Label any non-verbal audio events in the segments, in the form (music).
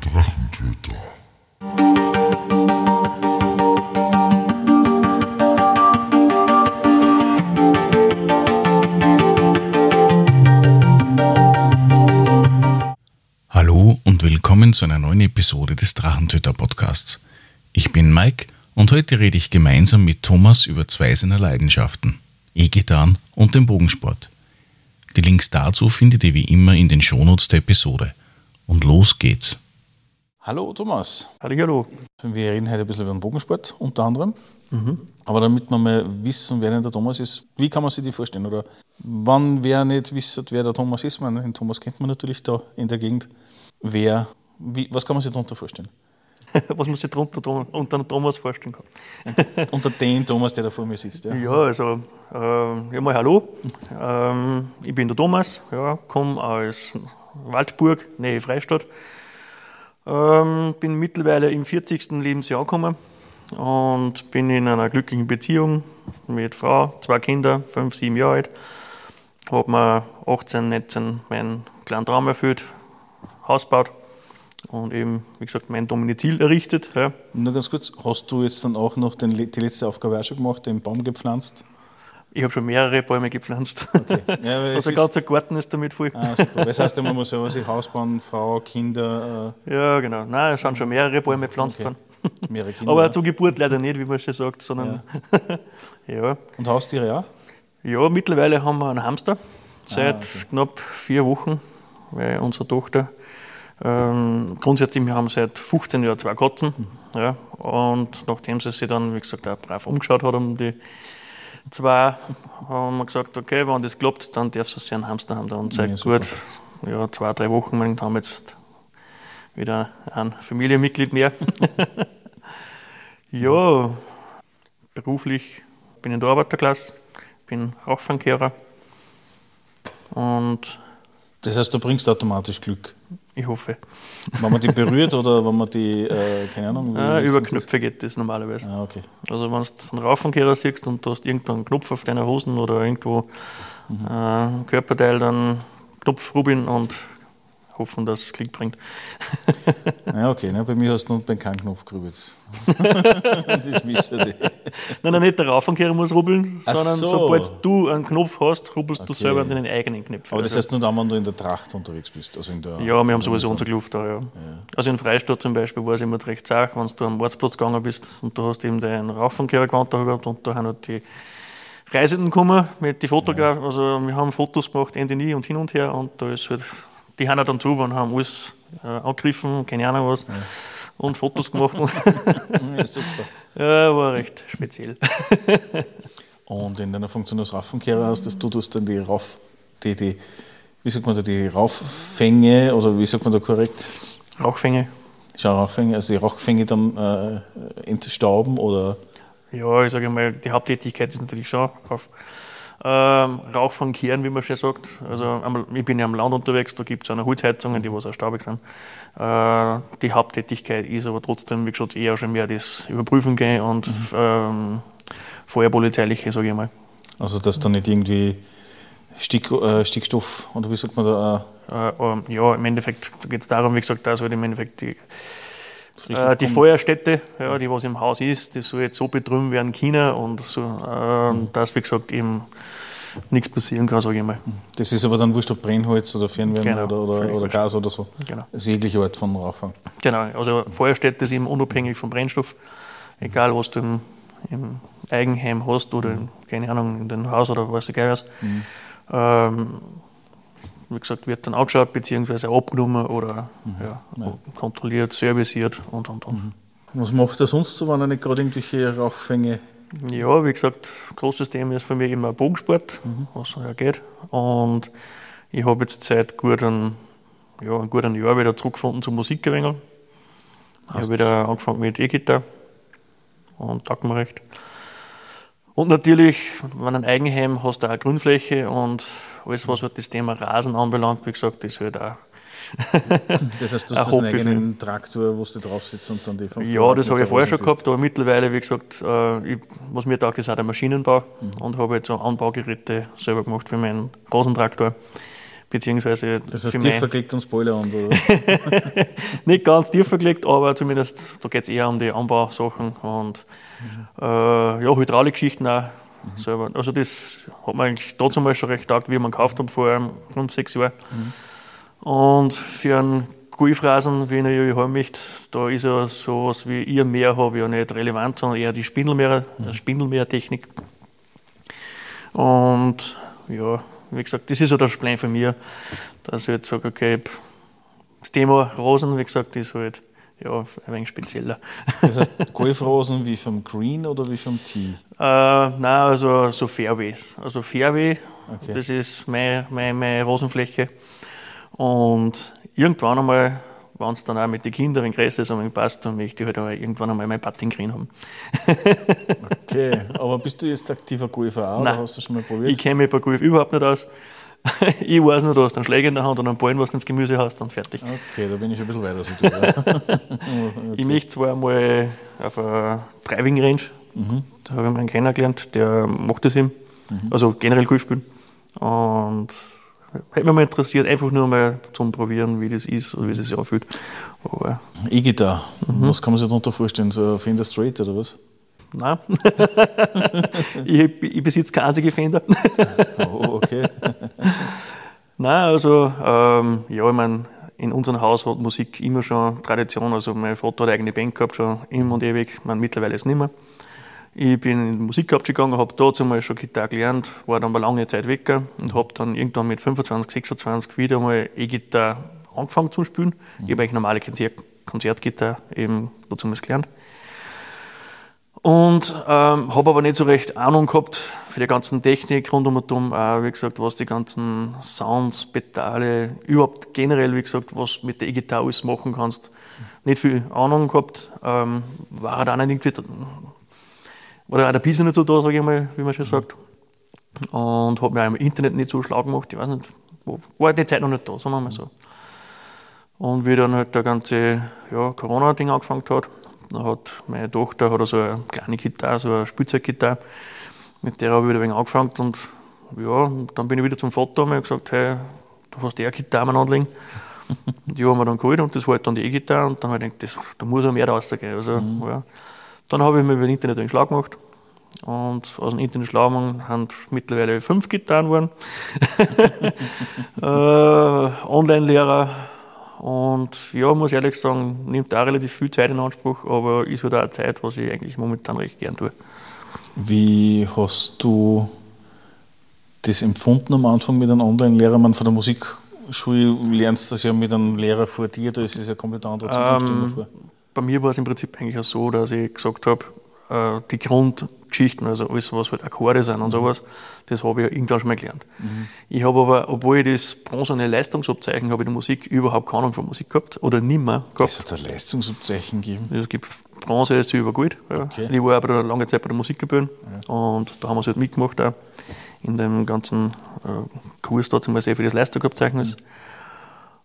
Drachentöter. Hallo und willkommen zu einer neuen Episode des Drachentöter Podcasts. Ich bin Mike und heute rede ich gemeinsam mit Thomas über zwei seiner Leidenschaften, E-Gitarren und den Bogensport. Die Links dazu findet ihr wie immer in den Shownotes der Episode. Und los geht's. Hallo Thomas, Hallo. wir reden heute ein bisschen über den Bogensport unter anderem. Aber damit wir mal wissen, wer denn der Thomas ist, wie kann man sich die vorstellen? Oder wann wer nicht wisst, wer der Thomas ist, man, den Thomas kennt man natürlich da in der Gegend. Wer, wie, was kann man sich darunter vorstellen? (laughs) Was man sich drunter, drum- unter Thomas vorstellen kann. Unter den Thomas, der da vor mir sitzt. Ja? Ja, also, äh, ja mal Hallo. Ähm, ich bin der Thomas, ja, komme aus Waldburg, Nähe Freistadt. Ähm, bin mittlerweile im 40. Lebensjahr gekommen und bin in einer glücklichen Beziehung mit Frau, zwei Kinder, fünf, sieben Jahre alt. Habe mir 18, 19 meinen kleinen Traum erfüllt, Haus gebaut und eben, wie gesagt, mein Domizil errichtet. Ja. Nur ganz kurz, hast du jetzt dann auch noch den, die letzte Aufgabe auch schon gemacht, den Baum gepflanzt? Ich habe schon mehrere Bäume gepflanzt. Ja, (laughs) weil es Also ist- ein ganzer Garten ist damit voll. Ah, super. Das heißt, man muss selber sich Haus bauen, Frau, Kinder, Ja, genau. Nein, es sind schon mehrere Bäume gepflanzt Okay. worden. äh, mehrere Kinder. (laughs) Aber zur Geburt leider nicht, wie man schon sagt, sondern (laughs) ja. Und Haustiere auch? Ja, mittlerweile haben wir einen Hamster seit Ah, okay. knapp vier Wochen, weil unsere Tochter ähm, grundsätzlich, wir haben seit 15 Jahren zwei Katzen. Mhm. Ja, und nachdem sie sich dann, wie gesagt, auch brav umgeschaut hat um die zwei, haben wir gesagt, okay, wenn das klappt, dann darf sie sich einen Hamster haben. Und seit Ja, gut ja, zwei, drei Wochen lang haben wir jetzt wieder ein Familienmitglied mehr. (laughs) ja, beruflich bin ich in der Arbeiterklasse, bin Rauchfangkehrer und Das heißt, du bringst automatisch Glück. Ich hoffe, Wenn man die berührt oder wenn man die, äh, keine Ahnung, wie über Knöpfe geht das normalerweise. das? Ah, okay. Also wenn du einen Raufenkehrer siehst und du hast irgendwo einen Knopf auf deiner Hosen oder irgendwo Mhm. äh, Körperteil, dann Knopf rubin und hoffen, dass es Klick bringt. (laughs) Ja, okay. Ne? Bei mir hast du nur beim keinen Knopf gerübelt. (laughs) das wissen die. Nein, nein, nicht der Raufenkehrer muss rubbeln, Ach sondern so. sobald du einen Knopf hast, rubbelst du Okay. selber an deinen eigenen Knöpfen. Aber das Also- heißt nur dann, wenn du in der Tracht unterwegs bist. Also in der, Ja, wir haben sowieso unsere Luft da, ja. Also in Freistadt zum Beispiel war es immer recht zart, wenn du am Ortsplatz gegangen bist und du hast eben deinen Rauchfangkehrergewand da gehabt und da haben halt die Reisenden gekommen mit den Fotografen. Also wir haben Fotos gemacht, Ende nie und hin und her und da ist halt, die haben dann zu und haben alles äh, angegriffen, keine Ahnung was. Und Fotos gemacht. (laughs) Ja, super. (laughs) ja, war recht speziell. (laughs) Und in deiner Funktion als Raufenkehrer hast dass du tust dann die Rauf, die, die, wie sagt man da, die Rauffänge oder wie sagt man da korrekt? Rauchfänge. Schau, Rauchfänge, also die Rauchfänge dann äh, entstauben oder Ja, ich sage mal, die Haupttätigkeit ist natürlich schon auf ähm, Rauch von Kehren, wie man schon sagt. Also ich bin ja am Land unterwegs, da gibt es auch Holzheizungen, die was auch staubig sind. Äh, die Haupttätigkeit ist aber trotzdem, wie gesagt, eher schon mehr das Überprüfen gehen und ähm, feuerpolizeiliche, sage ich mal. also dass dann nicht irgendwie Stick, äh, Stickstoff oder wie sagt man da, Äh, ähm, ja, im Endeffekt geht es darum, wie gesagt, da soll im Endeffekt die, äh, die Feuerstätte, ja, die was im Haus ist, die soll jetzt so betrüben werden können und so, äh, dass, wie gesagt, eben nichts passieren kann, sage ich mal. Das ist aber dann wurscht, ob Brennholz oder Fernwärme Genau, oder, oder, oder. Gas oder so. Genau. Also jegliche Art von Rauchfang. Genau, also Feuerstätte ist eben unabhängig vom Brennstoff, egal was du im, im Eigenheim hast oder, in, keine Ahnung, in deinem Haus oder was egal was. Ähm, wie gesagt, wird dann angeschaut, beziehungsweise abgenommen oder ja, kontrolliert, serviciert und und und. Was macht er sonst so, wenn er nicht gerade irgendwelche Rauchfänge Ja, wie gesagt, großes Thema ist für mich immer Bogensport, was ja geht. Und ich habe jetzt seit gut einem, ja, einem guten Jahr wieder zurückgefunden zur Musik ein wenig. Ich habe wieder angefangen mit E-Gitarre und taugt mir recht. Und natürlich, wenn du ein Eigenheim hast, du auch eine Grünfläche und alles, was halt das Thema Rasen anbelangt, wie gesagt, das halt auch (laughs) Das heißt, du Ein hast einen eigenen Traktor, wo du drauf sitzt und dann die fünf Ja, das habe ich vorher schon gehabt, aber mittlerweile, wie gesagt, äh, ich, was mir taugt, ist auch der Maschinenbau Mhm. und habe jetzt so Anbaugeräte selber gemacht für meinen Rasentraktor beziehungsweise Das heißt, tiefer gelegt und Spoiler an, oder? (laughs) nicht ganz tiefer gelegt, aber zumindest da geht es eher um die Anbausachen und äh, ja, Hydraulikgeschichten auch selber. Also das hat man eigentlich dazu mal schon recht taugt, wie man gekauft haben vor fünf, sechs Jahren. Und für einen Gulfrasen, wie ich ihn ja haben möchte, da ist ja sowas wie ihr Meer habe ja nicht relevant, sondern eher die Spindelmeer, Spindelmeertechnik. Und ja, wie gesagt, das ist so der Plan von mir, dass ich halt sage, okay, das Thema Rosen, wie gesagt, ist halt ja, ein wenig spezieller. Das heißt, Golfrosen wie vom Green oder wie vom Tee? (laughs) Äh, nein, also so Fairways. Also Fairway, Okay. das ist meine, meine, meine Rosenfläche. Und irgendwann einmal, wenn es dann auch mit den Kindern ist und ein passt, dann möchte ich halt auch irgendwann einmal mein Putting Green haben. (laughs) Okay, aber bist du jetzt aktiver Golfer auch, Nein. oder hast du schon mal Ich probiert? kenne mich bei Golf überhaupt nicht aus. (laughs) ich weiß nur, du hast einen Schläger in der Hand und einen Ballen, was du ins Gemüse hast, dann fertig. Okay, da bin ich ein bisschen weiter als du. Ja. (laughs) Ich möchte zwar mal auf eine Driving Range, Mhm. da habe ich meinen kennengelernt, der macht das eben, also generell Golf spielen. Und hätte mich mal interessiert, einfach nur mal zum Probieren, wie das ist oder wie es sich anfühlt. E-Gitarre, was kann man sich darunter vorstellen? So Fender Straight oder was? Nein, (laughs) ich, ich besitze keine einzige Fender. Oh, okay. (laughs) Nein, also, ähm, ja, ich meine, in unserem Haus hat Musik immer schon Tradition. Also, mein Vater hat eine eigene Band gehabt, schon immer und ewig. Ich meine, mittlerweile ist es nicht mehr. Ich bin in die Musikhauptschule gegangen, habe dazu mal schon Gitarre gelernt, war dann mal lange Zeit weg und habe dann irgendwann mit 25, 26 wieder mal E-Gitarre angefangen zu spielen. Ich habe eigentlich normale Konzert Konzertgitarre eben dazu gelernt. Und ähm, habe aber nicht so recht Ahnung gehabt für die ganzen Technik rund um und um, auch, wie gesagt, was die ganzen Sounds, Pedale, überhaupt generell, wie gesagt, was mit der E-Gitarre alles machen kannst. Nicht viel Ahnung gehabt, ähm, war halt auch nicht irgendwie, war auch der Business nicht so da, sage ich mal, wie man schon sagt. Und habe mir auch im Internet nicht so schlau gemacht, ich weiß nicht, wo, war die Zeit noch nicht da, sagen wir mal so. Und wie dann halt der ganze ja, Corona-Ding angefangen hat, hat meine Tochter hat so eine kleine Gitarre, so eine Spielzeuggitarre, mit der habe ich wieder ein wenig angefangen und ja, und dann bin ich wieder zum Vater und habe gesagt, hey, du hast eh eine Gitarre anlegen. (laughs) Die haben wir dann geholt und das war halt dann die E-Gitarre und dann habe ich gedacht, das, da muss ja mehr rausgehen. Also, ja. Dann habe ich mir über das Internet einen Schlag gemacht und aus dem Internet schlau haben mittlerweile fünf Gitarren geworden. (laughs) äh, Online-Lehrer und ja, muss ehrlich sagen, nimmt auch relativ viel Zeit in Anspruch, aber ist halt auch eine Zeit, was ich eigentlich momentan recht gern tue. Wie hast du das empfunden am Anfang mit einem Online-Lehrer? Man von der Musikschule lernst du das ja mit einem Lehrer vor dir, da ist es ja komplett andere Zukunft Ähm, immer vor. Bei mir war es im Prinzip eigentlich auch so, dass ich gesagt habe, äh, die Grundgeschichten, also alles, was halt Akkorde sind und sowas, das habe ich ja irgendwann schon mal gelernt. Ich habe aber, obwohl ich das bronzene Leistungsabzeichen habe in der Musik, überhaupt keine Ahnung von Musik gehabt oder nimmer gehabt. Es hat ein Leistungsabzeichen gegeben. Es gibt Bronze, ist Silber, Gold. Ja. Okay. Ich war aber eine lange Zeit bei der Musikgebühren und da haben wir es halt mitgemacht auch in dem ganzen äh, Kurs dazu mal sehr für das Leistungsabzeichen ist.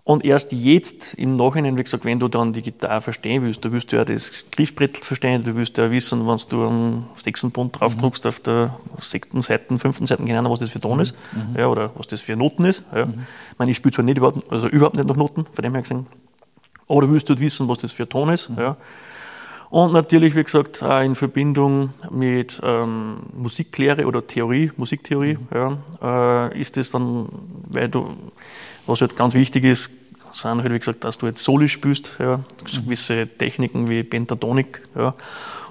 Und erst jetzt im Nachhinein, wie gesagt, wenn du dann die Gitarre verstehen willst, du willst ja das Griffbrett verstehen, du willst ja wissen, wenn du am sechsten Bund draufdruckst, auf der sechsten Seite, fünften Seite, Ahnung, was das für Ton ist, ja, oder was das für Noten ist. Ja. Ich meine, ich spiele zwar nicht überhaupt, also überhaupt nicht nach Noten, von dem her gesehen, aber du willst halt wissen, was das für Ton ist. Ja. Und natürlich, wie gesagt, auch in Verbindung mit ähm, Musiklehre oder Theorie, Musiktheorie, ja, äh, ist das dann, weil du, was halt ganz wichtig ist, sind halt, wie gesagt, dass du jetzt Soli spielst, ja, gewisse Techniken wie Pentatonik, ja,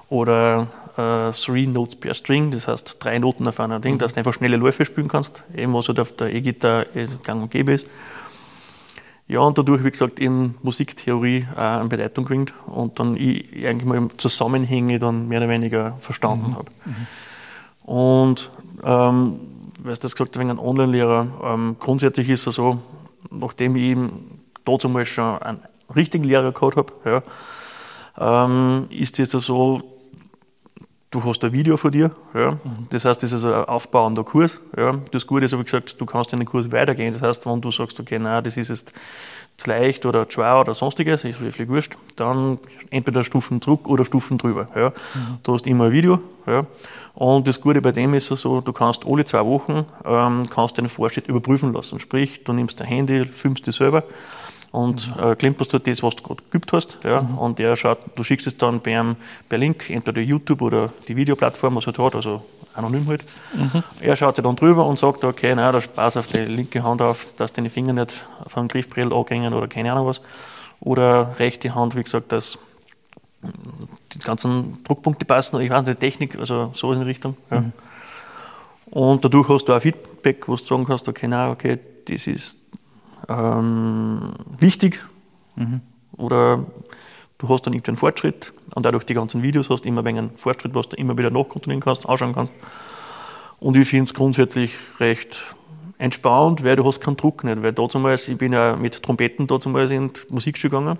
oder äh, Three Notes per String, das heißt drei Noten auf einer Ding, dass du einfach schnelle Läufe spielen kannst, eben was halt auf der E-Gitarre gang und gäbe ist. Ja, und dadurch, wie gesagt, in Musiktheorie auch an Bedeutung gewinnt und dann ich eigentlich mal Zusammenhänge dann mehr oder weniger verstanden habe. Und ähm, weil du das gesagt hast, wegen einem Online-Lehrer, ähm, grundsätzlich ist es so, nachdem ich eben dazu mal schon einen richtigen Lehrer gehabt habe, ja, ähm, ist es so, du hast ein Video von dir, ja. das heißt, das ist ein aufbauender Kurs. Ja. Das Gute ist, wie gesagt, du kannst in den Kurs weitergehen. Das heißt, wenn du sagst, okay, nein, das ist jetzt zu leicht oder zu schwer oder sonstiges, ist wirklich wurscht, dann entweder Stufen zurück oder Stufen drüber. Ja. Mhm. Du hast immer ein Video. Ja. Und das Gute bei dem ist so, du kannst alle zwei Wochen ähm, kannst deinen Fortschritt überprüfen lassen. Sprich, du nimmst dein Handy, filmst dich selber und äh, klimperst du das, was du gerade geübt hast. Ja, mhm. Und er schaut, du schickst es dann einem per Link, entweder YouTube oder die Videoplattform, was er halt hat, also anonym halt. Mhm. Er schaut sich dann drüber und sagt, okay, naja, da Spaß auf die linke Hand auf, dass deine Finger nicht vom Griffbrill angehen oder keine Ahnung was. Oder rechte Hand, wie gesagt, dass die ganzen Druckpunkte passen, ich weiß nicht, Technik, also so in die Richtung. Ja. Mhm. Und dadurch hast du auch Feedback, wo du sagen kannst, okay, na, okay, das ist ähm, wichtig mhm. oder du hast dann irgendeinen Fortschritt und dadurch die ganzen Videos hast immer einen Fortschritt, was du immer wieder nachkontrollieren kannst, anschauen kannst. Und ich finde es grundsätzlich recht entspannt, weil du hast keinen Druck nicht. Weil damals, ich bin ja mit Trompeten damals in die Musikschule gegangen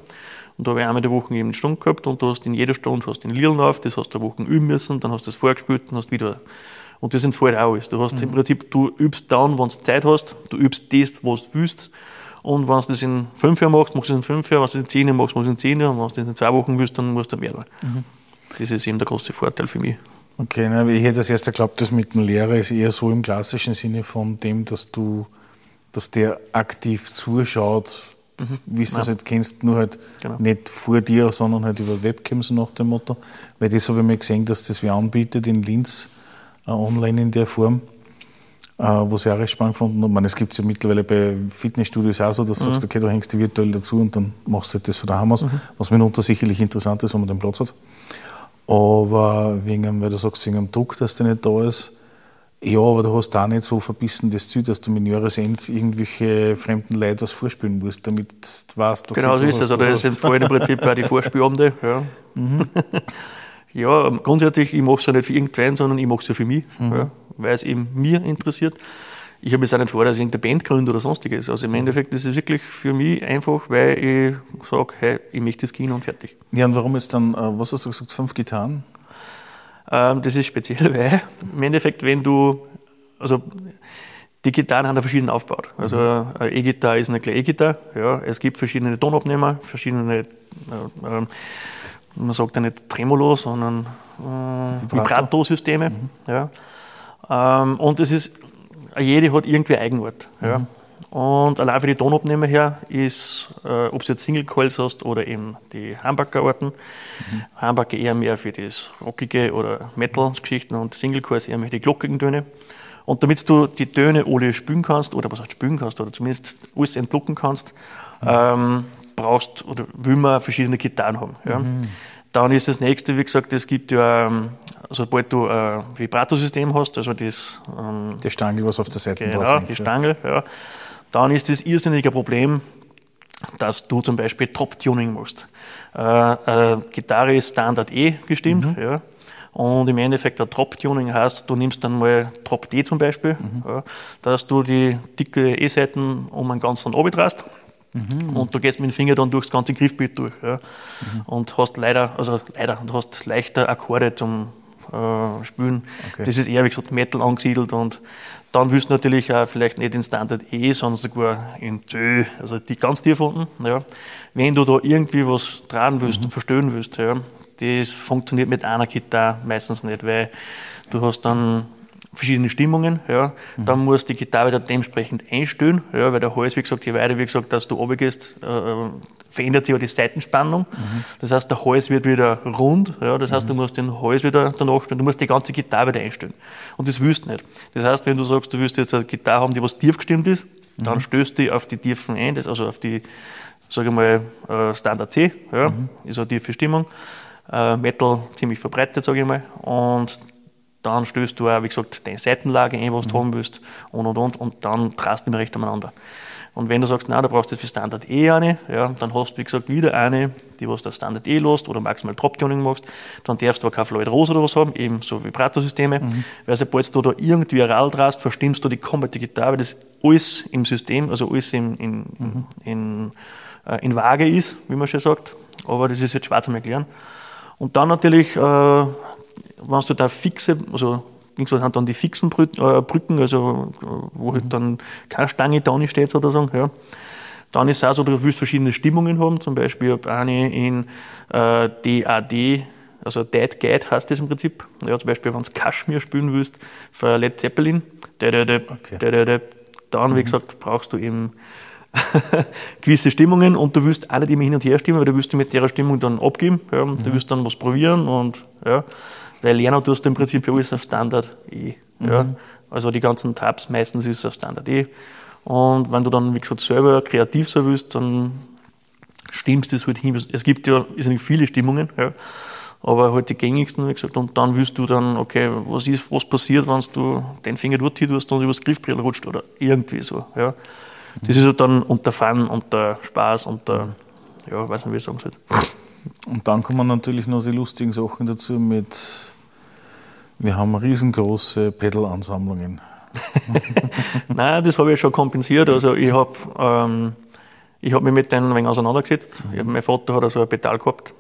und da habe ich einmal in der Woche eben eine Stunde gehabt und du hast in jeder Stunde hast den Lillen auf, das hast du eine Woche üben müssen, dann hast du das vorgespielt und hast wieder und das entfällt auch alles. Du hast mhm. im Prinzip, du übst dann, wenn du Zeit hast, du übst das, was du willst. Und wenn du das in fünf Jahren machst, machst du es in fünf Jahren, wenn du es in zehn Jahren machst, machst du es in zehn Jahren, und wenn du es in zwei Wochen willst, dann musst du mehr. Mhm. Das ist eben der große Vorteil für mich. Okay, na, ich hätte das erst geglaubt, dass mit dem Lehrer ist eher so im klassischen Sinne von dem, dass du, dass der aktiv zuschaut, mhm. wie du das halt kennst, nur halt genau. nicht vor dir, sondern halt über Webcams nach dem Motto. Weil das habe ich mir gesehen, dass das wer anbietet in Linz äh, online in der Form, äh, was ich auch recht spannend fand. Und es gibt es ja mittlerweile bei Fitnessstudios auch so, dass du mhm. sagst, okay, du hängst die virtuell dazu und dann machst du halt das von daheim aus, mhm. was mitunter sicherlich interessant ist, wenn man den Platz hat. Aber wegen, weil du sagst, wegen dem Druck, dass der nicht da ist, ja, aber du hast da nicht so verbissen das Ziel, dass du mit Jahresend irgendwelche fremden Leute was vorspielen musst, damit du weißt, okay, Genau so ist es. Oder es sind vorhin im Prinzip bei die (laughs) Vorspielabende. Ja. Mhm. (laughs) Ja, grundsätzlich, ich mache es ja nicht für irgendwen, sondern ich mache es ja für mich, mhm. ja, weil es eben mir interessiert. Ich habe jetzt auch nicht vor, dass ich irgendeine Band gründe oder sonstiges. Also im Endeffekt ist es wirklich für mich einfach, weil ich sage, hey, ich möchte das Kino und fertig. Ja, und warum ist dann, äh, was hast du gesagt, fünf Gitarren? Ähm, das ist speziell, (laughs) weil im Endeffekt, wenn du, also die Gitarren haben verschieden aufgebaut. Also mhm. eine E-Gitarre ist eine kleine E-Gitarre. Ja. Es gibt verschiedene Tonabnehmer, verschiedene äh, äh, man sagt ja nicht Tremolo, sondern äh, Vibrato-Systeme. Mhm. Ja. Ähm, und es ist, jede hat irgendwie Eigenart. Mhm. Ja. Und allein für die Tonabnehmer her ist, äh, ob du jetzt Single Coils hast oder eben die Hamburger-Arten, mhm. Hamburger eher mehr für das rockige oder Metal-Geschichten und Single Coils eher mehr für die glockigen Töne. Und damit du die Töne alle spülen kannst, oder was heißt spülen kannst, oder zumindest alles entlocken kannst, mhm. ähm, brauchst oder will man verschiedene Gitarren haben. Ja. Mhm. Dann ist das nächste, wie gesagt, es gibt ja, ähm, sobald du ein Vibrato-System hast, also das. Ähm, die Stangel, was auf der Seite genau, drauf die Stangel, ja. Dann ist das irrsinnige Problem, dass du zum Beispiel Top-Tuning machst. Äh, äh, Gitarre ist Standard E gestimmt, mhm. ja. Und im Endeffekt ein Top-Tuning heißt, du nimmst dann mal Top D zum Beispiel, mhm. ja, dass du die dicke E-Seiten um einen ganzen Obi drast Mhm. Und du gehst mit dem Finger dann durchs ganze Griffbild durch. Ja. Mhm. Und hast leider, also leider, du hast leichter Akkorde zum äh, Spielen. Okay. Das ist eher, wie gesagt, Metal angesiedelt und dann willst du natürlich auch vielleicht nicht in Standard E, sondern sogar in C, also die ganz tief unten. Ja. Wenn du da irgendwie was dran willst mhm. und verstören willst, ja, das funktioniert mit einer Gitarre meistens nicht, weil du hast dann verschiedene Stimmungen. Ja. Mhm. Dann muss die Gitarre wieder dementsprechend einstellen, ja, weil der Hals, wie gesagt, je weiter, wie gesagt, dass du runtergehst, äh, verändert sich auch die Seitenspannung. Mhm. Das heißt, der Hals wird wieder rund. Ja. Das heißt, mhm. du musst den Hals wieder danach stellen, du musst die ganze Gitarre wieder einstellen. Und das willst du nicht. Das heißt, wenn du sagst, du willst jetzt eine Gitarre haben, die was tief gestimmt ist, dann mhm. stößt die auf die Tiefen ein, das, also auf die, sage ich mal, äh, Standard C, ja, mhm. ist eine tiefe Stimmung. Äh, Metal ziemlich verbreitet, sage ich mal. Und dann stößt du auch, wie gesagt, deine Seitenlage ein, was du mhm. haben willst und und und und dann drast du immer recht umeinander. Und wenn du sagst, nein, du brauchst jetzt für Standard E eine, ja, dann hast du, wie gesagt, wieder eine, die was der Standard E lässt oder maximal Drop-Tuning machst, dann darfst du aber kein Floyd Rose oder was haben, eben so Vibrato-Systeme, mhm. weil sobald du da irgendwie Rall drast, verstimmst du die komplette Gitarre, weil das alles im System, also alles in, in, mhm. in, äh, in Waage ist, wie man schon sagt, aber das ist jetzt schwer zu erklären. Und dann natürlich äh, wenn du da fixe, also sind dann die fixen äh, Brücken, also wo halt dann keine Stange da nicht steht sozusagen, ja. Dann ist es auch so, du willst verschiedene Stimmungen haben, zum Beispiel eine in äh, DAD, also Dead Guide heißt das im Prinzip. Ja, zum Beispiel, wenn du Kaschmir spielen willst, für Led Zeppelin, okay. dann, wie mhm. gesagt, brauchst du eben (laughs) gewisse Stimmungen und du willst alle die immer hin und her stimmen, weil du willst mit der Stimmung dann abgeben, ja, mhm. du willst dann was probieren und ja, weil lernen tust du im Prinzip alles auf Standard E. Ja. Mhm. Also die ganzen Tabs meistens ist es auf Standard E. Und wenn du dann, wie gesagt, selber kreativ sein willst, dann stimmst du es halt hin. Es gibt ja nicht viele Stimmungen, ja, aber halt die gängigsten, wie gesagt. Und dann willst du dann, okay, was ist, was passiert, wenn du den Finger dort hin tust und übers Griffbrill rutscht oder irgendwie so. Ja. Das ist halt dann unter Fun, unter Spaß, unter, ja, weiß nicht, wie ich sagen soll. Und dann kommen natürlich noch die lustigen Sachen dazu mit, wir haben riesengroße Pedalansammlungen. (laughs) Nein, das habe ich schon kompensiert. Also ich habe ähm, hab mich mit denen ein wenig auseinandergesetzt. Mhm. Hab, mein Vater hat also ein Pedal gehabt,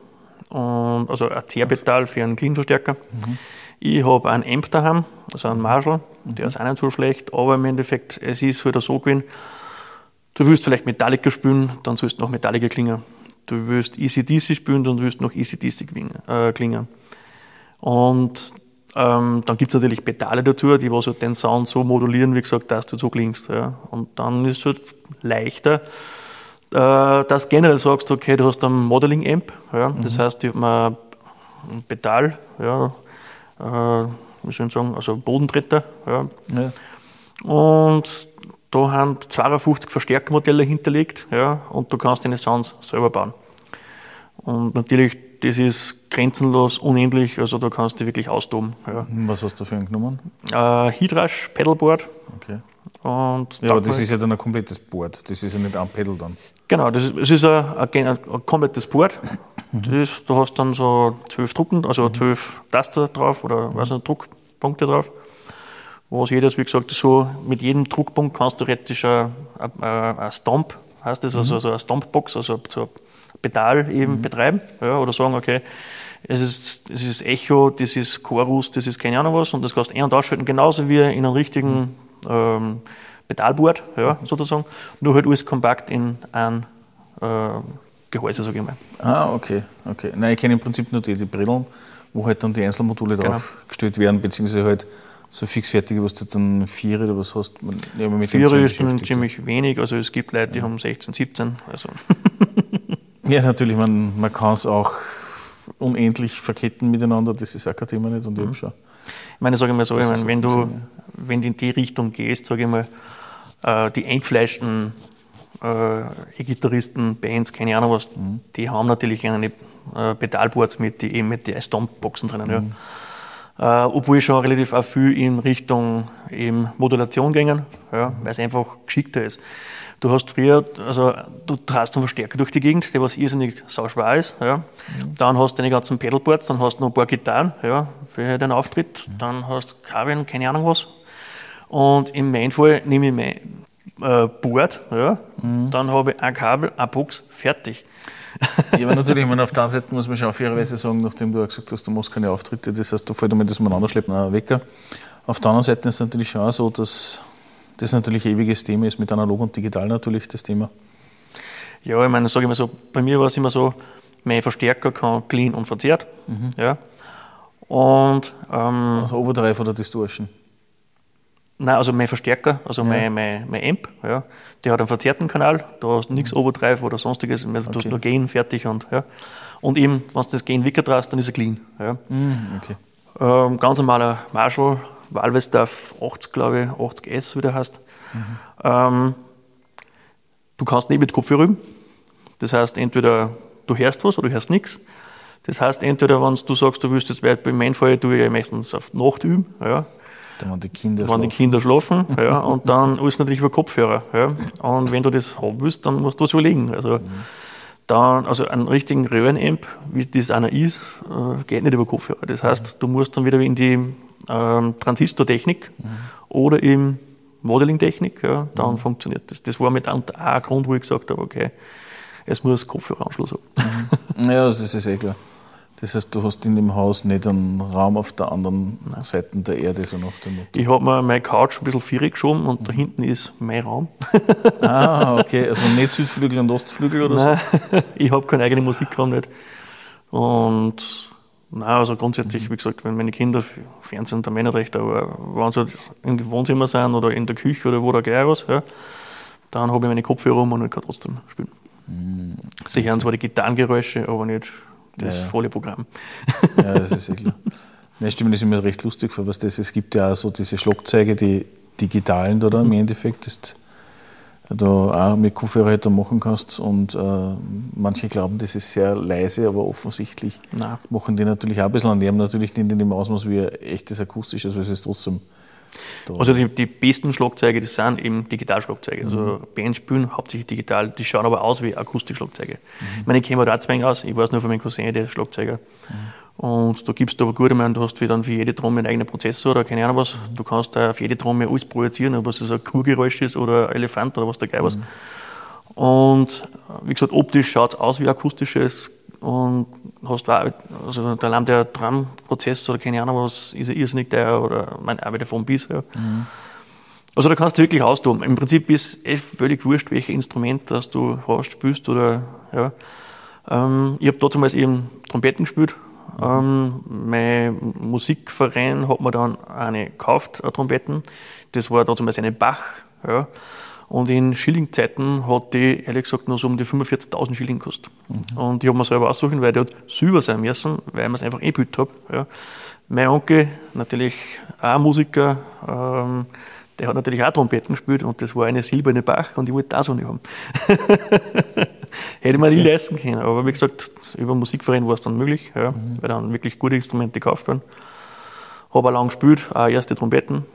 und, also ein Zehrpedal für einen Klinverstärker. Mhm. Ich habe einen Amp daheim, also einen Marshall, mhm. der ist auch nicht so schlecht, aber im Endeffekt, es ist halt so gewesen, du willst vielleicht Metallica spielen, dann sollst du noch Metallica klingen. Du willst ECDC spielen, dann willst du noch ECDC äh, klingen. Und ähm, dann gibt es natürlich Pedale dazu, die was halt den Sound so modulieren, wie gesagt, dass du so klingst. Ja. Und dann ist es halt leichter, äh, dass generell sagst, okay, du hast einen Modeling-Amp. Ja. Mhm. Das heißt, ich habe mir ein Pedal, ja, äh, wie soll ich sagen, also Bodentreter. Ja. ja. Und da haben 52 Verstärkermodelle hinterlegt ja, und du kannst deine Sounds selber bauen. Und natürlich das ist grenzenlos, unendlich, also da kannst du wirklich austoben. Ja. Was hast du für einen genommen? Äh, Hydrash Pedalboard. Okay. Und ja, aber das ist ja dann ein komplettes Board, das ist ja nicht ein Pedal dann. Genau, das ist, das ist ein, ein, ein komplettes Board. Mhm. Das, du hast dann so zwölf Drucken, also mhm. zwölf Taster drauf oder mhm. was nicht, Druckpunkte drauf. Wo jedes, wie gesagt, so mit jedem Druckpunkt kannst du theoretisch ein, ein, ein Stomp, heißt das, also, mhm. also eine Stompbox, also so Pedal eben mhm. betreiben ja, oder sagen, okay, es ist, es ist Echo, das ist Chorus, das ist keine Ahnung was und das kannst du ein- und ausschalten, genauso wie in einem richtigen ähm, Pedalboard, ja, sozusagen, nur halt alles kompakt in ein äh, Gehäuse, sage ich mal. Ah, okay, okay. Nein, ich kenne im Prinzip nur die, die Brillen, wo halt dann die Einzelmodule genau. drauf gestellt werden, beziehungsweise halt so fixfertige, was du dann vier oder was hast. Ja, vier ist dann ziemlich wenig, also es gibt Leute, die ja. haben 16, 17. Also. (laughs) Ja, natürlich, man, man kann es auch unendlich verketten miteinander, das ist auch kein Thema nicht. Und mhm. ich, schon ich meine, sage ich mal so, ich meine, wenn du, wenn du in die Richtung gehst, sage ich mal, äh, die eingefleischten äh, gitarristen Bands, keine Ahnung was, mhm. die haben natürlich eine äh, Pedalboards mit, die eben mit den Stompboxen drinnen. Mhm. Ja. Äh, obwohl ich schon relativ auch viel in Richtung eben Modulation gingen, ja, weil es einfach geschickter ist. Du hast früher, also du hast einen Verstärker durch die Gegend, der was irrsinnig sauschwer ist. Ja. Mhm. Dann hast du deine ganzen Pedalboards, dann hast du noch ein paar Gitarren ja, für deinen Auftritt, mhm. dann hast du Kabeln, keine Ahnung was. Und in meinem Fall nehme ich mein äh, Board, ja, mhm. dann habe ich ein Kabel, eine Box, fertig. Ja, aber natürlich, meine, auf der einen Seite muss man schon auf fairerweise sagen, nachdem du gesagt hast, du machst keine Auftritte, das heißt, du fällt damit das miteinander schleppen, einen Wecker. Auf der anderen Seite ist es natürlich schon so, dass das natürlich ein ewiges Thema ist, mit analog und digital natürlich das Thema. Ja, ich meine, sage ich mal so, bei mir war es immer so, mein Verstärker kann clean und verzerrt. Mhm. Ja. Und, ähm, also Overdrive oder Distortion? Nein, also mein Verstärker, also ja. mein, mein, mein Amp, ja, der hat einen verzerrten Kanal, da hast du nichts mhm. Overdrive oder sonstiges, du okay. hast nur Gain fertig und, ja. und eben, wenn du das Gain weggetraust, dann ist er clean. Ja. Mhm, okay. ähm, ganz normaler Marshall Valvestaff 80, glaube ich, 80S, wie der heißt. Mhm. Ähm, du kannst nicht mit Kopfhörer üben. Das heißt, entweder du hörst was oder du hörst nichts. Das heißt, entweder wenn du sagst, du willst jetzt, bei meinem Fall tue ich ja meistens auf Nacht üben, ja. Dann, wenn die Kinder wenn schlafen. die Kinder schlafen, (laughs) ja, und dann alles natürlich über Kopfhörer. Ja. Und wenn du das haben willst, dann musst du was überlegen. Also, mhm. dann, also einen richtigen Röhrenamp, wie das einer ist, äh, geht nicht über Kopfhörer. Das heißt, du musst dann wieder in die ähm, Transistortechnik mhm. oder eben Modelingtechnik, ja, dann mhm. funktioniert das. Das war mit auch ein Grund, wo ich gesagt habe, okay, es muss Kopfhöreranschluss haben. Mhm. Ja, das ist eh klar. Das heißt, du hast in dem Haus nicht einen Raum auf der anderen Seite der Erde, so nach dem Motto. Ich habe mir meine Couch ein bisschen vierig geschoben und da hinten ist mein Raum. (laughs) Ah, okay. Also nicht Südflügel und Ostflügel oder Nein, (laughs) ich habe keinen eigenen Musikraum nicht. Und nein, also grundsätzlich, wie gesagt, wenn meine Kinder Fernsehen, der Männer recht, aber wenn sie halt im Wohnzimmer sind oder in der Küche oder wo da gleich was, ja, dann habe ich meine Kopfhörer um und ich kann trotzdem spielen. Sie hören zwar die Gitarrengeräusche, aber nicht das Ja, ja. volle Programm. Ja, das ist eh klar. Nein, stimmt, das ist mir recht lustig vor, was das Es gibt ja auch so diese Schlagzeuge, die digitalen da, da im Endeffekt, das du auch mit Kopfhörer halt da machen kannst. Und äh, manche glauben, das ist sehr leise, aber offensichtlich Nein. machen die natürlich auch ein bisschen an dem, natürlich nicht in dem Ausmaß wie ein echtes akustisches, aber es ist trotzdem da. Also die, die besten Schlagzeuge, das sind eben Digitalschlagzeuge. Also Mhm. Bands spielen hauptsächlich digital, die schauen aber aus wie Akustikschlagzeuge. Mhm. Ich meine, ich kenne mir da zwei aus, ich weiß nur von meinem Cousin, der ist Schlagzeuger. Und da gibst du aber gut, ich meine, du hast für, dann für jede Trommel einen eigenen Prozessor oder keine Ahnung was. Mhm. Du kannst da auf jede Trommel alles projizieren, ob es ein Kuhgeräusch ist oder ein Elefant oder was da geil was. Mhm. Und äh, wie gesagt, optisch schaut es aus wie akustisches und hast auch, also der allein der Drumprozessor oder keine Ahnung was, ist ja irrsinnig teuer oder mein, wieder vom bis her. Also da kannst du wirklich austoben. Im Prinzip ist es völlig wurscht, welches Instrument das du hast, spielst oder ja. Ähm, ich habe damals eben Trompeten gespielt. Ähm, mein Musikverein hat mir dann eine gekauft, eine Trompeten. Das war damals eine Bach. Ja. Und in Schillingzeiten hat die, ehrlich gesagt, nur so um die 45.000 Schilling gekostet. Und ich habe mir selber aussuchen, weil die hat Silber sein müssen, weil ich es einfach eh gebildet habe. Ja. Mein Onkel, natürlich auch Musiker, ähm, der hat natürlich auch Trompeten gespielt und das war eine silberne Bach und ich wollte das auch nicht haben. (laughs) Hätte man nie leisten können. Aber wie gesagt, über Musikverein war es dann möglich, ja, weil dann wirklich gute Instrumente gekauft werden. Habe auch lange gespielt, auch erste Trompeten.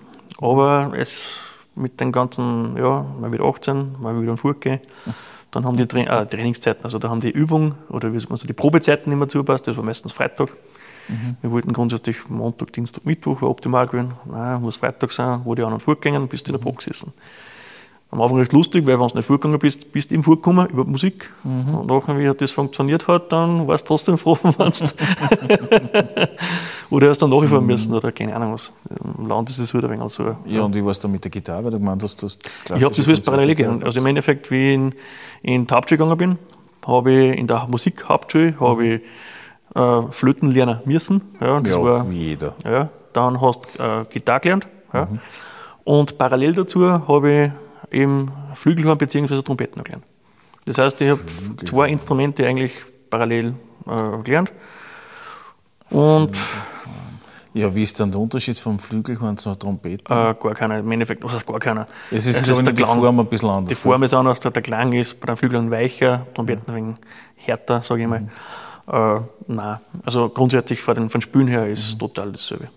Aber es mit den ganzen, ja, mal wieder 18, mal wieder ein gehen. Dann haben die Tra äh, Trainingszeiten, also da haben die Übung oder wie man so, die Probezeiten mehr zupasst, das war meistens Freitag. Wir wollten grundsätzlich Montag, Dienstag, Mittwoch, war optimal gewesen. Nein, muss Freitag sein, wo die anderen fortgegangen, bist du in der Probe gesessen. Am Anfang recht lustig, weil wenn du nicht vorgegangen bist, bist du im Vorgekommen über Musik. Und nachher, wie das funktioniert hat, dann warst du trotzdem froh, (laughs) wenn du (laughs) Oder hast dann nachfahren müssen oder keine Ahnung was. Im Land ist das wieder ein wenig so. ja, und wie war es da mit der Gitarre, weil du gemeint hast, du hast Ich habe das alles parallel gelernt. Also im Endeffekt, wie ich in, in die Hauptschule gegangen bin, habe ich in der Musikhauptschule habe ich äh, Flöten lernen müssen. Ja, das ja, war, wie jeder. ja, dann hast du äh, Gitarre gelernt. Ja. Und parallel dazu habe ich eben Flügelhorn bzw. Trompeten gelernt. Das heißt, ich habe zwei Instrumente eigentlich parallel äh, gelernt. Und Ja, wie ist dann der Unterschied vom Flügelhorn zur Trompete? äh, gar keiner, im Endeffekt, was heißt gar keiner? es ist, es ich, der nur die Klang. Form ein bisschen anders. Die Form ist anders, der Klang ist bei den Flügeln weicher, Trompeten ein wenig härter, sage ich mal. Äh, nein, also grundsätzlich von den, von Spülen her ist total dasselbe.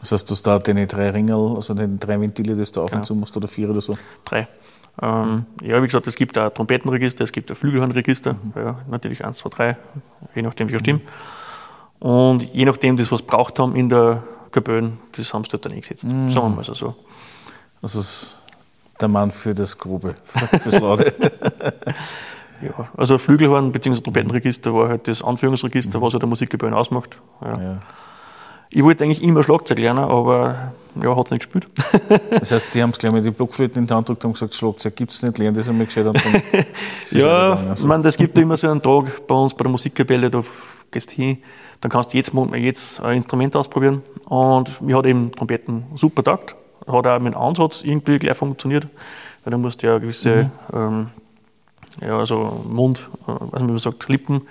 Das heißt, du hast da deine drei Ringel, also den drei Ventile, das du auf Genau. und zu machst, oder vier oder so. Drei. Ähm, ja, wie gesagt, es gibt ein Trompetenregister, es gibt ein Flügelhornregister, ja, natürlich eins, zwei, drei, je nachdem wie Stimme. Und je nachdem, das was braucht haben in der Kapelle, das haben sie dort dann eingesetzt. Sagen wir mal so. so. Das ist der Mann für das Grobe, (laughs) fürs Laute. (laughs) Ja, also Flügelhorn bzw. Trompetenregister war halt das Anführungsregister, was halt der Musikgebühren ausmacht. Ja. ja. Ich wollte eigentlich immer Schlagzeug lernen, aber ja, hat es nicht gespielt. (laughs) Das heißt, die haben es gleich mit den Blockflöten in die Hand gedrückt und gesagt, Schlagzeug gibt es nicht, lernen das einmal gescheit. Es (laughs) ja, ich Also, meine, das gibt immer so einen Tag bei uns bei der Musikkapelle, da gehst du hin, dann kannst du jetzt, jetzt ein Instrument ausprobieren. Und mir hat eben Trompeten super taugt, hat auch mit dem Ansatz irgendwie gleich funktioniert, weil da musst du ja gewisse, ähm, ja, also Mund, äh, nicht, wie man sagt, Lippen,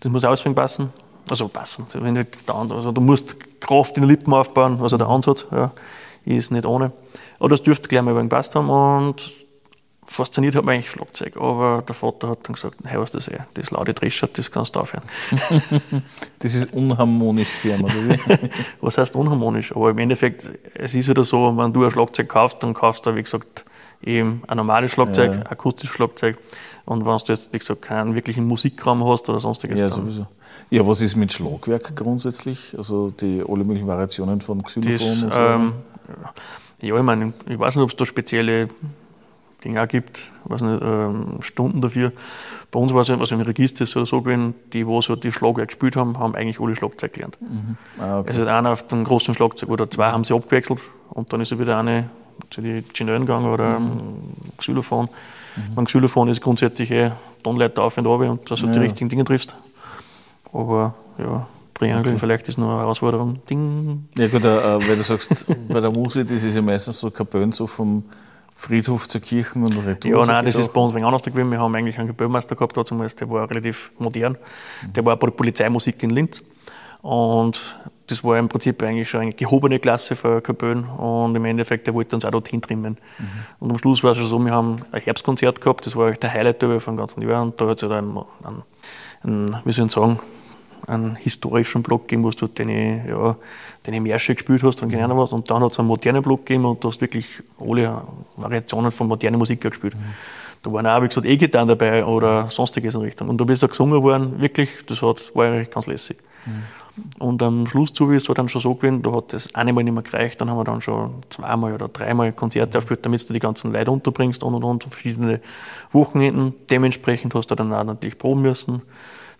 das muss auswendig passen. Also passen, wenn nicht der An- also du musst Kraft in den Lippen aufbauen, also der Ansatz ja, ist nicht ohne. Aber das dürfte gleich mal wenig gepasst haben und fasziniert hat mich eigentlich Schlagzeug, aber der Vater hat dann gesagt, hey, was das eh, das laute Dreschert, das kannst du aufhören. (laughs) das ist unharmonisch für ihn, oder wie? (laughs) Was heißt unharmonisch? Aber im Endeffekt, es ist wieder so, wenn du ein Schlagzeug kaufst, dann kaufst du, wie gesagt, eben ein normales Schlagzeug, Ja. akustisches Schlagzeug. Und wenn du jetzt, wie gesagt, keinen wirklichen Musikraum hast oder sonstiges, ja, sowieso. Ja, was ist mit Schlagwerk grundsätzlich? Also die alle möglichen Variationen von Xylophon das, und so? ähm, ja, ich meine, ich weiß nicht, ob es da spezielle Ding auch gibt, weiß nicht, ähm, Stunden dafür. Bei uns war es also im Register ist es so gewesen, die, wo so die Schlagwerk gespielt haben, haben eigentlich alle Schlagzeug gelernt. Mhm. Ah, okay. Also einer auf dem großen Schlagzeug oder zwei haben sie abgewechselt und dann ist er wieder eine zu den Ingenieuren gegangen oder mhm. Xylophon. Mhm. Beim Xylophon ist grundsätzlich eh Tonleiter auf und runter und dass du ja. die richtigen Dinge triffst. Aber ja, Triangle okay. vielleicht ist nur eine Herausforderung. Ding. Ja gut, äh, weil du sagst, (laughs) bei der Musik, das ist ja meistens so Kapellen so vom Friedhof zur Kirche und Retour. Ja, nein, das ist bei uns ein wenig anders gewesen. Wir haben eigentlich einen Kapellmeister gehabt, der war relativ modern. Der war bei der Polizeimusik in Linz. Und das war im Prinzip eigentlich schon eine gehobene Klasse für Kapellen. Und im Endeffekt, der wollte uns auch dorthin trimmen. Mhm. Und am Schluss war es schon so, wir haben ein Herbstkonzert gehabt, das war der Highlight vom ganzen Jahr. Und da hat es halt einen, einen, einen, wie soll ich sagen, einen historischen Block gegeben, wo du deine, ja, deine Märsche gespielt hast und keine Ahnung was. Und dann hat es einen modernen Block gegeben und du hast wirklich alle Variationen von moderner Musik gespielt. Mhm. Da waren auch, wie gesagt, E-Gitarren dabei oder sonstiges in Richtung. Und da bist du gesungen worden, wirklich, das hat, war eigentlich ganz lässig. Mhm. Und am Schluss zu ist es dann schon so gewesen, da hat das eine Mal nicht mehr gereicht, dann haben wir dann schon zweimal oder dreimal Konzerte aufgeführt, damit du die ganzen Leute unterbringst und und und, verschiedene Wochenenden. Dementsprechend hast du dann auch natürlich proben müssen.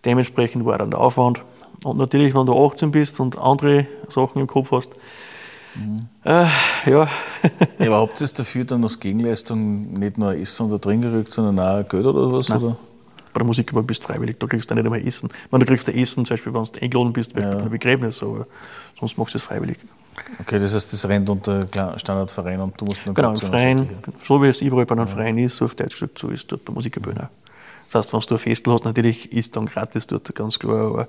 Dementsprechend war dann der Aufwand. Und natürlich, wenn du 18 bist und andere Sachen im Kopf hast, mhm. äh, ja. (laughs) ja. Aber habt ihr es dafür dann als Gegenleistung nicht nur Essen oder Trinken gekriegt, sondern auch Geld oder was? Nein. Oder? Bei der Musik bist du freiwillig, da kriegst du nicht einmal Essen. Wenn du kriegst du Essen, zum Beispiel, wenn du eingeladen bist, ja. bei einem Begräbnis, aber sonst machst du es freiwillig. Okay, das heißt, das rennt unter Standardverein und du musst nur Genau, im Verein, so wie es überall bei einem ja. Verein ist, so auf Deutsch gesagt, so ist dort bei Musikgebühren auch. Das heißt, wenn du ein Festel hast, natürlich ist dann gratis dort, ganz klar. Aber,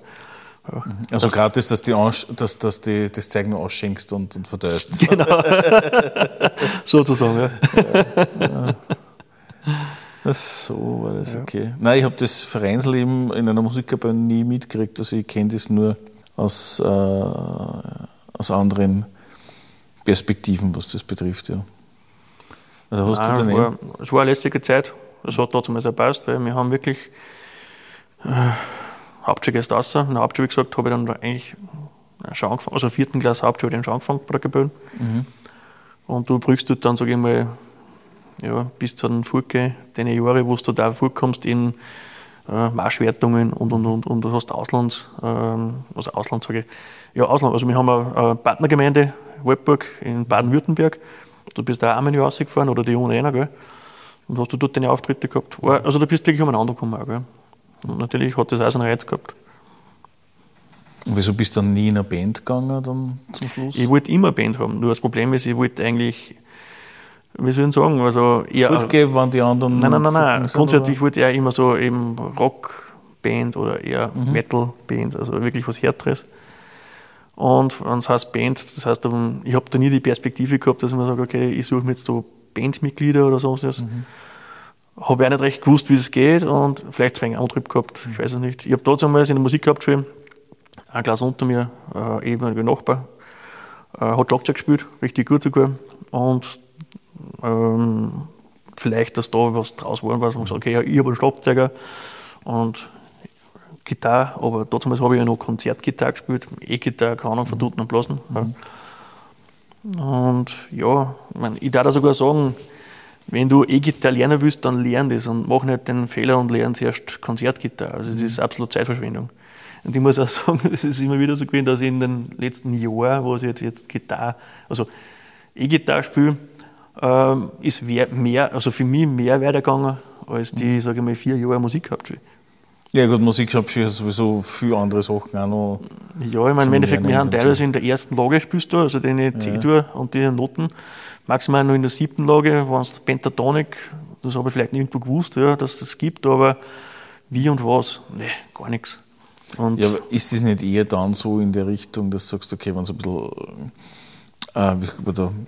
ja. Mhm. Also gratis, dass du dass, dass die, das Zeug nur ausschenkst und, und verteilst. (laughs) Genau. (laughs) Sozusagen, ja. ja. (laughs) So war das, ja. okay. Nein, ich habe das Vereinsleben in einer Musikkapelle nie mitgekriegt. Also ich kenne das nur aus, äh, aus anderen Perspektiven, was das betrifft. Ja. Also hast Nein, du war, es war eine lästige Zeit das hat trotzdem sehr passt, weil wir haben wirklich äh, Hauptschule erst raus. In der Hauptschule, wie gesagt, habe ich dann eigentlich schon angefangen, also vierten Klasse Hauptschule dann schon angefangen bei der Gebühren. Mhm. Und du brüchst dort dann, sage ich mal, ja, bis zu den Furke, deine Jahre, wo du da vorkommst in äh, Marschwertungen und und und und du hast Auslands, ähm, also Ausland sage ich, ja Ausland, also wir haben eine, Partnergemeinde, Waldburg in Baden-Württemberg, du bist da einmal rausgefahren oder die ohne einer, gell? Und hast du dort deine Auftritte gehabt? Also da bist du wirklich umeinander gekommen. Auch, gell? Und natürlich hat das auch seinen Reiz gehabt. Und wieso bist du dann nie in eine Band gegangen dann zum Schluss? Ich wollte immer eine Band haben. Nur das Problem ist, ich wollte eigentlich, wie soll ich sagen, also eher... Fortgeben, wenn die anderen... Nein, nein, nein, nein. Grundsätzlich ich eher immer so eben Rockband oder eher mhm. Metalband, also wirklich was Härteres. Und wenn es heißt Band, das heißt, ich habe da nie die Perspektive gehabt, dass ich mir sage, okay, ich suche mir jetzt so Bandmitglieder oder sonst was. Mhm. Habe ich auch nicht recht gewusst, wie es geht und vielleicht zwei Antrieb gehabt, ich weiß es nicht. Ich habe damals in der Musik gehabt schon, ein Glas unter mir, äh, ehemaliger Nachbar, äh, hat Schlagzeug gespielt, richtig gut sogar. Und ähm, vielleicht, dass da was draus war, was man sagt, okay, ja, ich habe einen Schlagzeuger und Gitarre, aber damals habe ich ja noch Konzertgitarre gespielt, E-Gitarre, keine Ahnung, von Tuten und Blasen. Mhm. Und ja, ich, mein, ich darf sogar sagen, wenn du E-Gitarre lernen willst, dann lern das und mach nicht den Fehler und lern zuerst Konzertgitarre. Also das ist absolut Zeitverschwendung. Und ich muss auch (laughs) sagen, es ist immer wieder so gewesen, dass ich in den letzten Jahren, wo ich jetzt, jetzt Gitarre, also E-Gitarre spiele, ähm, ist mehr, also für mich mehr weitergegangen als die, mhm. sage ich mal, vier Jahre Musikhauptschule. Ja gut, Musik habe ich sowieso viele andere Sachen auch noch. Ja, ich meine, im Endeffekt, wir haben teilweise in der ersten Lage spielst du, also den C-Dur und die Noten. Maximal nur in der siebten Lage, wenn es Pentatonik, das habe ich vielleicht nicht irgendwo gewusst, ja, dass das gibt, aber wie und was, ne, gar nichts. Und ja, aber ist das nicht eher dann so in der Richtung, dass du sagst, okay, wenn es ein bisschen äh, ein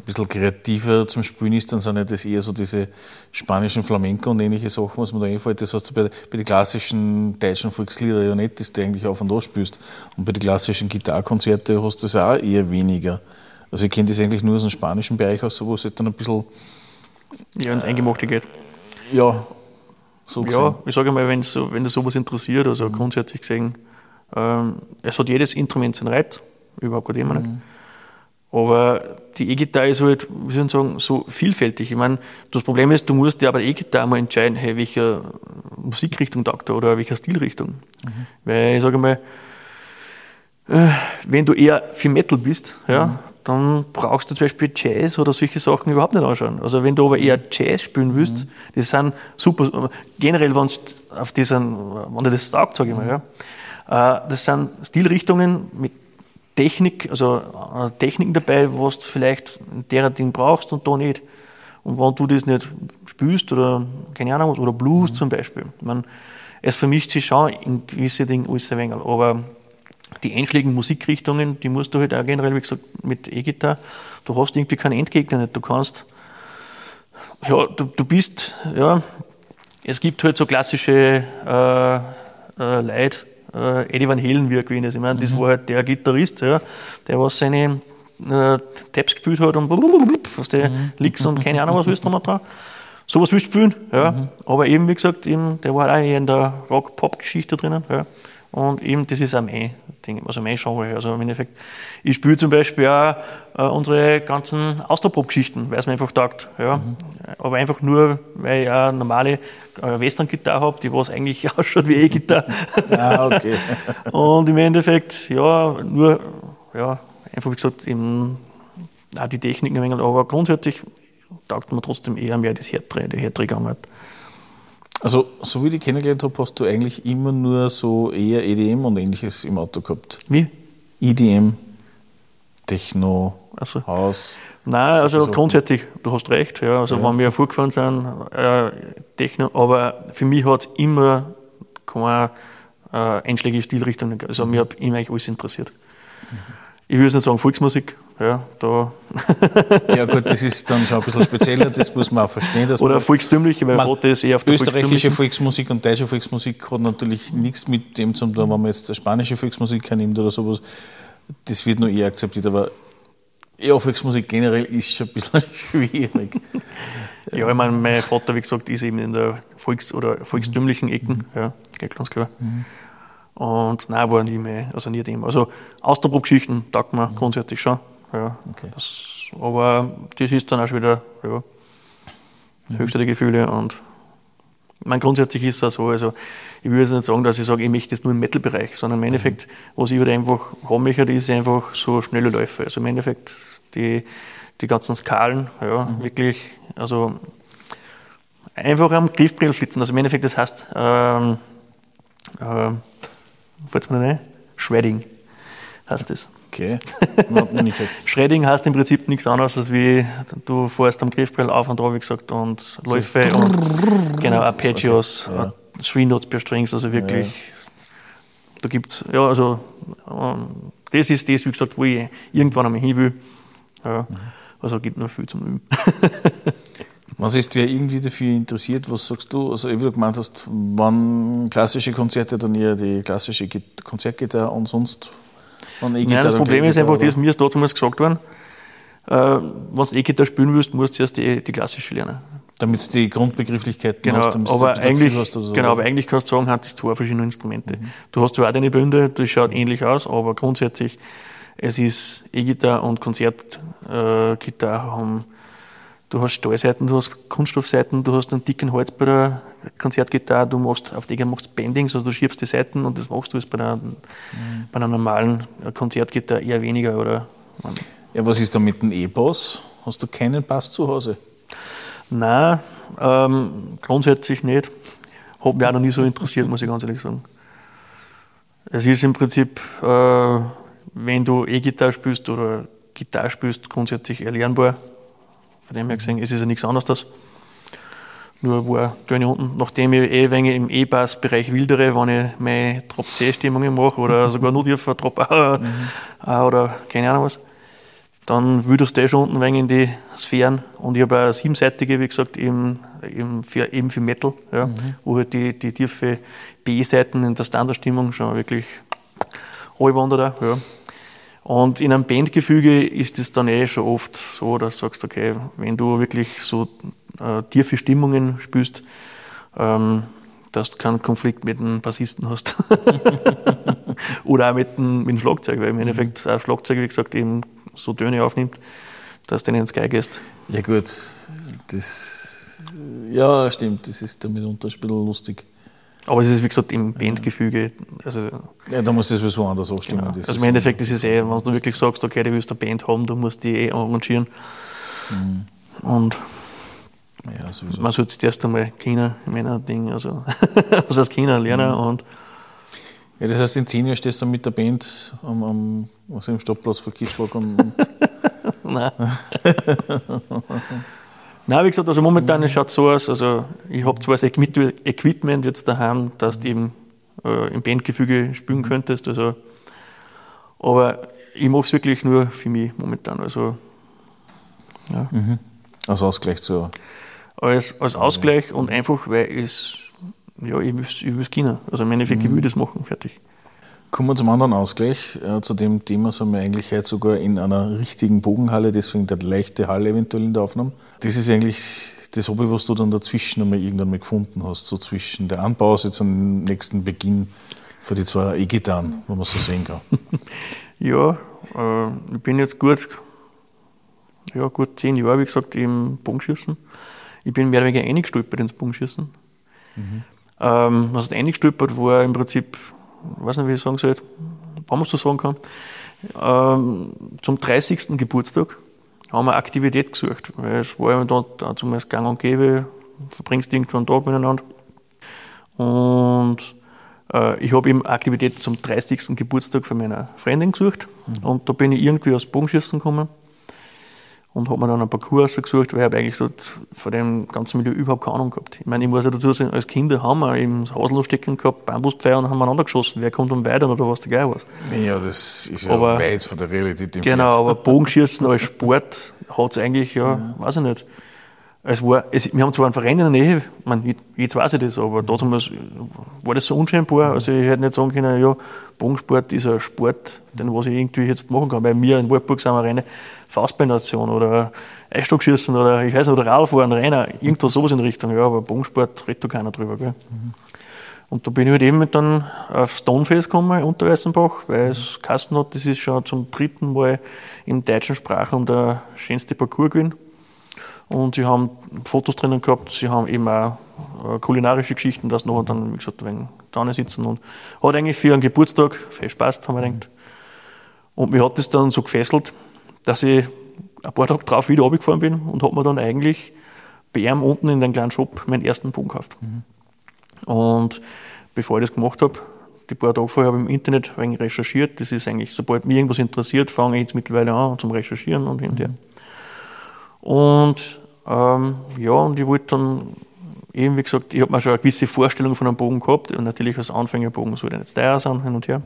bisschen kreativer zum Spielen ist, dann sind ja das eher so diese spanischen Flamenco und ähnliche Sachen, was man da einfällt. Das hast du bei, bei den klassischen deutschen Volkslieder ja nicht, dass du eigentlich auf und an spielst. Und bei den klassischen Gitarrkonzerten hast du das auch eher weniger. Also ich kenne das eigentlich nur aus dem spanischen Bereich aus, wo es halt dann ein bisschen... Ja, ins Eingemachte geht. Ja, so gesehen. Ja, ich sage mal, wenn, so, wenn das sowas interessiert, also grundsätzlich gesehen, ähm, es hat jedes Instrument seinen Reiz, überhaupt kein Thema mhm. nicht. Aber die E-Gitarre ist halt, wie soll ich sagen, so vielfältig. Ich meine, das Problem ist, du musst dir aber E-Gitarre mal entscheiden, hey, welche Musikrichtung taugt er oder welche Stilrichtung. Mhm. Weil ich sage mal, äh, wenn du eher für Metal bist, ja, mhm. dann brauchst du zum Beispiel Jazz oder solche Sachen überhaupt nicht anschauen. Also wenn du aber eher Jazz spielen willst, mhm. das sind super, generell, wenn auf diesen, wenn du das sagt, sage ich mal, ja, äh, das sind Stilrichtungen mit Technik, also äh, Techniken dabei, was du vielleicht in der Ding brauchst und da nicht. Und wenn du das nicht spielst oder keine Ahnung was, oder Blues mhm. zum Beispiel, ich meine, es vermischt sich schon in gewisse Dinge alles ein wenig, aber die einschlägigen Musikrichtungen, die musst du halt auch generell, wie gesagt, mit E-Gitarre, du hast irgendwie keinen Endgegner nicht, du kannst, ja, du, du bist, ja, es gibt halt so klassische äh, äh, Leute, äh, Eddie Van Halen wie gewesen ist. Ich meine, mhm. das war halt der Gitarrist, ja, der was seine äh, Tabs gespielt hat und was der mhm. Licks und keine Ahnung was (laughs) willst du dran. Sowas willst du spielen, ja. Mhm. Aber eben, wie gesagt, eben, der war auch in der Rock-Pop-Geschichte drinnen, ja. Und eben, das ist auch mein Ding, also mein Genre. Also im Endeffekt, ich spiele zum Beispiel auch äh, unsere ganzen Austropop-Geschichten, weil es mir einfach taugt. Ja. Mhm. Aber einfach nur, weil ich eine normale äh, Western-Gitarre habe, die was eigentlich (laughs) ausschaut wie E-Gitarre. ah, okay. (laughs) Und im Endeffekt, ja, nur, ja, einfach wie gesagt, eben auch die Techniken ein wenig, aber grundsätzlich taugt mir trotzdem eher mehr das Härtere, die härtere Gangart. Also, so wie ich dich kennengelernt habe, hast du eigentlich immer nur so eher EDM und ähnliches im Auto gehabt. Wie? EDM, Techno, also, Haus. Nein, also Sachen. grundsätzlich, du hast recht. Ja, also, ja. wenn wir vorgefahren sind, äh, Techno, aber für mich hat es immer keine äh, einschlägige Stilrichtung. Also, mhm. mich hat immer eigentlich alles interessiert. Mhm ich würde nicht sagen Volksmusik. Ja, da. (laughs) ja gut, das ist dann schon ein bisschen spezieller, das muss man auch verstehen. Dass Oder volkstümliche, weil man, ist eher auf der Österreichische Volksmusik und deutsche Volksmusik hat natürlich nichts mit dem zu tun, wenn man jetzt spanische Volksmusik nimmt oder sowas. Das wird nur eher akzeptiert, aber ja, Volksmusik generell ist schon ein bisschen (laughs) schwierig. ja, ich meine, mein Vater, wie gesagt, ist eben in der Volks- oder volkstümlichen Ecken, ja, geht ganz klar. Mhm. Und nein, war nie mehr, also nie dem. Also Ausdruckgeschichten taugt man mhm. grundsätzlich schon. Ja. Okay. Das, aber das ist dann auch schon wieder ja, das höchste der Gefühle. Und mein grundsätzlich ist es so, also ich würde jetzt nicht sagen, dass ich sage, ich möchte das nur im Metal-Bereich, sondern im mhm. Endeffekt, was ich halt einfach haben möchte, ist einfach so schnelle Läufe. Also im Endeffekt die, die ganzen Skalen, ja, mhm. wirklich, also einfach am Griffbrill sitzen. Also im Endeffekt, das heißt, ähm, äh, fällt mir nicht Shredding heißt das. Okay. (laughs) Shredding heißt im Prinzip nichts anderes, als wie du fährst am Griffbrell auf und drauf, wie gesagt, und Läufe und genau, Arpeggios, ja. Three Notes per Strings, also wirklich, ja. da gibt es, ja, also ähm, das ist das, wie gesagt, wo ich irgendwann einmal hin will. Ja, mhm. also gibt nur viel zum Üben. (laughs) Was ist wer irgendwie dafür interessiert? Was sagst du? Also, wie du gemeint hast, wann klassische Konzerte, dann eher die klassische Konzertgitarre und sonst? Nein, das Problem ist einfach, das, mir ist damals gesagt worden, äh, wenn du E-Gitarre spielen willst, musst du zuerst die, die klassische lernen. Damit du die Grundbegrifflichkeiten genau, hast, aber eigentlich, hast so. Genau, aber eigentlich kannst du sagen, hat es zwei verschiedene Instrumente. Mhm. Du hast zwar auch deine Bünde, das schaut ähnlich aus, aber grundsätzlich, es ist E-Gitarre und Konzertgitarre äh, haben Du hast Stahlseiten, du hast Kunststoffseiten, du hast einen dicken Holz bei der Konzertgitarre, du machst auf die machst Bendings, also du schiebst die Seiten und das machst du jetzt bei einer, mhm. bei einer normalen Konzertgitarre eher weniger. Oder, ja, was ist da mit dem E-Bass? Hast du keinen Bass zu Hause? Nein, ähm, grundsätzlich nicht. Hat mich auch noch nie so interessiert, muss ich ganz ehrlich sagen. Es ist im Prinzip, äh, wenn du E-Gitarre spielst oder Gitarre spielst, grundsätzlich erlernbar. Von dem her gesehen, es ist ja nichts anderes. Das. Nur war Töne unten, nachdem ich eh wenig im E-Bass-Bereich wildere, wenn ich meine Drop-C-Stimmungen mache oder (laughs) sogar nur tiefer Drop A, A oder keine Ahnung was, dann würdest du schon unten wenig in die Sphären. Und ich habe eine siebenseitige, wie gesagt, eben, eben, für, eben für Metal, ja, mhm. wo halt die, die tiefe B-Seiten in der Standardstimmung schon wirklich allwandert. Ja. Und in einem Bandgefüge ist es dann eh schon oft so, dass du sagst, okay, wenn du wirklich so äh, tiefe Stimmungen spürst, ähm, dass du keinen Konflikt mit dem Bassisten hast. (laughs) Oder auch mit dem, mit dem Schlagzeug, weil im Endeffekt auch Schlagzeug, wie gesagt, eben so Töne aufnimmt, dass du nicht ins Geige gehst. Ja gut, das ja stimmt, das ist damit unter ein bisschen lustig. Aber es ist, wie gesagt, im Bandgefüge. Also, Ja, da muss es sowieso anders anstimmen. genau. Also im Endeffekt ist es eh, wenn du wirklich sagst, okay, du willst eine Band haben, du musst die eh arrangieren. Mhm. Und Ja, man sollte es erst einmal China, meiner Ding, also (laughs) was heißt China lernen Mhm. und Ja, das heißt, in zehn Jahren stehst du mit der Band am, am also im Stadtplatz vor Kirchschlag und, und (laughs) Nein. (laughs) Nein, wie gesagt, also momentan schaut es so aus, also ich habe zwar das Equip- Equipment jetzt daheim, dass du eben äh, im Bandgefüge spielen könntest, also, aber ich mache es wirklich nur für mich momentan, also ja, als Ausgleich zur. als, als Ausgleich und einfach, weil es, ja, ich will es können, also im Endeffekt, ich will das machen, fertig. Kommen wir zum anderen Ausgleich. Äh, zu dem Thema sind wir eigentlich heute sogar in einer richtigen Bogenhalle, deswegen der leichte Halle eventuell in der Aufnahme. Das ist eigentlich das Hobby, was du dann dazwischen einmal irgendwann mal gefunden hast, so zwischen der Anpause zum nächsten Beginn für die zwei E-Gitarren, wenn man so sehen kann. (laughs) Ja, äh, ich bin jetzt gut, ja, gut zehn Jahre, wie gesagt, im Bogenschießen. Ich bin mehr oder weniger eingestolpert ins Bogenschießen. Ähm, was heißt eingestolpert war im Prinzip, ich weiß nicht, wie ich sagen soll, warum man es so sagen kann. Ähm, zum 30. Geburtstag haben wir Aktivität gesucht, weil es war ja auch zumindest gang und gäbe, verbringst irgendwo einen Tag miteinander. Und äh, ich habe eben Aktivität zum 30. Geburtstag von meiner Freundin gesucht. Und da bin ich irgendwie aus Bogenschießen gekommen und habe mir dann einen Parcours gesucht, weil ich habe eigentlich so von dem ganzen Milieu überhaupt keine Ahnung gehabt. Ich meine, ich muss ja dazu sagen, als Kinder haben wir eben das Hauslo stecken gehabt, Bambuspfeiler und haben einander geschossen. Wer kommt um weiter oder was der Geil was. Ja, das ist ja Aber- weit von der Realität Genau, entfernt. aber Bogenschießen als Sport hat es eigentlich, ja, weiß ich nicht. Es war, es, wir haben zwar einen Verein in der Nähe, mein, jetzt- weiß ich das, aber damals war das so unscheinbar. Also ich hätte nicht sagen können, ja, Bogensport ist ein Sport, den was ich irgendwie jetzt machen kann. Weil wir in Wartburg sind wir eine reine Faustballnation oder Eisstockschießen oder ich weiß nicht, oder Radfahren, Reiner, irgendwas sowas in Richtung. Ja, aber Bogensport redet da keiner drüber. Gell? Und da bin ich halt eben dann auf Stonefest gekommen, unter Weißenbach, weil es geheißen hat, das ist schon zum dritten Mal im deutschen Sprachraum der schönste Parcours gewesen. Und sie haben Fotos drinnen gehabt, sie haben eben auch äh, kulinarische Geschichten, dass noch dann, wie gesagt, wenn da sitzen und hat eigentlich für einen Geburtstag viel Spaß, haben wir gedacht. Und mir hat das dann so gefesselt, dass ich ein paar Tage drauf wieder runtergefahren bin und habe mir dann eigentlich bei ihm unten in den kleinen Shop meinen ersten Bogen gekauft. Und bevor ich das gemacht habe, die paar Tage vorher habe ich im Internet ein wenig recherchiert. Das ist eigentlich, sobald mich irgendwas interessiert, fange ich jetzt mittlerweile an zum Recherchieren und hin und her. Und ähm, ja, und ich wollte dann eben, wie gesagt, ich habe mir schon eine gewisse Vorstellung von einem Bogen gehabt und natürlich als Anfängerbogen soll der nicht teuer sein, hin und her.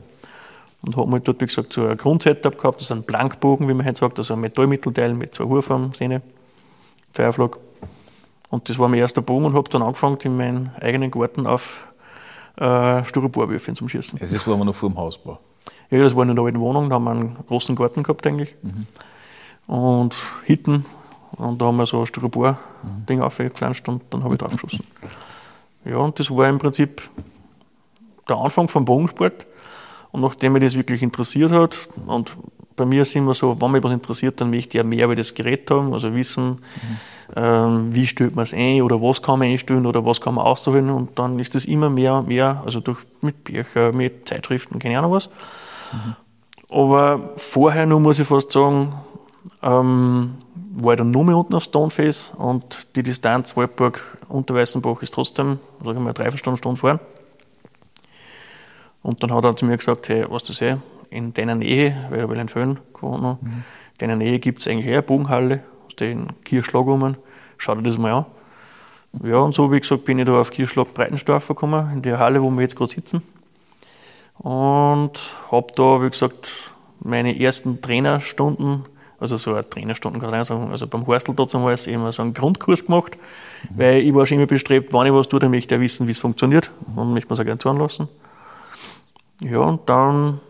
Und habe mir dort, wie gesagt, so ein Grundsetup gehabt, das ist ein Blankbogen, wie man heute sagt, also ein Metallmittelteil mit zwei Hurfarben, Sehne. Und das war mein erster Bogen und habe dann angefangen, in meinem eigenen Garten auf äh, Styroporwürfeln zum Schießen. Es ist, war wir noch vor dem Hausbau. Ja, das war in der alten Wohnung, da haben wir einen großen Garten gehabt eigentlich. Und Hitten. Und da haben wir so ein Styropor-Ding aufgepflanzt und dann habe ich drauf geschossen. (laughs) Ja, und das war im Prinzip der Anfang vom Bogensport. Und nachdem mich das wirklich interessiert hat, und bei mir ist immer so, wenn mich was interessiert, dann möchte ich ja mehr über das Gerät haben, also wissen, ähm, wie stellt man es ein oder was kann man einstellen oder was kann man ausholen. Und dann ist das immer mehr und mehr, also durch, mit Büchern, mit Zeitschriften, keine Ahnung was. Aber vorher nur muss ich fast sagen, ähm, war dann nur mehr unten auf Stoneface und die Distanz Waldburg unter Weißenbach ist trotzdem, sag ich mal, drei Stunden Stunden fahren. Und dann hat er zu mir gesagt, hey, was du sehen, in deiner Nähe, weil ich habe in Föhn gewohnt, noch, in deiner Nähe gibt es eigentlich eh eine Bogenhalle, aus den Kirchschlag rum, schau dir das mal an. Ja, und so wie gesagt bin ich da auf Kirchschlag Breitensdorf gekommen, in der Halle, wo wir jetzt gerade sitzen. Und habe da, wie gesagt, meine ersten Trainerstunden, also so eine Trainerstunden kann ich sagen, also beim Horstl damals eben so einen Grundkurs gemacht, weil ich war schon immer bestrebt, wenn ich was tue, dann möchte ich wissen, wie es funktioniert und möchte mir es auch gerne zuhören lassen. Ja, und dann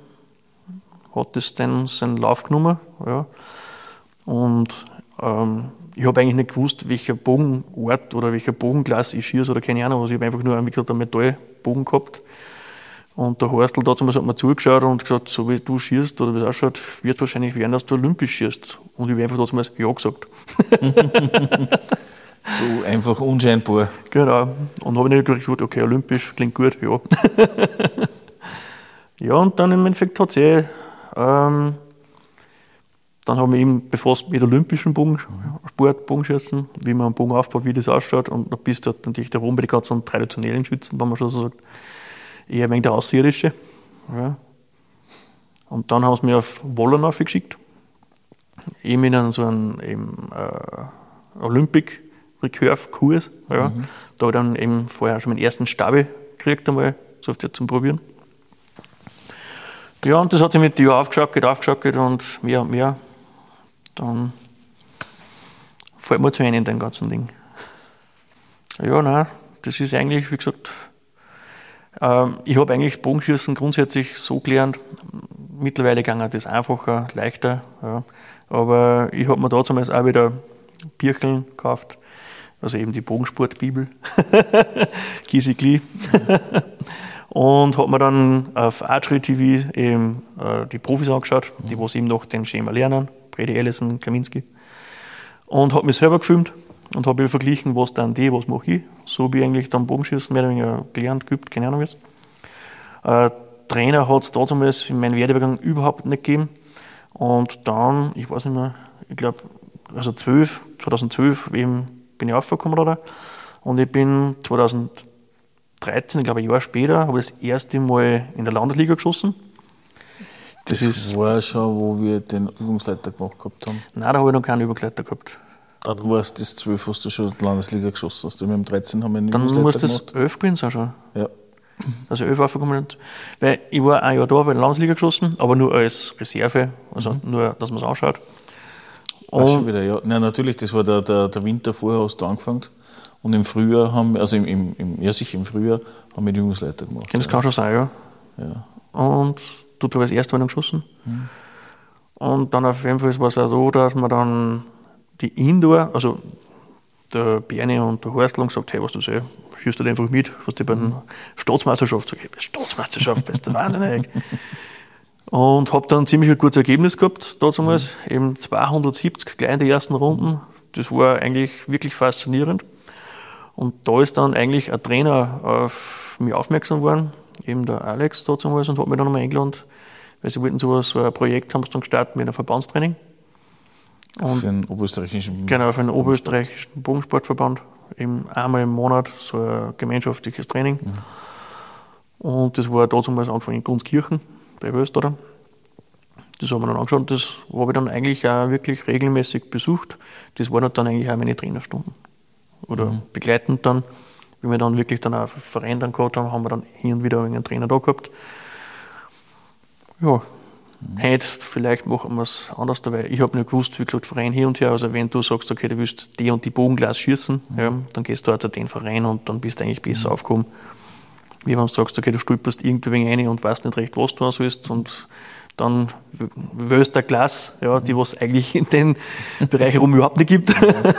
hat das dann seinen Lauf genommen. Ja. Und ähm, ich habe eigentlich nicht gewusst, welcher Bogenort oder welcher Bogenglas ich schieße oder keine Ahnung was. Ich habe einfach nur, einen Metallbogen gehabt. Und der Horstl damals hat mir zugeschaut und gesagt, so wie du schießt oder wie es ausschaut, wird wahrscheinlich werden, dass du olympisch schießt. Und ich habe einfach damals Ja gesagt. (laughs) so einfach unscheinbar. Genau. Und habe nicht gesagt, okay, olympisch klingt gut, ja. (laughs) ja, und dann im Endeffekt hat es eh, ähm, dann haben wir eben befasst mit olympischen Bogensport, Bogenschießen, wie man einen Bogen aufbaut, wie das ausschaut. Und da bist du halt natürlich der Rom bei den ganzen traditionellen Schützen, wenn man schon so sagt eher wegen der Außerirdische. Ja. Und dann haben sie mich auf Wollern geschickt. Eben in so einen eben, äh, Olympic Recurve Kurs. Ja. Mhm. Da habe ich dann eben vorher schon meinen ersten Stabe gekriegt, einmal so zum Probieren. Ja, und das hat sich mit den Jahren aufgeschaukelt, aufgeschaukelt und mehr und mehr. Dann fällt mir zu einem in dem ganzen Ding. Ja, nein, das ist eigentlich, wie gesagt, ich habe eigentlich das Bogenschießen grundsätzlich so gelernt. Mittlerweile ging das einfacher, leichter. Ja. Aber ich habe mir da zumindest auch wieder Bircheln gekauft, also eben die Bogensportbibel, (laughs) Kisikli. und habe mir dann auf Archery TV eben äh, die Profis angeschaut, die was eben noch den Schema lernen, Brady Allison, Kaminski. Und habe mich selber gefilmt und habe verglichen, was dann die, was mache ich. So habe ich eigentlich dann Bogenschießen mehr oder weniger gelernt, geübt, keine Ahnung was. Äh, Trainer hat es damals in meinem Werdegang überhaupt nicht gegeben. Und dann, ich weiß nicht mehr, ich glaube, also 12, 2012 eben bin ich aufgekommen oder? Und ich bin 2013, ich glaube ein Jahr später, habe ich das erste Mal in der Landesliga geschossen. Das, das war schon, wo wir den Übungsleiter gemacht gehabt haben. Nein, da habe ich noch keinen Übungsleiter gehabt. Dann war es das 12, was du schon in der Landesliga geschossen hast. Wir haben 13 haben wir Dann muss das 11 gewesen sein schon. Ja. Also 11 aufgekommen. Weil ich war ein Jahr da bei der Landesliga geschossen, aber nur als Reserve, also mhm. nur, dass man es anschaut. Und schon wieder, ja. Nein, natürlich, das war der, der, der Winter vorher, hast du angefangen. Und im Frühjahr haben wir, also im, im, im, ja, sicher im Frühjahr haben wir die Übungsleiter gemacht. Das ja. kann schon sein, ja. ja. Und du hast das erste Mal geschossen. Mhm. Und dann auf jeden Fall war es auch so, dass wir dann die Indoor, also der Bernie und der Horstl haben gesagt, hey, was du so, schießt du einfach mit, was die bei der Staatsmeisterschaft, sag ich, Staatsmeisterschaft, bist du wahnsinnig. (laughs) und habe dann ziemlich ein gutes Ergebnis gehabt, damals, mhm. eben 270 gleich in den ersten Runden. Das war eigentlich wirklich faszinierend. Und da ist dann eigentlich ein Trainer auf mich aufmerksam geworden, eben der Alex damals, und hat mich dann nochmal eingeladen, weil sie wollten sowas, so ein Projekt haben sie dann gestartet mit einem Verbandstraining. Und für den oberösterreichischen Genau, für den oberösterreichischen Bogensportverband. Eben einmal im Monat so ein gemeinschaftliches Training. Mhm. Und das war damals Anfang in Gunskirchen bei Wöster. Das haben wir dann angeschaut. Das habe ich dann eigentlich auch wirklich regelmäßig besucht. Das waren dann eigentlich auch meine Trainerstunden. Oder mhm. begleitend dann. Wenn wir dann wirklich dann auch Verein dann gehabt haben, haben wir dann hin und wieder einen Trainer da gehabt. Ja, Heute vielleicht machen wir es anders dabei. Ich habe nicht gewusst, wie gesagt, Verein hier und her. Also wenn du sagst, okay, du willst die und die Bogenglas schießen, mhm. ja, dann gehst du halt zu den Verein und dann bist du eigentlich besser mhm. aufgehoben. Wie wenn du sagst, okay, du stolperst irgendwie wegen rein und weißt nicht recht, was du sollst und dann du ein Glas, ja, die was eigentlich in den Bereich herum überhaupt nicht gibt. Ja,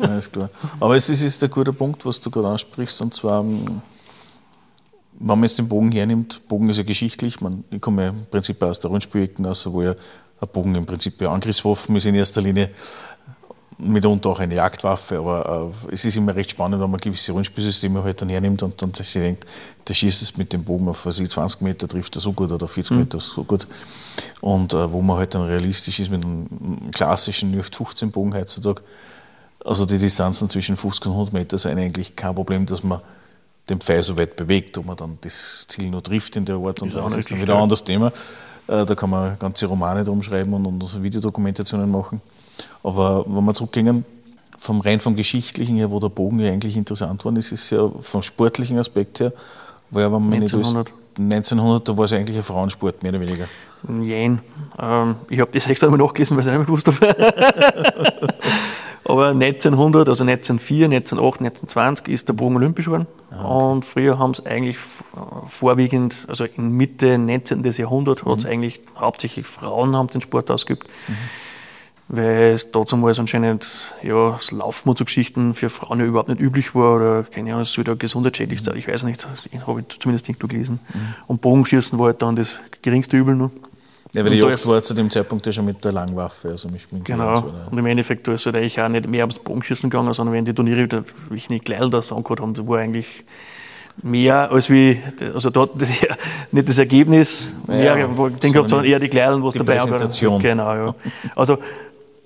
alles klar. Aber es ist, ist ein guter Punkt, was du gerade ansprichst, und zwar wenn man jetzt den Bogen hernimmt, Bogen ist ja geschichtlich, man, ich komme ja im Prinzip aus der Rundspielecke aus, wo ja ein Bogen im Prinzip ja Angriffswaffen ist in erster Linie, mitunter auch eine Jagdwaffe, aber äh, es ist immer recht spannend, wenn man gewisse Rundspielsysteme halt dann hernimmt und dann sich denkt, der schießt es mit dem Bogen auf was 20 Meter, trifft er so gut oder 40 mhm. Meter so gut. Und äh, wo man halt dann realistisch ist mit einem klassischen 15 Bogen heutzutage, also die Distanzen zwischen 50 und 100 Meter sind eigentlich kein Problem, dass man den Pfeil so weit bewegt, ob man dann das Ziel nur trifft in der Art und Weise, ist dann wieder ein anderes Thema. Äh, da kann man ganze Romane drum schreiben und, und Videodokumentationen machen. Aber wenn wir zurückgehen, vom rein vom Geschichtlichen her, wo der Bogen ja eigentlich interessant war, ist es ja vom sportlichen Aspekt her, war ja, wenn man 1900. Nicht 1900, da war es eigentlich ein Frauensport, mehr oder weniger. Jein. Ähm, ich habe das extra mal nachgelesen, weil ich es nicht mehr gewusst habe. (laughs) Aber 1900, also 1904, 1908, 1920 ist der Bogen olympisch geworden. Ah, okay. Und früher haben es eigentlich vorwiegend, also in Mitte 19. Jahrhundert, mhm. hat es eigentlich hauptsächlich Frauen haben den Sport ausgeübt. Mhm. weil es damals anscheinend ja, das Laufen und so Geschichten für Frauen ja überhaupt nicht üblich war oder keine Ahnung, es soll da gesundheitsschädlich sein, ich weiß nicht, habe ich zumindest nicht gelesen. Mhm. Und Bogenschießen war halt dann das geringste Übel nur. Ja, weil die Jagd war zu dem Zeitpunkt ja schon mit der Langwaffe, also mit, mit Genau, so, und im Endeffekt da ist halt eigentlich auch nicht mehr ums Bogenschießen gegangen, sondern wenn die Turniere wieder nicht Kleidel da angehört haben, das war eigentlich mehr als wie, also dort das (laughs) nicht das Ergebnis, mehr, ja, den gehabt, sondern eher die Kleidel, was die dabei Präsentation. Genau, ja. (laughs) Also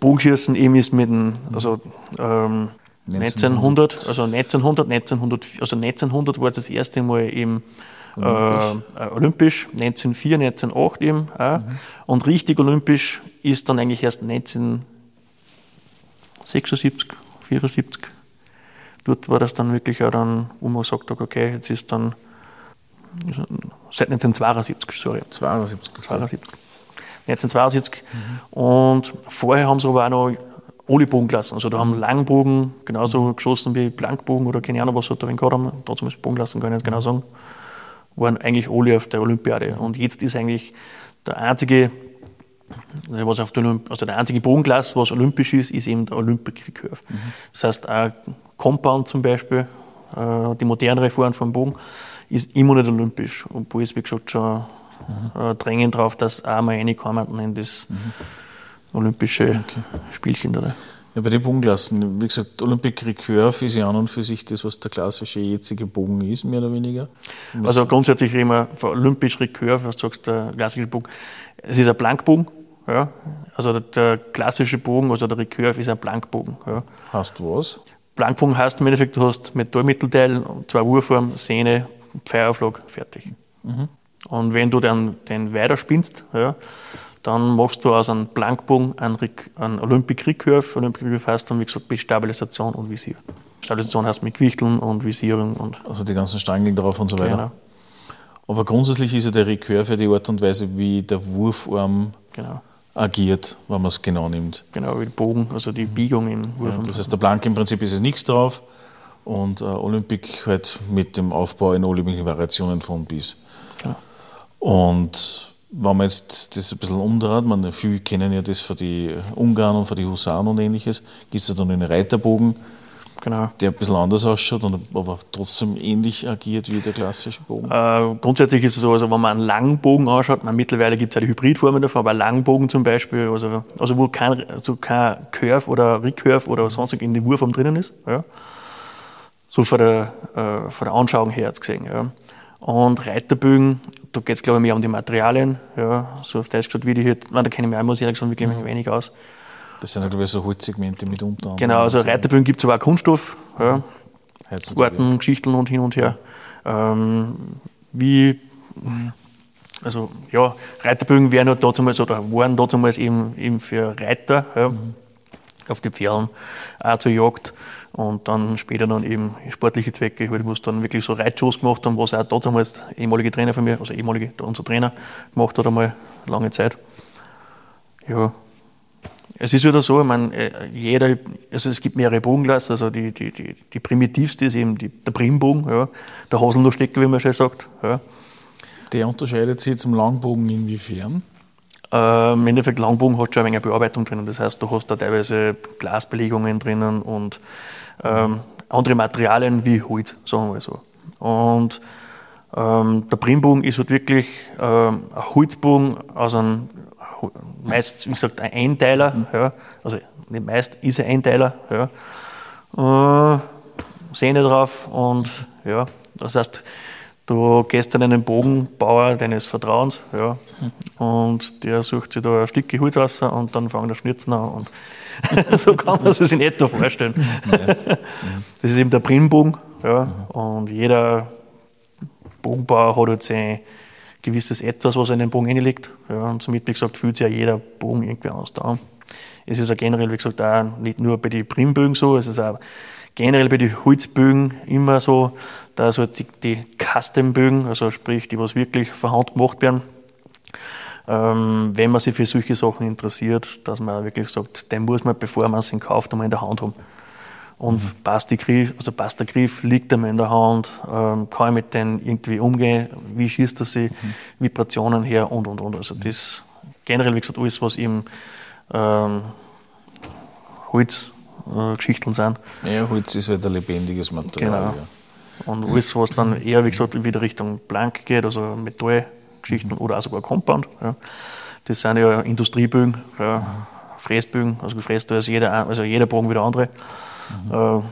Bogenschießen eben ist mit dem, also ähm, 1900, also 1900, 1900, also 1900 war es das erste Mal eben olympisch, äh, olympisch 1904, 1908 eben. Auch. Mhm. Und richtig olympisch ist dann eigentlich erst 1976, 74. Dort war das dann wirklich auch dann, wo man sagt hat, okay, jetzt ist dann seit 1972, sorry. 72. 72. 1972. Mhm. Und vorher haben sie aber auch noch ohne Bogen gelassen. Also da haben Langbogen genauso geschossen wie Blankbogen oder keine Ahnung, was sie da gehabt haben. Dazu muss Bogen lassen, kann ich nicht genau sagen. Waren eigentlich alle auf der Olympiade. Und jetzt ist eigentlich der einzige, was auf der, also der einzige Bogenklasse, was olympisch ist, ist eben der Olympic Recurve. Mhm. Das heißt, auch Compound zum Beispiel, äh, die modernere Form vom Bogen, ist immer nicht olympisch. Obwohl es, wie gesagt, schon mhm. äh, drängen drauf, dass auch mal reinkommen in das mhm. olympische okay. Spielchen. Da. Ja, bei den Bogenklassen, wie gesagt, Olympic Recurve ist ja an und für sich das, was der klassische jetzige Bogen ist, mehr oder weniger. Also grundsätzlich reden wir von Olympisch Recurve, was du sagst, der klassische Bogen. Es ist ein Blankbogen, ja. Also der, klassische Bogen, also der Recurve ist ein Blankbogen. Ja. Hast du was? Blankbogen heißt im Endeffekt, du hast Metallmittelteil, zwei Wurfform, Sehne, Pfeilaufschlag, fertig. Mhm. Und wenn du dann den weiterspinnst, ja, dann machst du aus einem Blankbogen einen, einen Olympic Recurve. Olympic Recurve heißt dann, wie gesagt, mit Stabilisation und Visier. Stabilisation heißt mit Gewichteln und Visierung. Und also die ganzen Stangen drauf und so weiter. Genau. Aber grundsätzlich ist ja der Recurve die Art und Weise, wie der Wurfarm genau. agiert, wenn man es genau nimmt. Genau, wie der Bogen, also die Biegung im Wurf. Ja, das heißt, der Blank im Prinzip ist es nichts drauf und äh, Olympic halt mit dem Aufbau in möglichen Variationen von bis. Und wenn man jetzt das ein bisschen umdreht, man, viele kennen ja das für die Ungarn und für die Husaren und ähnliches, gibt es ja dann einen Reiterbogen, genau. der ein bisschen anders ausschaut, und aber trotzdem ähnlich agiert wie der klassische Bogen. Äh, grundsätzlich ist es so, also wenn man einen langen Bogen anschaut, man, mittlerweile gibt es ja die Hybridformen davon, aber Langbogen zum Beispiel, also, also wo kein, also kein Curve oder Recurve oder sonst in die Wurform drinnen ist, ja. so von der, äh, von der Anschauung her jetzt gesehen. Ja. Und Reiterbögen, da geht es glaube ich mehr um die Materialien, ja, so auf Deutsch gesagt, wie die hier, da kenne ich mich auch, muss ich ehrlich sagen, wirklich mhm. wenig aus. Das sind ja glaube ich so Holzsegmente mitunter. Genau, also Reiterbögen gibt es aber auch Kunststoff, ja, Orten, Geschichten und hin und her. Ähm, wie, also ja, Reiterbögen wären ja damals oder waren damals eben, eben für Reiter ja, mhm. auf die Pferden, auch zur Jagd und dann später dann eben sportliche Zwecke, wo es dann wirklich so Reitshows gemacht haben, was auch dort damals ehemalige Trainer von mir, also ehemalige, unser Trainer gemacht hat einmal lange Zeit. Ja. Es ist wieder so, ich meine, äh, jeder, also es gibt mehrere Bogenklassen, also die, die, die, die primitivste ist eben die, der Primbogen, ja, der Haselnussstecker, wie man schon sagt. Ja. Der unterscheidet sich zum Langbogen inwiefern? Äh, Im Endeffekt Langbogen hat schon ein wenig Bearbeitung drinnen. Das heißt, du hast da teilweise Glasbelegungen drinnen und ähm, andere Materialien wie Holz, sagen wir so. Und ähm, der Primbogen ist halt wirklich ähm, ein Holzbogen aus einem, meist, wie gesagt, ein Einteiler, mhm. ja, also nicht meist, ist ein Einteiler, ja. Äh, Sehne drauf und ja, das heißt, du gehst an einen Bogenbauer deines Vertrauens, ja, und der sucht sich da ein Stück Holz raus und dann fangen der Schnitzen an und (laughs) so kann man sich in etwa vorstellen. Das ist eben der Primbogen. Ja, und jeder Bogenbauer hat jetzt ein gewisses Etwas, was in den Bogen reinlegt. Ja, und somit, wie gesagt, fühlt sich ja jeder Bogen irgendwie anders da. Es ist ja generell, wie gesagt, auch nicht nur bei den Primbögen so, es ist auch generell bei den Holzbögen immer so, dass halt die, die Custom-Bögen, also sprich, die was wirklich von Hand gemacht werden, ähm, wenn man sich für solche Sachen interessiert, dass man wirklich sagt, den muss man, bevor man es kauft, einmal in der Hand haben. Und mhm. passt, die Griff, also passt der Griff, liegt einmal in der Hand, ähm, kann ich mit denen irgendwie umgehen, wie schießt er sich, mhm. Vibrationen her und und und. Also das generell, wie gesagt, alles, was im ähm, Holzgeschichten äh, sind. Ja, Holz ist halt ein lebendiges Material. Genau. Ja. Und alles, was dann eher, wie gesagt, wieder Richtung Plank geht, also Metallgeschichten mhm. oder auch sogar Compound. Ja. Das sind ja Industriebögen, ja, Fräsbögen, also gefräst da ist jeder, also jeder Bogen wieder andere. Mhm. Äh,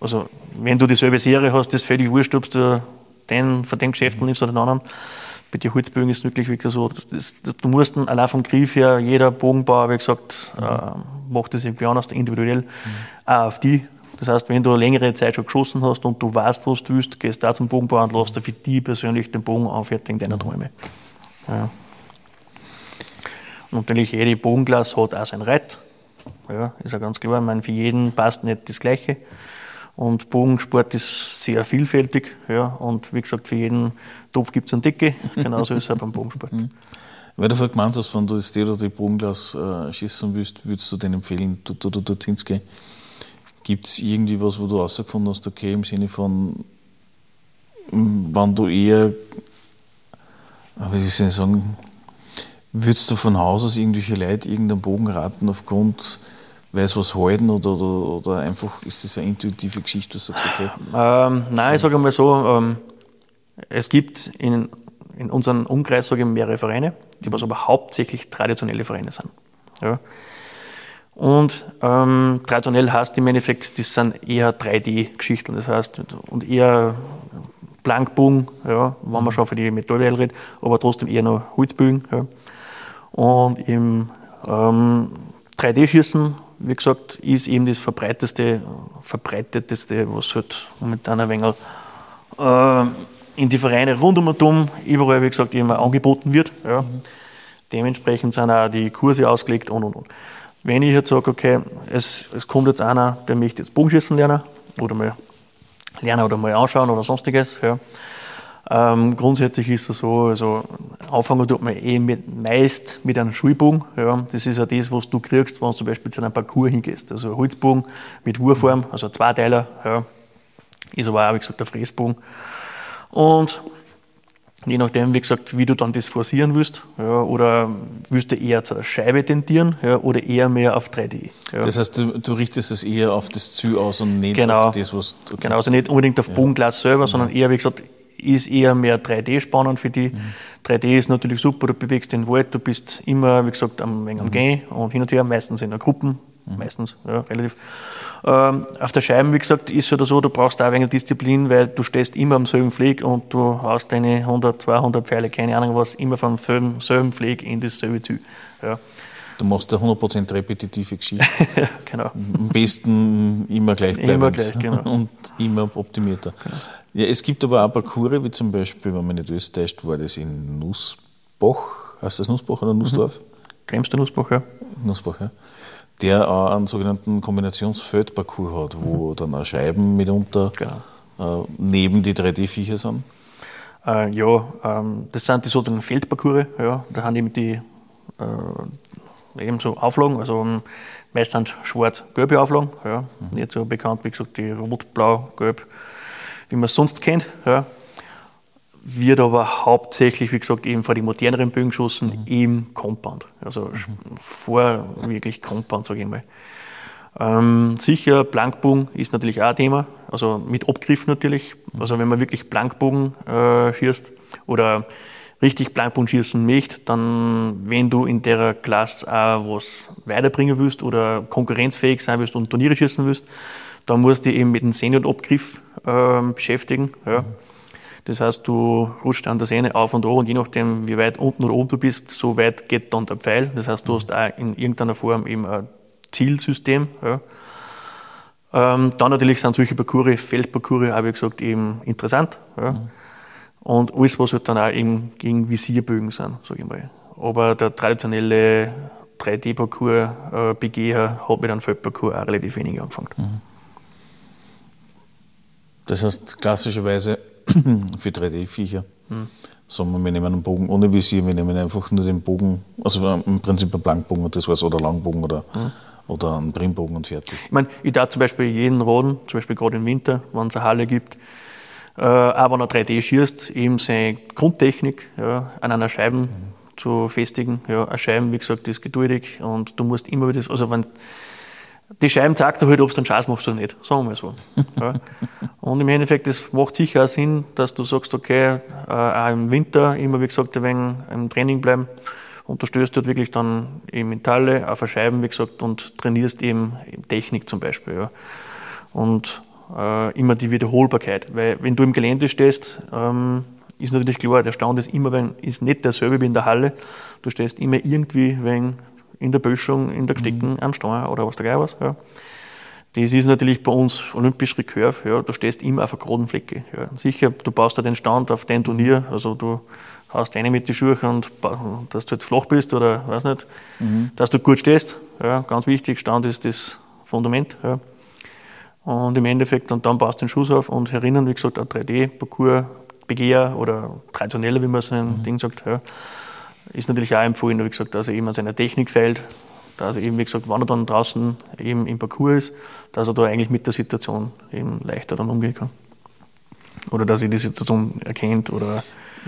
also wenn du dieselbe Serie hast, das völlig wurscht, ob du den von den Geschäften nimmst oder den anderen. Bei den Holzbögen ist es wirklich, wirklich so, das, das, du musst allein vom Griff her, jeder Bogenbauer, wie gesagt, mhm. äh, macht das irgendwie anders, individuell, mhm. auch auf die. Das heißt, wenn du eine längere Zeit schon geschossen hast und du weißt, was du willst, gehst da zum Bogenbauer und lässt dir für die persönlich den Bogen anfertigen, deiner mhm. Träume. Ja. Und natürlich, jede Bogenglas hat auch sein Reit. Ja, ist ja ganz klar. Ich meine, für jeden passt nicht das Gleiche. Und Bogensport ist sehr vielfältig. Ja, und wie gesagt, für jeden Topf gibt es eine Decke. Genauso ist es auch beim Bogensport. (laughs) Weil du vorhin gemeint hast, wenn du das oder die Bogenglas äh, schießen willst, würdest du denen empfehlen, dort, dort, dort hinzugehen? Gibt es irgendwie was, wo du rausgefunden hast, okay, im Sinne von, wann du eher, wie soll ich sagen, würdest du von Haus aus irgendwelche Leute irgendeinen Bogen raten aufgrund weiß was halten oder, oder, oder, einfach ist das eine intuitive Geschichte, du sagst, okay? Ähm, nein, so. ich sage mal so, ähm, es gibt in, in unserem Umkreis sage ich, mehrere Vereine, was aber hauptsächlich traditionelle Vereine sind. Ja. Und ähm, traditionell heißt im Endeffekt, das sind eher 3D-Geschichten, das heißt, und eher Blankbogen, ja, wenn man schon für die Metallwelt redet, aber trotzdem eher noch Holzbögen. Ja. Und im ähm, 3D-Schießen wie gesagt, ist eben das verbreitetste, verbreiteteste was halt momentan ein wenig äh, in die Vereine rund um und um, überall, wie gesagt, immer angeboten wird. Ja. Mhm. Dementsprechend sind auch die Kurse ausgelegt und und und. Wenn ich jetzt sage, okay, es, es kommt jetzt einer, der möchte jetzt Bogenschießen lernen oder mal lernen oder mal anschauen oder sonstiges, ja, ähm, grundsätzlich ist es so, also anfangen tut man eh mit, meist mit einem Schulbogen. Ja. Das ist ja das, was du kriegst, wenn du zum Beispiel zu einem Parcours hingehst. Also Holzbogen mit Wurform, also ein Zweiteiler, ja. ist aber auch, wie gesagt, der Fräsbogen. Und je nachdem, wie gesagt, wie du dann das forcieren willst, ja, oder willst du eher zur Scheibe tendieren ja, oder eher mehr auf 3D. Ja. Das heißt, du, du, richtest es eher auf das Ziel aus und nicht genau. auf das, was du. Genau, also nicht unbedingt auf Bogenglas selber, sondern eher, wie gesagt, ist eher mehr 3D spannend für die. Mhm. 3D ist natürlich super, du bewegst den Wald, du bist immer, wie gesagt, am, am mhm. Gehen und hin und her, meistens in einer Gruppe, mhm. meistens, ja, relativ. Ähm, auf der Scheibe, wie gesagt, ist es halt so, du brauchst auch ein wenig Disziplin, weil du stehst immer am selben Pfleg und du hast deine 100, 200 Pfeile, keine Ahnung was, immer vom selben, selben Pfleg in dasselbe Ziel. Ja. Du machst eine 100% repetitive Geschichte. (laughs) genau. Am besten immer gleich bleiben. Immer gleich, genau. (laughs) Und immer optimierter. Genau. Ja, es gibt aber auch Parcours, wie zum Beispiel, wenn man nicht täuscht, war das in Nussbach, heißt das Nussbach oder Nussdorf? Mhm. Kremster Nussbach, ja. Nussbach, ja. Der auch einen sogenannten Kombinationsfeldparcours hat, wo mhm. dann auch Scheiben mitunter genau. äh, neben die 3D-Viecher sind. Äh, ja, ähm, das sind die sogenannten Feldparcours, ja. Da haben eben die äh, eben so Auflagen, also um, meistens schwarz-gelbe Auflagen, ja. Mhm. nicht so bekannt, wie gesagt, die rot, blau, gelb wie man es sonst kennt. Ja. Wird aber hauptsächlich, wie gesagt, eben vor die moderneren Bögen geschossen mhm. im Compound. Also mhm. vor wirklich Compound, sage ich mal. Ähm, sicher, Blankbogen ist natürlich auch ein Thema, also mit Abgriff natürlich. Mhm. Also wenn man wirklich Blankbogen äh, schießt oder richtig Blankbogen schießen möchte, dann, wenn du in der Klasse auch was weiterbringen willst oder konkurrenzfähig sein willst und Turniere schießen willst, da musst du dich eben mit dem Sehne-und-Abgriff äh, beschäftigen. Ja. Das heißt, du rutschst an der Sehne auf und an und je nachdem, wie weit unten oder oben du bist, so weit geht dann der Pfeil. Das heißt, du hast auch in irgendeiner Form eben ein Zielsystem. Ja. Ähm, dann natürlich sind solche Parcours, Feldparcours, habe ich gesagt, eben interessant. Ja. Mhm. Und alles, was halt dann auch eben gegen Visierbögen sind, sage ich mal. Aber der traditionelle 3D-Parcours, äh, Begeher, hat mit einem Feldparcours auch relativ wenig angefangen. Mhm. Das heißt, klassischerweise (clears throat) für 3D-Viecher mhm. sagen wir, nehmen einen Bogen ohne Visier, wir nehmen einfach nur den Bogen, also im Prinzip einen Blankbogen und das war's, oder Langbogen oder, mhm. oder einen Primbogen und fertig. Ich meine, ich darf zum Beispiel jeden Roden, zum Beispiel gerade im Winter, wenn es eine Halle gibt, äh, auch wenn er 3D schießt, eben seine Grundtechnik ja, an einer Scheibe mhm. zu festigen. Ja, eine Scheibe, wie gesagt, ist geduldig und du musst immer wieder, also wenn die Scheiben zeigt dir halt, ob du einen Scheiß machst oder nicht, sagen wir mal so. (laughs) ja. Und im Endeffekt, das macht sicher auch Sinn, dass du sagst, okay, äh, auch im Winter immer, wie gesagt, wenig im Training bleiben und du stößt dort wirklich dann eben in Talle auf Scheiben, wie gesagt, und trainierst eben Technik zum Beispiel. Ja. Und äh, immer die Wiederholbarkeit, weil wenn du im Gelände stehst, ähm, ist natürlich klar, der Stand ist immer, wenn, ist nicht derselbe wie in der Halle. Du stehst immer irgendwie wenn in der Böschung, in der Gestecken mhm. am Steuer oder was da geil was. Ja. Das ist natürlich bei uns olympisch Recurve, ja, du stehst immer auf einer geraden Flecke. Ja. Sicher, du baust da den Stand auf dein Turnier, also du hast eine mit den Schuhen und dass du jetzt flach bist oder weiß nicht, mhm. dass du gut stehst. Ja, ganz wichtig, Stand ist das Fundament. Ja. Und im Endeffekt, und dann baust du den Schuss auf und herinnen, wie gesagt, ein 3D-Parcours, Begehr oder traditioneller, wie man so ein mhm. Ding sagt, ja, ist natürlich auch empfohlen, wie gesagt, dass er eben an seiner Technik fällt, dass er eben, wie gesagt, wenn er dann draußen eben im Parcours ist, dass er da eigentlich mit der Situation eben leichter dann umgehen kann. Oder dass er die Situation erkennt oder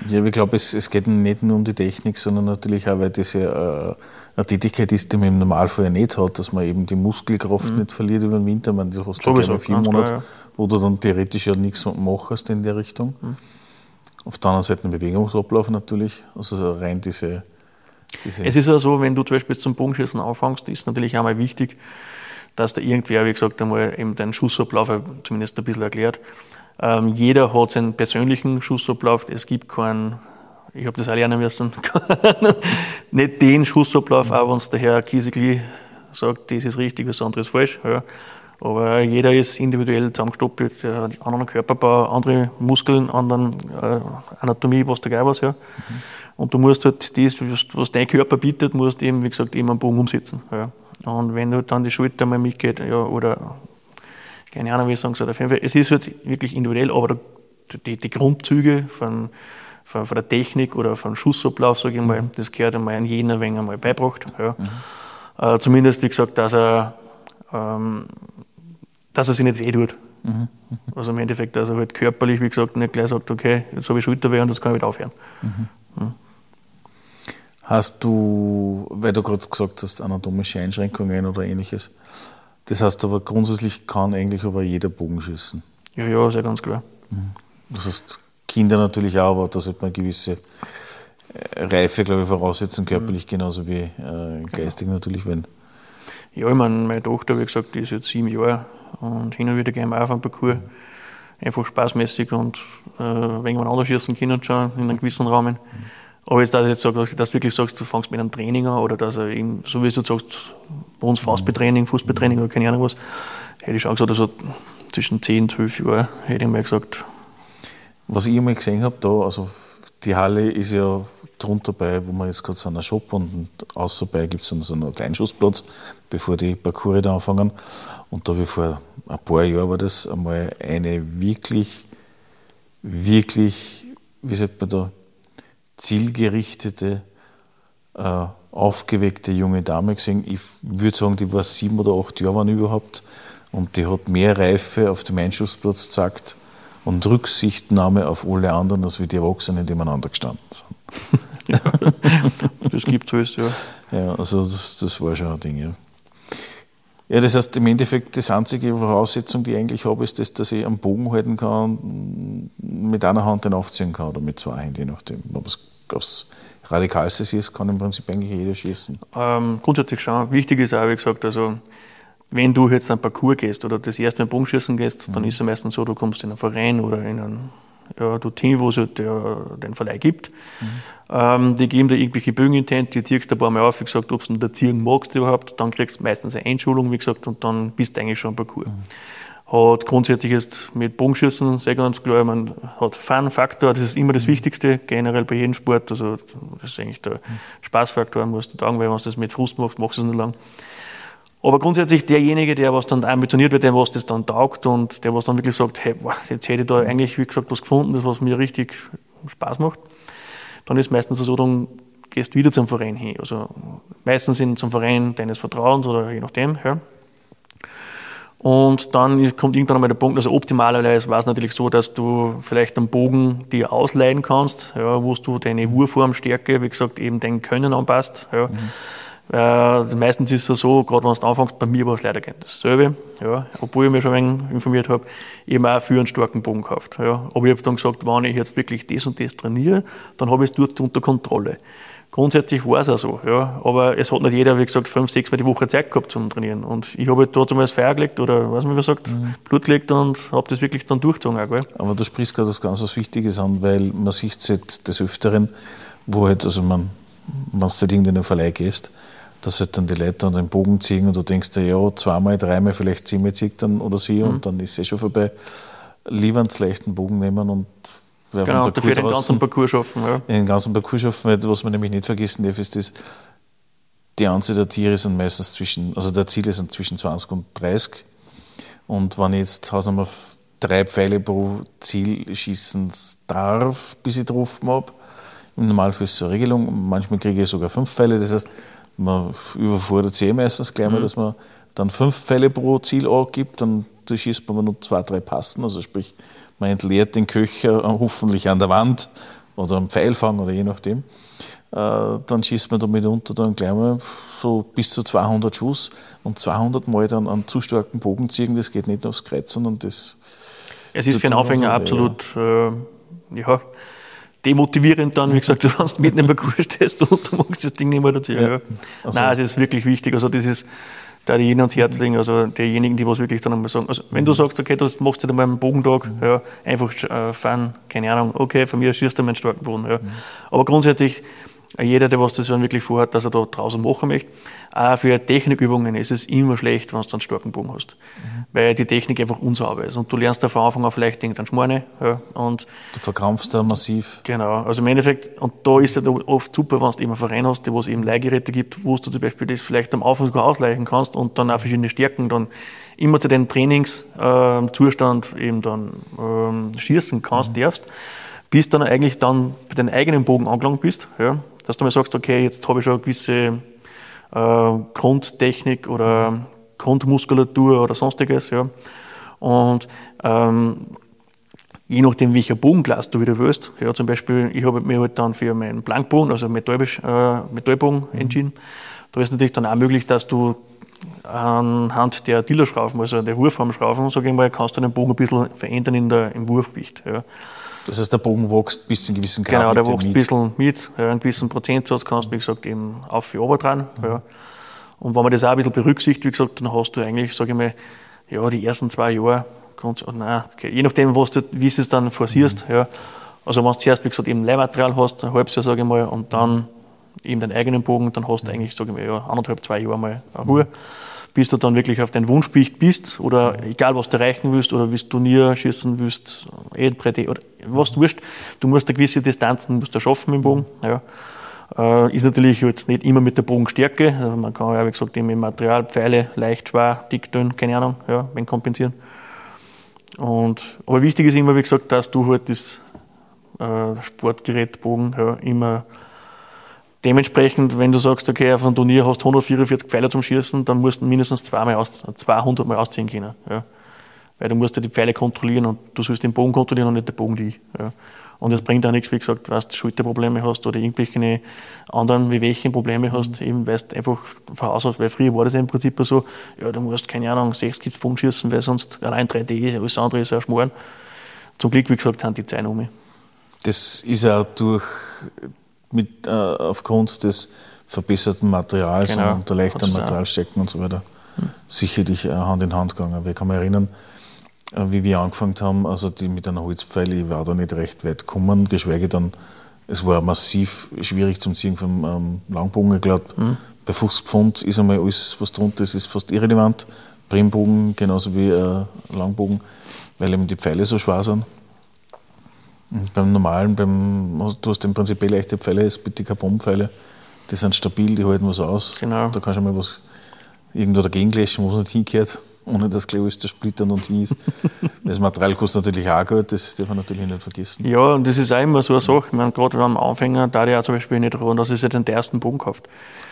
ja, ich glaube, es, es geht nicht nur um die Technik, sondern natürlich auch, weil das ja äh, eine Tätigkeit ist, die man im Normalfall ja nicht hat, dass man eben die Muskelkraft mhm. nicht verliert über den Winter. Man, du hast Sowieso, ja vier Monate, klar, ja. wo du dann theoretisch ja nichts machst in der Richtung. Mhm. Auf der anderen Seite ein Bewegungsablauf natürlich, also rein diese, diese Es ist ja so, wenn du zum Beispiel zum Bogenschießen anfängst, ist natürlich einmal wichtig, dass da irgendwer, wie gesagt, einmal eben deinen Schussablauf zumindest ein bisschen erklärt. Ähm, jeder hat seinen persönlichen Schussablauf. Es gibt keinen, ich habe das auch lernen müssen, (laughs) nicht den Schussablauf, auch wenn es der Herr Kiesigli sagt, das ist richtig, das andere ist falsch. Ja. Aber jeder ist individuell zusammengestoppelt, der hat einen anderen Körperbau, andere Muskeln, anderen äh, Anatomie, was da geil was. Ja. Mhm. Und du musst halt das, was dein Körper bietet, musst eben, wie gesagt, immer einen Bogen umsetzen. Ja. Und wenn du dann die Schulter mal mitgeht, ja, oder keine Ahnung, wie ich sagen soll, auf jeden Fall, es ist halt wirklich individuell, aber die, die Grundzüge von, von, von, der Technik oder von Schussablauf, sage ich mal, mhm. das gehört einmal an jeden ein wenig einmal beibracht. Ja. Mhm. Äh, zumindest, wie gesagt, dass er ähm, dass er sich nicht wehtut. Mhm. Also im Endeffekt, dass er halt körperlich, wie gesagt, nicht gleich sagt, okay, jetzt habe ich Schulterweh und das kann ich wieder aufhören. Mhm. Mhm. Hast du, weil du gerade gesagt hast, anatomische Einschränkungen oder ähnliches, das heißt aber grundsätzlich kann eigentlich aber jeder Bogen schießen? Ja, ja, sehr ganz klar. Mhm. Das heißt, Kinder natürlich auch, aber da sollte man eine gewisse äh, Reife, glaube ich, voraussetzen, körperlich mhm. genauso wie äh, geistig genau. natürlich, wenn. Ja, ich meine, meine Tochter, wie gesagt, die ist jetzt sieben Jahre und hin und wieder gehen wir auf einen Parcours. Einfach spaßmäßig und äh, man anders schießen können, schon in einem gewissen Rahmen. Aber jetzt, dass du jetzt sagst, dass du wirklich sagst, du fängst mit einem Training an oder dass er eben, so wie du sagst, bei uns Faustbetraining, Fußbetraining oder keine Ahnung was, hätte ich schon gesagt, also zwischen 10, 12 Jahren hätte ich mal gesagt. Was ich einmal gesehen habe, da, also die Halle ist ja drunter bei, wo wir jetzt gerade sind, ein Shop und außer bei gibt es dann so einen Kleinschusszplatz, bevor die Parcours da anfangen. Und da habe ich vor ein paar Jahren war das einmal eine wirklich, wirklich, wie sagt man da, zielgerichtete, äh, aufgeweckte junge Dame gesehen. Ich würde sagen, die war sieben oder acht Jahre waren überhaupt. Und die hat mehr Reife auf dem Einschussplatz gezeigt und Rücksichtnahme auf alle anderen, als wie die Erwachsenen, die miteinander gestanden sind. (laughs) das gibt es, ja. Ja, also das, das war schon ein Ding, ja. Ja, das heißt, im Endeffekt, das einzige Voraussetzung, die ich eigentlich habe, ist das, dass ich am Bogen halten kann, mit einer Hand den aufziehen kann oder mit zwei Händen, je nachdem. Ob es aufs Radikalste ist, kann im Prinzip eigentlich jeder schießen. Ähm, grundsätzlich schon. Wichtig ist auch, wie gesagt, also wenn du jetzt einen Parcours gehst oder das erste Mal Bogenschießen gehst, mhm. dann ist es meistens so, du kommst in einen Verein oder in ein ja, dorthin, wo es halt der, den Verleih gibt. Mhm. Ähm, die geben dir irgendwelche Bögen in die ziehst du ein paar Mal auf, wie gesagt, ob du da ziehen magst überhaupt, dann kriegst du meistens eine Einschulung, wie gesagt, und dann bist du eigentlich schon am Parcours. Mhm. Hat grundsätzlich jetzt mit Bogenschießen sehr ganz klar, man hat Fun-Faktor, das ist immer das mhm. Wichtigste, generell bei jedem Sport, also das ist eigentlich der mhm. Spaßfaktor, musst du sagen, weil wenn du das mit Frust machst, machst du es nicht lang. Aber grundsätzlich derjenige, der was dann ambitioniert wird, der was das dann taugt und der was dann wirklich sagt, hey, boah, jetzt hätte ich da eigentlich, wie gesagt, was gefunden, das was mir richtig Spaß macht, dann ist meistens so, dann gehst du wieder zum Verein hin. Also meistens in, zum Verein deines Vertrauens oder je nachdem. Ja. Und dann kommt irgendwann einmal der Punkt, also optimalerweise war es natürlich so, dass du vielleicht einen Bogen dir ausleihen kannst, ja, wo du deine Urformstärke, wie gesagt, eben dein Können anpasst. Ja. Mhm Äh, meistens ist es so, gerade wenn du anfängst, bei mir war es leider dasselbe, ja, obwohl ich mich schon ein wenig informiert habe, ich habe auch für einen starken Bogen gekauft. Ja. Aber ich habe dann gesagt, wenn ich jetzt wirklich das und das trainiere, dann habe ich es dort unter Kontrolle. Grundsätzlich war es auch so, ja. Aber es hat nicht jeder, wie gesagt, fünf, sechs Mal die Woche Zeit gehabt zum Trainieren. Und ich habe halt dort einmal das Feuer gelegt oder was man gesagt, mhm. Blut gelegt und habe das wirklich dann durchgezogen. Auch, gell. Aber du sprichst gerade was ganz was Wichtiges an, weil man sieht es des Öfteren, wo halt, also man, wenn du halt in den Verleih gehst, dass halt dann die Leute an den Bogen ziehen und du denkst dir, ja, zweimal, dreimal, vielleicht zehnmal zieht dann oder sie mhm. und dann ist es eh schon vorbei. Lieber einen leichten Bogen nehmen und werfen genau, dafür den ganzen Parcours schaffen. Ja. Den ganzen Parcours schaffen, weil was man nämlich nicht vergessen darf, ist das, die Anzahl der Tiere sind meistens zwischen, also der Ziele sind zwischen 20 und 30. Und wenn ich jetzt Hausnummer drei Pfeile pro Ziel schießen darf, bis ich getroffen habe, im Normalfall ist es eine Regelung, manchmal kriege ich sogar fünf Pfeile, das heißt, man überfordert sich eh meistens gleich mal, mhm. dass man dann fünf Pfeile pro Ziel angibt, dann schießt man nur zwei, drei passen, also sprich, man entleert den Köcher hoffentlich an der Wand oder am Pfeilfang oder je nachdem. Äh, dann schießt man damit unter dann gleich mal so bis zu 200 Schuss und 200 Mal dann einen zu starken Bogen ziehen, das geht nicht aufs Kreuz, sondern das. Es ist für einen Aufhänger absolut, äh, ja, demotivierend dann, wie gesagt, (laughs) du kannst mitten im Kurs stehst und du magst das Ding nicht mehr dazu. Ja. Also. Nein, es ist wirklich wichtig. Also das ist da die jenen ans Herz legen, also diejenigen, die was wirklich dann einmal sagen. Also wenn du sagst, okay, du machst jetzt einmal einen Bogentag, mhm. ja, einfach äh, fahren, keine Ahnung, okay, von mir schießt du meinen starken Boden. Ja. Mhm. Aber grundsätzlich jeder, der was das wirklich vorhat, dass er da draußen machen möchte. Auch für Technikübungen ist es immer schlecht, wenn du einen starken Bogen hast. Mhm. Weil die Technik einfach unsauber ist. Und du lernst da von Anfang an vielleicht irgendeinen Schmorne. Ja, und du verkrampfst da massiv. Genau. Also im Endeffekt, und da ist es oft super, wenn du eben einen Verein hast, wo es eben Leihgeräte gibt, wo du zum Beispiel das vielleicht am Anfang sogar ausleichen kannst und dann auch verschiedene Stärken dann immer zu deinem Trainingszustand ähm, eben dann ähm, schießen kannst, mhm. darfst bis dann eigentlich dann bei deinem eigenen Bogen angelangt bist. Ja dass du mal sagst, okay, jetzt habe ich schon eine gewisse äh, Grundtechnik oder Grundmuskulatur oder sonstiges. Ja. Und ähm, je nachdem, welcher Bogenklasse du wieder willst, ja, zum Beispiel, ich habe mich halt dann für meinen Blankbogen, also Metall, äh, Metallbogen mhm. entschieden. Da ist natürlich dann auch möglich, dass du anhand der Dillerschrauben, also der Wurfarmschrauben, sage ich mal, kannst du den Bogen ein bisschen verändern in der, im Wurfgewicht. Ja. Das heißt, der Bogen wächst bis zu einem gewissen Grad. Genau, der wächst ein bisschen mit. Ja, einen gewissen Prozentsatz kannst du, wie gesagt, eben auf für runter dran. Mhm. Ja. Und wenn man das auch ein bisschen berücksichtigt, wie gesagt, dann hast du eigentlich, sage ich mal, ja, die ersten zwei Jahre, kannst, oh nein, okay, je nachdem, was du, wie du es dann forcierst. Mhm. Ja. Also wenn du zuerst, wie gesagt, eben Leihmaterial hast, ein halbes Jahr, sage ich mal, und dann eben deinen eigenen Bogen, dann hast du mhm. eigentlich, sage ich mal, ja, anderthalb, zwei Jahre mal eine Ruhe. Mhm bis du dann wirklich auf dein Wunschgewicht bist oder egal was du erreichen willst oder willst Turnier schießen willst, oder was du willst, du musst eine gewisse Distanzen musst du schaffen dem Bogen. Ja. Äh, ist natürlich halt nicht immer mit der Bogenstärke, also man kann ja wie gesagt eben im Material Pfeile leicht, schwer, dick, dünn, keine Ahnung, ja, wenn kompensieren. Und, aber wichtig ist immer, wie gesagt, dass du halt das äh, Sportgerät Bogen ja, immer Dementsprechend, wenn du sagst, okay, auf einem Turnier hast du 144 Pfeile zum Schießen, dann musst du mindestens zweimal aus, 200 Mal ausziehen können. Ja. Weil du musst ja die Pfeile kontrollieren und du sollst den Bogen kontrollieren und nicht den Bogen dich. Ja. Und es bringt auch nichts, wie gesagt, weil du Schulterprobleme hast oder irgendwelche anderen Wehwehchenprobleme hast, mhm. eben weil du einfach von Haus aus, weil früher war das ja im Prinzip so, ja, du musst, keine Ahnung, 6 Kids Bogen schießen, weil sonst allein 3D ist, alles andere ist ja Schmoren. Zum Glück, wie gesagt, haben die Zeit um mich. Das ist ja durch mit, äh, aufgrund des verbesserten Materials genau. und der leichteren Materialstecken und so weiter hm. sicherlich äh, Hand in Hand gegangen. Ich kann mich erinnern, äh, wie wir angefangen haben, also die mit einer Holzpfeile, ich war da nicht recht weit gekommen, geschweige dann, es war massiv schwierig zum Ziehen vom ähm, Langbogen. Ich glaube, hm. bei 50 Pfund ist einmal alles, was drunter ist, ist fast irrelevant. Brembogen genauso wie äh, Langbogen, weil eben die Pfeile so schwer sind. Und beim normalen, beim, du hast im Prinzip leichte Pfeile, ist bitte Carbonpfeile. Die sind stabil, die halten was aus. Genau. Da kannst du mal was irgendwo dagegen löschen, wo es nicht hingehört, ohne dass alles zersplittern und hin ist. (laughs) das Material kostet natürlich auch Geld, das darf man natürlich nicht vergessen. Ja, und das ist auch immer so eine Sache. Ich meine, gerade am Anfänger, da auch zum Beispiel nicht ruhen, dass er sich den ersten Bogen kauft.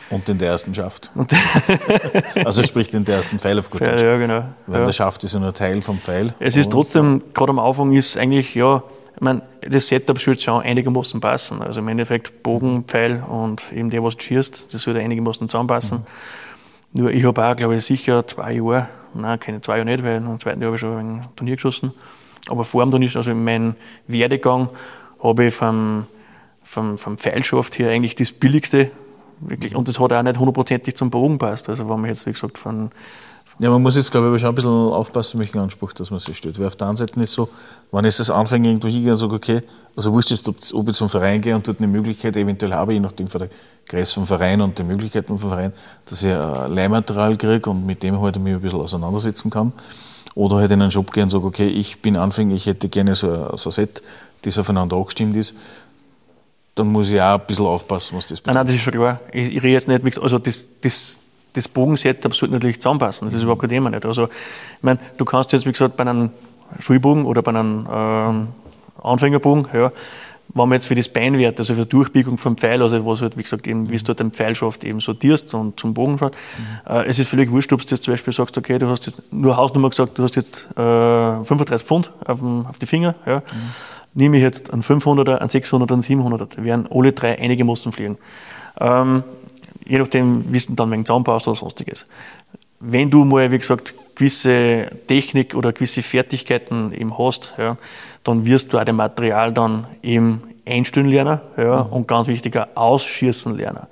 Und den der ersten schafft. (laughs) also sprich den der ersten Pfeil auf gut Deutsch. Ja, genau. Weil ja. der schafft ist ja nur Teil vom Pfeil. Es ist trotzdem, gerade am Anfang ist eigentlich, ja, ich meine, das Setup sollte schon einigermaßen passen. Also im Endeffekt Bogen, Pfeil und eben der, was du schießt, das sollte einigermaßen zusammenpassen. Mhm. Nur ich habe auch, glaube ich, sicher zwei Jahre, nein, keine zwei Jahre nicht, weil im zweiten Jahr habe ich schon ein Turnier geschossen. Aber vor dem Turnier, also in meinem Werdegang, habe ich vom, vom, vom Pfeilschaft her eigentlich das Billigste wirklich, und das hat auch nicht hundertprozentig zum Bogen passt. Also wenn man jetzt, wie gesagt, von ja, man muss jetzt, glaube ich, schon ein bisschen aufpassen, welchen Anspruch, dass man sich stellt. Weil auf der einen Seite ist so, wenn ich das anfange, irgendwo hingehe und sage, okay, also wurscht ist, ob, ob ich zum Verein gehe und dort eine Möglichkeit eventuell habe, je nachdem von der Größe vom Verein und den Möglichkeiten vom Verein, dass ich ein Leihmaterial kriege und mit dem halt mich ein bisschen auseinandersetzen kann. Oder halt in einen Shop gehe und sage, okay, ich bin Anfänger, ich hätte gerne so ein, so ein Set, das aufeinander abgestimmt ist dann muss ich auch ein bisschen aufpassen, was das bedeutet. Nein, nein, das ist schon klar. Ich, ich rede jetzt nicht, also das, das, das Bogensetup sollte natürlich zusammenpassen. Das ist überhaupt kein Thema nicht. Also, ich meine, du kannst jetzt, wie gesagt, bei einem Schulbogen oder bei einem äh, Anfängerbogen, ja, wenn man jetzt für das Beinwert, also für die Durchbiegung vom Pfeil, also was halt, wie gesagt, eben, wie du den Pfeilschaft eben sortierst und zum Bogen schaut, mhm. äh, es ist völlig wurscht, ob du jetzt zum Beispiel sagst, okay, du hast jetzt nur Hausnummer gesagt, du hast jetzt äh, 35 Pfund auf, dem, auf die Finger, ja. Mhm. Nehme ich jetzt einen 500er, einen 600er, einen 700er, werden alle drei einige Musten fliegen. Ähm, je nachdem, wie du dann wegen zusammenbaust oder sonstiges. Wenn du mal, wie gesagt, gewisse Technik oder gewisse Fertigkeiten eben hast, ja, dann wirst du auch dem Material dann eben einstellen lernen ja, mhm. und ganz wichtiger ausschießen lernen.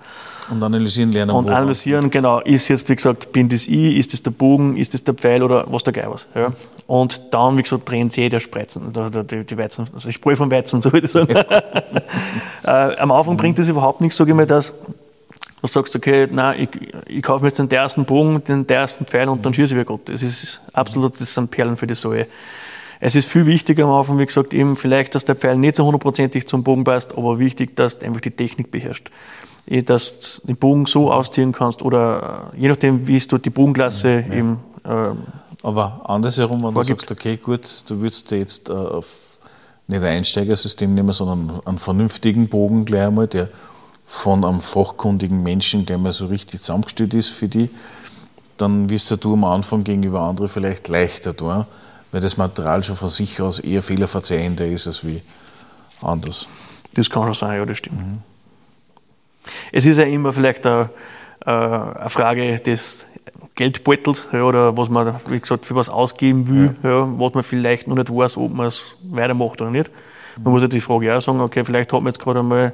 Und analysieren lernen. Und analysieren, genau, ist jetzt, wie gesagt, bin das ich, ist das der Bogen, ist das der Pfeil oder was der Geil was. Ja. Und dann, wie gesagt, drehen sie eh der Spreizen, die, die Weizen, also die Sprüh vom Weizen, (laughs) so würde ich sagen. (laughs) äh, am Anfang bringt das überhaupt nichts, sage ich mal, dass du sagst, okay, nein, ich, ich kaufe mir jetzt den ersten Bogen, den ersten Pfeil und dann schieße ich wie Gott. Das ist absolut, das sind Perlen für die Säue. Es ist viel wichtiger am Anfang, wie gesagt, eben vielleicht, dass der Pfeil nicht so hundertprozentig zum Bogen passt, aber wichtig, dass du einfach die Technik beherrschst. Eh, dass du den Bogen so ausziehen kannst oder je nachdem, wie du die Bogenklasse ja. eben. Äh, aber andersherum, wenn vorgibt. du sagst, okay, gut, du würdest jetzt äh, auf nicht ein Einsteigersystem nehmen, sondern einen vernünftigen Bogen gleich einmal, der von einem fachkundigen Menschen, der mal so richtig zusammengestellt ist für die, dann wirst du am Anfang gegenüber anderen vielleicht leichter tun, weil das Material schon von sich aus eher fehlerverzeihender ist als wie anders. Das kann schon sein, ja, das stimmt. Mhm. Es ist ja immer vielleicht eine, äh, eine Frage des Geldbeutels ja, oder was man, wie gesagt, für was ausgeben will, ja. ja was man vielleicht noch nicht weiß, ob man es weitermacht oder nicht. Man muss ja die Frage auch sagen, okay, vielleicht hat man jetzt gerade einmal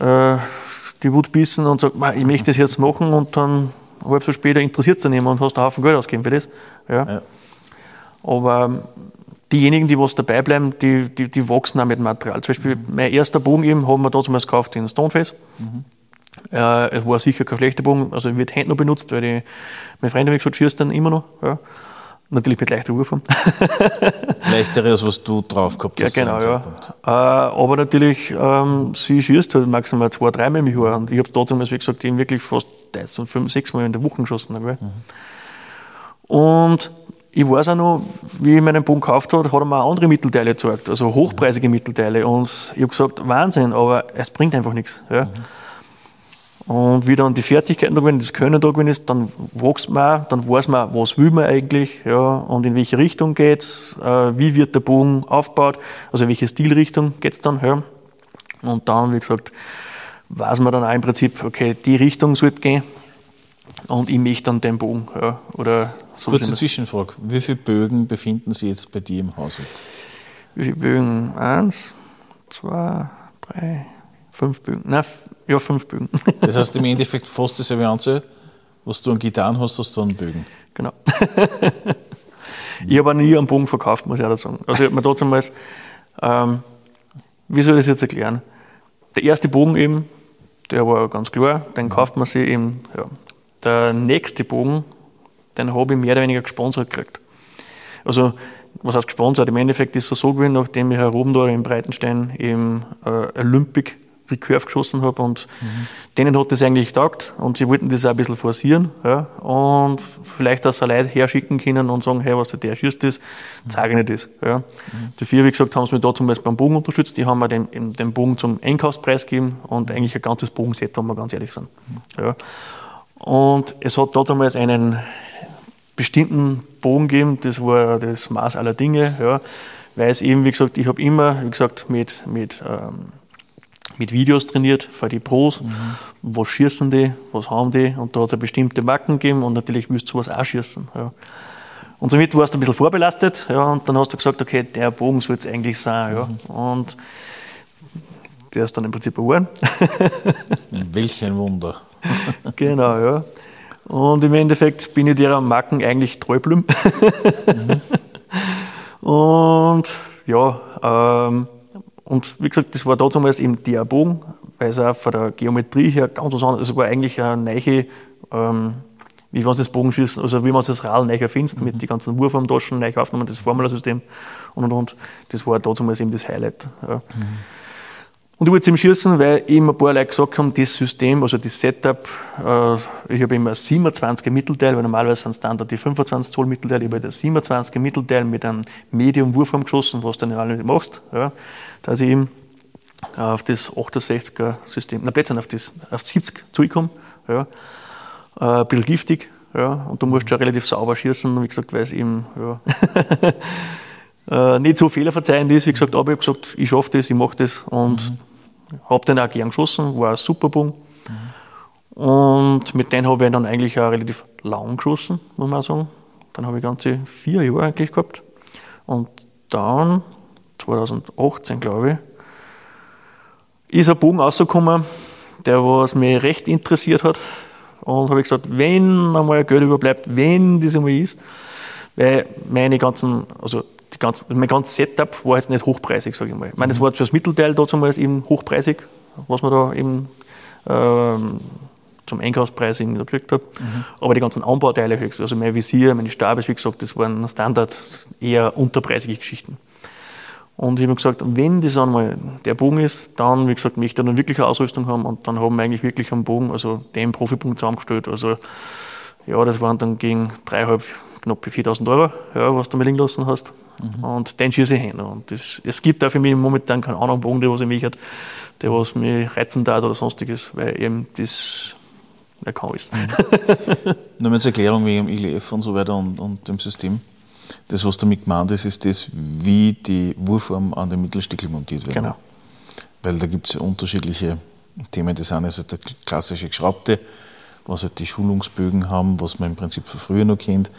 äh, die Wut bissen und sagt, ich möchte das jetzt machen und dann halb so später interessiert es mehr und hast einen Haufen Geld ausgegeben für das. Ja. ja. Aber ähm, diejenigen, die was dabei bleiben, die, die, die wachsen auch mit Material. Zum Beispiel mhm. mein erster Bogen eben haben wir damals gekauft in Stoneface. Mhm. Äh, es war sicher kein schlechter Bogen, also wird heute noch benutzt, weil die, meine Freunde haben gesagt, schießt dann immer noch. Ja. Natürlich mit leichter Wurfform. (laughs) Leichtere, als was du drauf gehabt hast. Ja, genau, ja. Äh, aber natürlich, ähm, sie schießt halt maximal zwei, dreimal im Jahr. Und ich habe damals, wie gesagt, eben wirklich fast fünf, sechs Mal in der Woche geschossen. Mhm. Und ich weiß auch noch, wie ich meinen Bogen gekauft habe, hat er mir auch andere Mittelteile gezeigt, also hochpreisige Mittelteile. Und ich habe gesagt, Wahnsinn, aber es bringt einfach nichts. Ja. Mhm. Und wie dann die Fertigkeiten da gewesen, das Können da gewesen ist, dann wächst man, dann weiß man, was will man eigentlich, ja, und in welche Richtung geht's, äh, wie wird der Bogen aufgebaut, also in welche Stilrichtung geht's dann, ja. Und dann, wie gesagt, weiß man dann auch im Prinzip, okay, die Richtung sollte gehen, und ich möchte dann den Bogen, ja, oder so. Kurze Zwischenfrage, wie viele Bögen befinden Sie jetzt bei dir im Haushalt? Wie viele Bögen? Eins, zwei, drei, Fünf Bögen. Nein, ja, fünf Bögen. (laughs) Das heißt im Endeffekt fast dieselbe Anzahl, was du an Gitarren hast, hast du an Bögen. Genau. (laughs) ich habe nie einen Bogen verkauft, muss ich auch sagen. Also ich habe mir trotzdem mal, ähm, wie soll ich das jetzt erklären? Der erste Bogen eben, der war ganz klar, den kauft man sich eben, ja. Der nächste Bogen, den habe ich mehr oder weniger gesponsert gekriegt. Also was heißt gesponsert? Im Endeffekt ist es so gewesen, nachdem ich Herr Robendorf in Breitenstein im äh, Olympic Recurve geschossen habe und mhm. denen hat das eigentlich getaugt und sie wollten das auch ein bisschen forcieren ja, und vielleicht dass sie Leute herschicken können und sagen, hey, was der schießt das, zeige ich das. Ja. Mhm. Dafür, wie gesagt, haben sie mich da zum Beispiel beim Bogen unterstützt, die haben mir den, den Bogen zum Einkaufspreis gegeben und eigentlich ein ganzes Bogenset, wenn wir ganz ehrlich sind. Mhm. Ja. Und es hat da damals einen bestimmten Bogen gegeben, das war das Maß aller Dinge, ja, weil es eben, wie gesagt, ich habe immer, wie gesagt, mit, mit, ähm, mit Videos trainiert für die Pros. Mhm. Was schießen die, was haben die? Und da hat es eine bestimmte Marken gegeben und natürlich willst du sowas auch schießen. Ja. Und somit warst du ein bisschen vorbelastet, ja, und dann hast du gesagt, okay, der Bogen soll es eigentlich sein, ja. Mhm. Und der ist dann im Prinzip geworden. (laughs) Welch ein Wunder. (laughs) genau, ja. Und im Endeffekt bin ich der Marken eigentlich treu mhm. (laughs) Und ja, ähm, und wie gesagt, das war damals eben der Bogen, weil es auch von der Geometrie her ganz was anderes, es war eigentlich eine neue, ähm, wie man das Bogenschießen, also wie man das Rad neu erfindet, mhm. mit den ganzen Wurfarmtaschen neu aufgenommen, das Formularsystem und und und. Das war damals eben das Highlight. Ja. Mhm. Und ich wollte ihm schießen, weil ihm ein paar Leute gesagt haben, das System, also das Setup, äh, ich habe immer ein 27er Mittelteil, weil normalerweise sind Standard die 25 Zoll Mittelteil, ich habe ein 27er Mittelteil mit einem Medium Wurfarm geschossen, was du alle nicht machst, ja, dass ich ihm auf das 68er System, na plötzlich auf das auf 70 zurückkomme, ja, äh, ein bisschen giftig, ja, und du musst schon relativ sauber schießen, wie gesagt, weil es eben, ja, (laughs) äh, nicht so fehlerverzeihend ist, wie gesagt, aber ich habe gesagt, ich schaffe das, ich mache das und mhm habe den auch gern geschossen, war ein super Bogen. Mhm. Und mit denen habe ich dann eigentlich auch relativ lang geschossen, muss man sagen. Dann habe ich ganze vier Jahre eigentlich gehabt. Und dann, 2018 glaube ich, ist ein Bogen rausgekommen, der was mich recht interessiert hat. Und habe ich gesagt, wenn einmal Geld überbleibt, wenn das einmal ist, weil meine ganzen, also die ganze, mein ganzes Setup war jetzt nicht hochpreisig, sage ich mal. Ich meine, es mhm. war das Mittelteil damals eben hochpreisig, was man da eben ähm, zum Einkaufspreis irgendwie gekriegt habe. Mhm. Aber die ganzen Anbauteile höchst, also mein Visier, meine Stabes, wie gesagt, das waren Standard, eher unterpreisige Geschichten. Und ich habe gesagt, wenn das einmal der Bogen ist, dann, wie gesagt, möchte ich dann wirklich eine Ausrüstung haben und dann haben wir eigentlich wirklich einen Bogen, also den Profipunkt zusammengestellt. Also, ja, das waren dann gegen dreieinhalb, knapp 4000 Euro, ja, was du mir liegen lassen hast. Mhm. Und den schieße ich hin. Und das, es gibt auch für mich momentan keinen anderen Bogen, der was ich mich hat, der was mich reizen darf oder sonstiges, weil eben das nicht kann ist. Mhm. (laughs) Nur als Erklärung wegen ILF und so weiter und, und dem System. Das, was damit gemeint ist, ist das, wie die Wurfarm an den Mittelstickel montiert wird. Genau. Weil da gibt es ja unterschiedliche Themen. Das eine ist halt der klassische Geschraubte, was halt die Schulungsbögen haben, was man im Prinzip von früher noch kennt.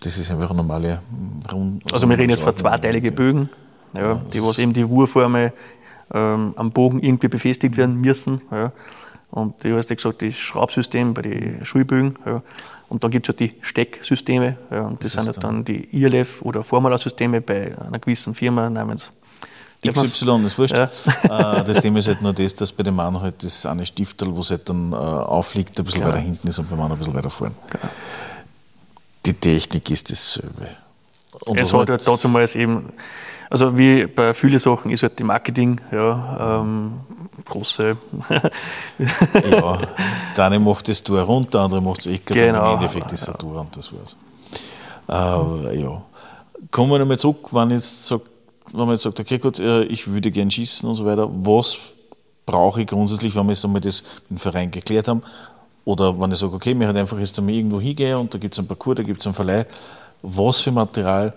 Das ist einfach eine normale Rund. Also, wir reden jetzt von zweiteiligen Bögen, ja, ja, die was eben die Wurformel ähm, am Bogen irgendwie befestigt werden müssen. Ja. Und du hast ja gesagt, das Schraubsystem bei den Schulbögen. Ja. Und dann gibt es ja die Stecksysteme. Ja, und das, das sind ja dann die ILF oder Formula-Systeme bei einer gewissen Firma namens XY ist wurscht. Ja. Äh, das Thema ist halt nur das, dass bei dem Mann halt das eine Stiftel, wo es halt dann äh, aufliegt, ein bisschen genau. weiter hinten ist und beim anderen ein bisschen weiter vorne. Genau die Technik ist dasselbe. Und es hat halt damals eben, also wie bei vielen Sachen ist halt die Marketing, ja, ähm, große. (laughs) ja, der eine macht das Tor runter, der andere macht es Ecker, genau. im Endeffekt ist es ein Tor und das war's. Aber ja. Kommen wir nochmal zurück, wenn, jetzt sagt, wenn man jetzt sagt, okay, gut, äh, ich würde gern schießen und so weiter, was brauche ich grundsätzlich, wenn wir jetzt einmal das mit dem Verein geklärt haben, oder wenn ich sage, okay, mir halt einfach jetzt einmal irgendwo hingehe und da gibt es einen Parcours, da gibt es einen Verleih, was für Material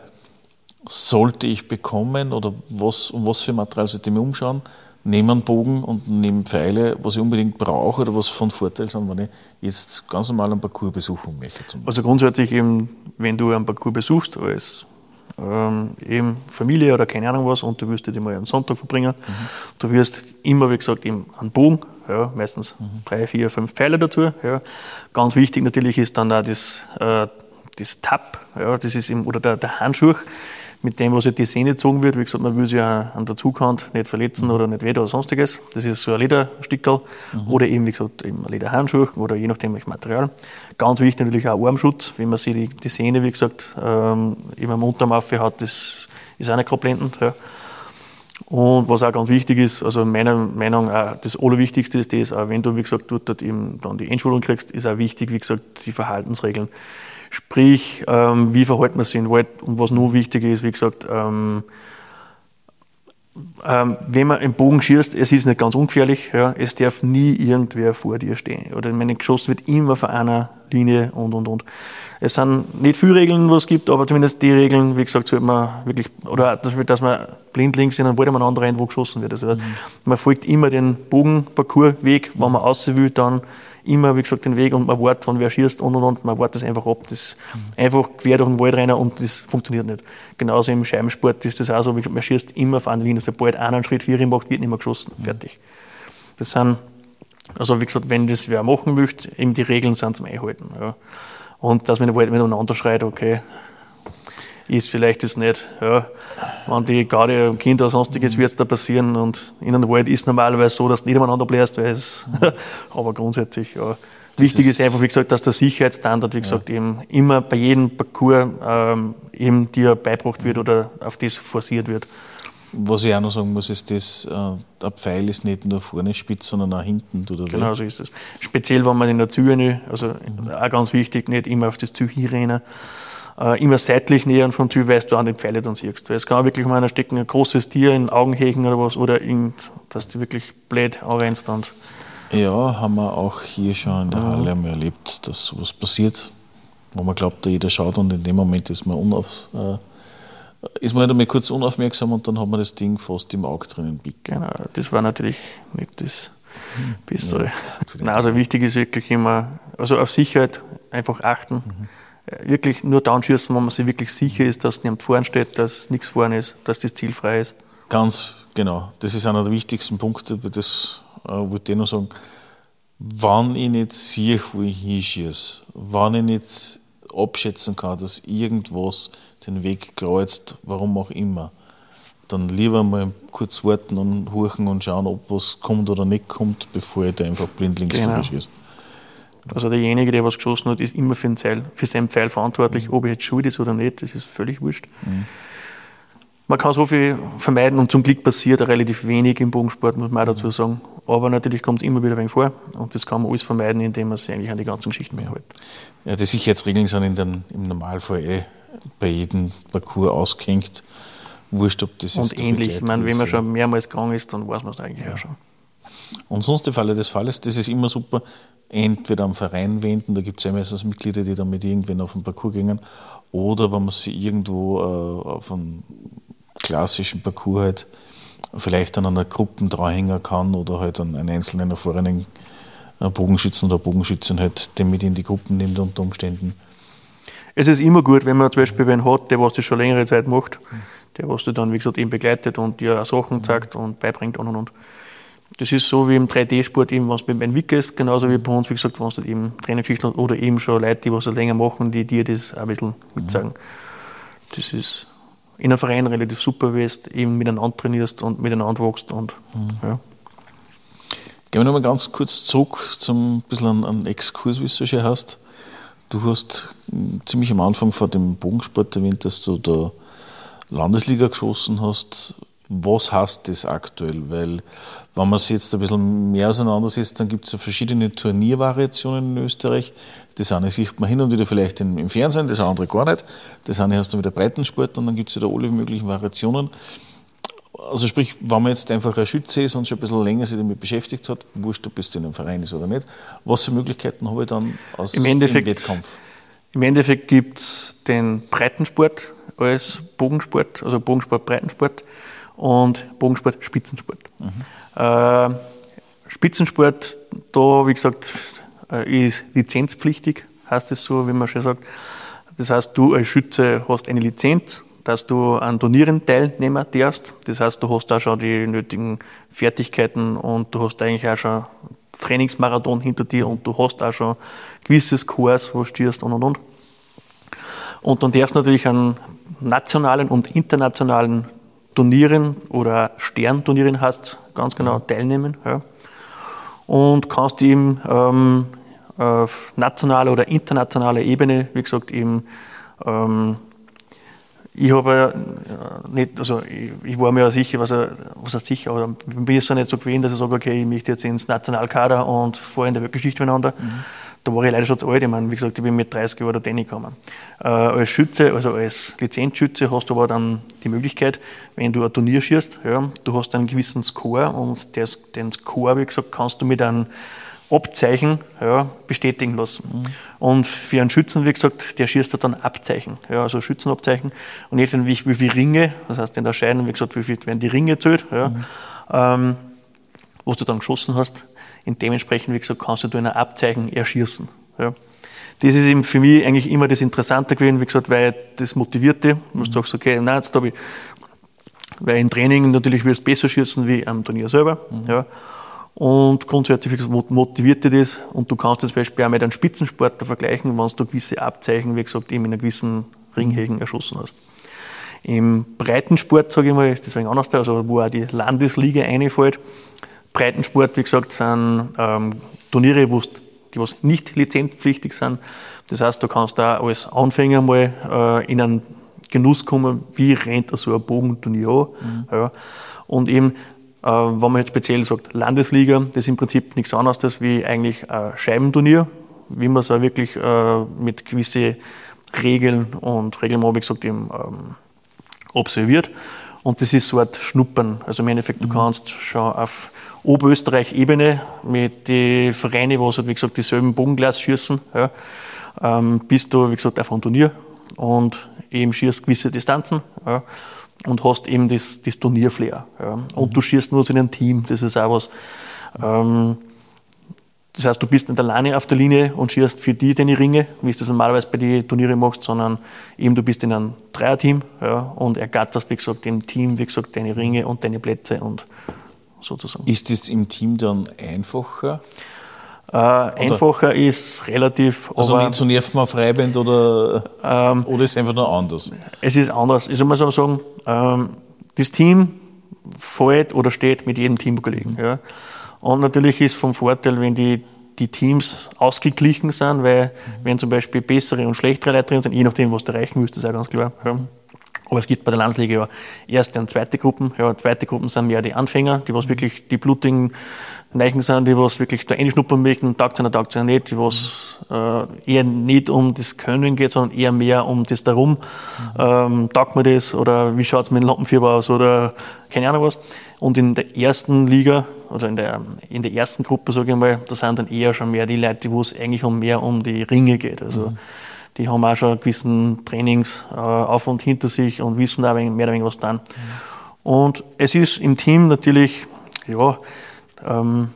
sollte ich bekommen oder was, um was für Material sollte ich mir umschauen? Neben einen Bogen und neben Pfeile, was ich unbedingt brauche oder was von Vorteil sind, wenn ich jetzt ganz normal einen Parcours besuchen möchte. also grundsätzlich eben, wenn du einen Parcours besuchst als ähm, eben Familie oder keine Ahnung was und du wirst dich mal einen Sonntag verbringen, mhm. du wirst immer, wie gesagt, eben einen Bogen ja, meistens mhm. drei, vier, fünf Pfeile dazu. Ja. Ganz wichtig natürlich ist dann auch das, äh, das Tab, ja, das ist eben, oder der, der Handschuh, mit dem, was halt die Sehne gezogen wird. Wie gesagt, man will sich ja an der Zugkant nicht verletzen oder nicht weh oder sonstiges. Das ist so ein Lederstickel mhm. oder eben, wie gesagt, eben ein Lederhandschuh oder je nachdem welches Material. Ganz wichtig natürlich auch Armschutz, wenn man sich die, die Sehne, wie gesagt, ähm, immer am Unterarm hat, das ist auch nicht gerade blendend. Ja. Und was auch ganz wichtig ist, also meiner Meinung nach, das Allerwichtigste ist das, auch wenn du, wie gesagt, dort eben dann die Einschulung kriegst, ist auch wichtig, wie gesagt, die Verhaltensregeln. Sprich, ähm, wie verhalten wir sich in Wald und was nur wichtig ist, wie gesagt, ähm, ähm, wenn man im Bogen schießt, es ist nicht ganz ungefährlich, ja, es darf nie irgendwer vor dir stehen. Oder meine Geschoss wird immer von einer Linie und und und. Es sind nicht viele Regeln, was es gibt, aber zumindest die Regeln, wie gesagt, sollte man wirklich, oder dass man blindlings in einen Wald umeinander rennt, wo geschossen wird. Also mhm. man folgt immer den Bogenparcoursweg, wenn man aussehen will, dann immer, wie gesagt, den Weg und man wartet, wann wer schießt und und und, man wartet das einfach ab. Das mhm. einfach quer durch den Wald rennen und das funktioniert nicht. Genauso im Scheibensport ist das auch so, man schießt immer auf einer Linie. Sobald einer einen Schritt vier macht, wird nicht mehr geschossen. Mhm. Fertig. Das sind, also wie gesagt, wenn das wer machen möchte, eben die Regeln sind zum Einhalten. Ja. Und dass man Wald miteinander schreit, okay, ist vielleicht das nicht. Ja. Wenn die Garde am Kind oder sonstiges wird da passieren und in einem Wald ist normalerweise so, dass du nicht umeinander bläst, weil es, (laughs) aber grundsätzlich, ja. Wichtig ist, ist, einfach, wie gesagt, dass der Sicherheitsstandard, wie gesagt, ja. eben immer bei jedem Parcours ähm, eben dir beibracht wird oder auf das forciert wird. Was ich auch noch sagen muss, ist, dass äh, der Pfeil ist nicht nur vorne spitz, sondern auch hinten. Oder genau so ist es. Speziell, wenn man in der Züge, also mhm. auch ganz wichtig, nicht immer auf das Ziel hinrennen äh, immer seitlich nähern vom Typ, weil du an den Pfeile dann siehst. Weil es kann wirklich mal einer stecken, ein großes Tier in Augenhäken oder was, oder in, dass du wirklich blöd anrennst. Und ja, haben wir auch hier schon in der Halle einmal erlebt, dass sowas passiert, wo man glaubt, jeder schaut und in dem Moment ist man unauf, äh, ist man halt einmal kurz unaufmerksam und dann hat man das Ding fast im Auge drinnen. Genau, das war natürlich nicht das Bessere. Ja, Nein, also wichtig ist wirklich immer, also auf Sicherheit einfach achten. Mhm wirklich nur down schießen, wenn man sich wirklich sicher ist, dass niemand vorne steht, dass nichts vorne ist, dass das Ziel frei ist. Ganz genau. Das ist einer der wichtigsten Punkte, das äh, wollte ich noch sagen. Wenn ich nicht sehe, wo ich hinschieße, wenn ich nicht abschätzen kann, dass irgendwas den Weg kreuzt, warum auch immer, dann lieber mal kurz warten und horchen und schauen, ob was kommt oder nicht kommt, bevor ich da einfach blindlings genau. schieße. Also derjenige, der was geschossen hat, ist immer für, den Pfeil, für seinen Pfeil verantwortlich, mhm. ob er jetzt schuld ist oder nicht, das ist völlig wurscht. Mhm. Man kann so viel vermeiden und zum Glück passiert relativ wenig im Bogensport, muss man auch dazu sagen. Aber natürlich kommt es immer wieder ein wenig vor und das kann man alles vermeiden, indem man sich eigentlich an die ganzen Geschichten mehr hält. Ja, die Sicherheitsregeln sind in den, im Normalfall eh bei jedem Parcours ausgehängt. Wurscht, ob das Und ähnlich, ich meine, wenn man schon mehrmals gegangen ist, dann weiß man es eigentlich ja. auch schon. Und sonst im Falle des Falles, das ist immer super, entweder am Verein wenden, da gibt es ja meistens Mitglieder, die damit irgendwann auf den Parcours gehen, oder wenn man sich irgendwo äh, auf einem klassischen Parcours halt vielleicht an einer Gruppe dranhängen kann oder halt an einen einzelnen erfahrenen äh, Bogenschützen oder Bogenschützen halt den mit in die Gruppen nimmt unter Umständen. Es ist immer gut, wenn man zum Beispiel wen hat, der was das schon längere Zeit macht, der was du dann, wie gesagt, eben begleitet und dir auch Sachen zeigt und beibringt und und und. Das ist so wie im 3D-Sport, eben, wenn es beim Wick ist, genauso wie bei uns, wie gesagt, wenn es eben Trainergeschichten oder eben schon Leute, die was länger machen, die dir das auch ein bisschen mitsagen. Das ist in einem Verein relativ super, weil du eben miteinander trainierst und miteinander wächst. Und, mhm. ja. Gehen wir nochmal ganz kurz zurück zum bisschen an, Exkurs, wie du so schön hast. Du hast ziemlich am Anfang vor dem Bogensport erwähnt, dass du da Landesliga geschossen hast was heißt das aktuell? Weil, wenn man sich jetzt ein bisschen mehr auseinandersetzt, dann gibt es ja verschiedene Turniervariationen in Österreich. Das eine sieht man hin und wieder vielleicht im Fernsehen, das andere gar nicht. Das eine hast du wieder Breitensport und dann gibt es da alle möglichen Variationen. Also sprich, wenn man jetzt einfach ein Schütze ist und schon ein bisschen länger sich damit beschäftigt hat, wurscht, ob es in einem Verein ist oder nicht, was für Möglichkeiten habe ich dann aus Im Endeffekt, Wettkampf? Im Endeffekt gibt es den Breitensport als Bogensport, also Bogensport, Breitensport und Bogensport, Spitzensport. Mhm. Äh, Spitzensport, da, wie gesagt, äh, ist lizenzpflichtig, heißt es so, wie man schon sagt. Das heißt, du als Schütze hast eine Lizenz, dass du an Turnieren teilnehmen darfst. Das heißt, du hast auch schon die nötigen Fertigkeiten und du hast eigentlich auch schon Trainingsmarathon hinter dir und du hast auch schon gewisses Kurs, wo du stehst und und und. Und dann darfst du natürlich an nationalen und internationalen Turnieren oder Sternturnieren hast, ganz genau mhm. teilnehmen. Ja. Und kannst eben ähm, auf nationaler oder internationaler Ebene, wie gesagt, eben ähm, ich habe ja nicht, also ich, ich, war mir ja sicher, was was er sicher, aber mir ist es nicht so gewesen, dass ich sage, okay, ich möchte jetzt ins Nationalkader und fahre in der Weltgeschichte miteinander. Mhm. Da war ich leider schon zu alt. Ich meine, wie gesagt, ich bin mit 30 Jahren da gekommen. Äh, als Schütze, also als Lizenzschütze hast du aber dann die Möglichkeit, wenn du ein Turnier schießt, ja, du hast einen gewissen Score und das, den Score, wie gesagt, kannst du mit einem Abzeichen ja, bestätigen lassen. Mhm. Und für einen Schützen, wie gesagt, der schießt dann Abzeichen, ja, also Schützenabzeichen. Und nicht wie, wie viele Ringe, das heißt in der Scheidung, wie gesagt, wie viel werden die Ringe zählt, ja, mhm. ähm, was du dann geschossen hast. Und dementsprechend, wie gesagt, kannst du in ein Abzeichen erschießen. Ja. Das ist eben für mich eigentlich immer das Interessante gewesen, wie gesagt, weil das motivierte. Du mhm. sagst, okay, nein, jetzt habe ich, weil im Training natürlich wirst du besser schießen wie am Turnier selber. Mhm. Ja. Und grundsätzlich motiviert dich das. Und du kannst zum Beispiel auch mit einem Spitzensportler vergleichen, wenn du gewisse Abzeichen, wie gesagt, eben in einer gewissen Ringhegen erschossen hast. Im Breitensport, sage ich mal, ist deswegen anders, also wo auch die Landesliga reinfällt. Breitensport, wie gesagt, sind ähm, Turniere, die was nicht lizenzpflichtig sind. Das heißt, du kannst da als Anfänger mal äh, in einen Genuss kommen, wie rennt so ein Bogenturnier an. Mhm. Ja. Und eben äh, wenn man jetzt speziell sagt Landesliga, das ist im Prinzip nichts anderes wie eigentlich ein Scheibenturnier, wie man es auch wirklich äh, mit gewissen Regeln und Regeln, habe ich gesagt, eben, ähm, observiert. Und das ist so ein Schnuppern. Also im Endeffekt, du mhm. kannst schon auf Oberösterreich-Ebene mit den Vereinen, wo halt, wie gesagt, dieselben Bogenglas schießen, ja, ähm, bist du, wie gesagt, auf einem Turnier und eben schießt gewisse Distanzen. Ja und hast eben das, das Turnierflair. Ja. Und mhm. du schießt nur zu einem Team, das ist auch was. Ähm, das heißt, du bist nicht alleine auf der Linie und schießt für die deine Ringe, wie du das normalerweise bei den Turnieren machst, sondern eben du bist in einem Dreierteam ja, und ergatterst, wie gesagt, dem Team, wie gesagt, deine Ringe und deine Plätze und sozusagen. Ist das im Team dann einfacher? Äh, einfacher ist relativ. Also nicht so nerven auf Freiband oder, ähm, oder ist es einfach nur anders? Es ist anders. Ich soll mal so sagen, ähm, das Team fällt oder steht mit jedem Teamkollegen. Ja. Und natürlich ist vom Vorteil, wenn die, die Teams ausgeglichen sind, weil wenn zum Beispiel bessere und schlechtere Leute drin sind, je nachdem, was du erreichen müsst, ist auch ganz klar. Ja. Aber es gibt bei der Landesliga ja erste und zweite Gruppen. Ja, zweite Gruppen sind mehr die Anfänger, die was mhm. wirklich die blutigen Neichen sind, die was wirklich da einschnuppern möchten, taugt es taugt es nicht, die was äh, eher nicht um das Können geht, sondern eher mehr um das Darum. Mhm. Ähm, taugt mir das oder wie schaut es mit dem Lampenfieber aus oder keine Ahnung was. Und in der ersten Liga, also in der, in der ersten Gruppe, sage ich mal, da sind dann eher schon mehr die Leute, wo es eigentlich um mehr um die Ringe geht. Also mhm die haben auch schon einen gewissen Trainingsaufwand hinter sich und wissen auch mehr oder weniger was dann. Mhm. Und es ist im Team natürlich, ja, ähm,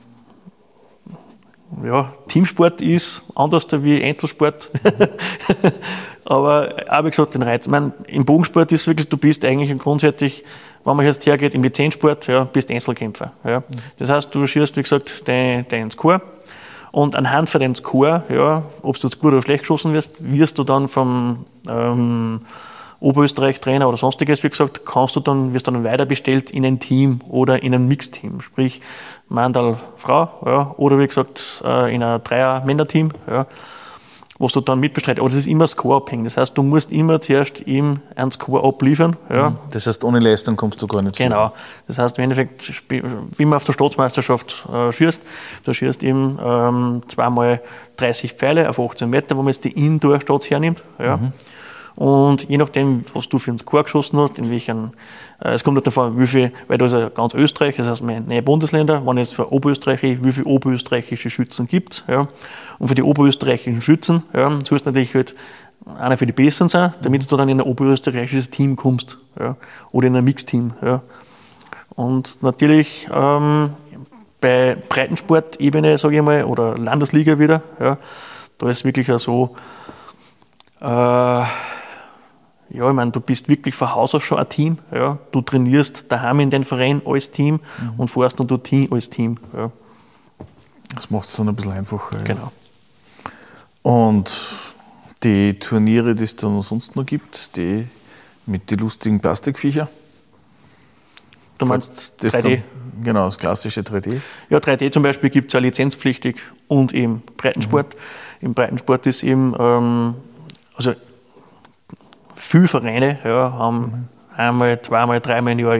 ja, Teamsport ist anders wie Einzelsport. (laughs) Aber auch wie gesagt, den Reiz. Ich meine, Im Bogensport ist es wirklich, du bist eigentlich grundsätzlich, wenn man jetzt hergeht, im Lizenzsport, ja, bist Einzelkämpfer. Ja. Das heißt, du schießt, wie gesagt, dein, dein Score und anhand von deinem Score, ja, ob du jetzt gut oder schlecht geschossen wirst, wirst du dann vom ähm, Oberösterreich-Trainer oder sonstiges, wie gesagt, kannst du dann, wirst dann weiter bestellt in ein Team oder in ein Mixteam. Sprich, Mandal Frau, ja, oder wie gesagt, äh, in ein Dreier-Männer-Team. Ja was du dann mitbestreitest. Aber das ist immer Score-abhängig. Das heißt, du musst immer zuerst ihm einen Score abliefern. Ja. Mhm. Das heißt, ohne Leistung kommst du gar nicht Genau. Das heißt, im Endeffekt, wie man auf der Staatsmeisterschaft äh, schießt, du schießt eben ähm, zweimal 30 Pfeile auf 18 Meter, wo man jetzt die Indoor-Stats hernimmt. Ja. Mhm. Und je nachdem, was du für einen Score geschossen hast, in welchen, äh, es kommt halt davon, wie viel, weil da ist ja ganz Österreich, das heißt meine Bundesländer, wenn jetzt für Oberösterreich, wie viele oberösterreichische Schützen gibt ja. Und für die oberösterreichischen Schützen, ja, sollst du natürlich halt einer für die Besseren sein, damit du dann in ein oberösterreichisches Team kommst, ja. Oder in ein Mixteam, ja. Und natürlich, ähm, bei Breitensport-Ebene, sage ich mal, oder Landesliga wieder, ja, da ist wirklich so, äh, ja, ich meine, du bist wirklich von Haus aus schon ein Team. Ja. Du trainierst daheim in den Verein als Team mhm. und fährst dann dort als Team. Ja. Das macht es dann ein bisschen einfacher. Genau. Und die Turniere, die es dann sonst noch gibt, die mit den lustigen Plastikviecher. Du meinst das 3D? Dann, genau, das klassische 3D. Ja, 3D zum Beispiel gibt es ja lizenzpflichtig und im Breitensport. Mhm. Im Breitensport ist eben, ähm, also viele Vereine ja, haben mhm. einmal, zweimal, dreimal im Jahr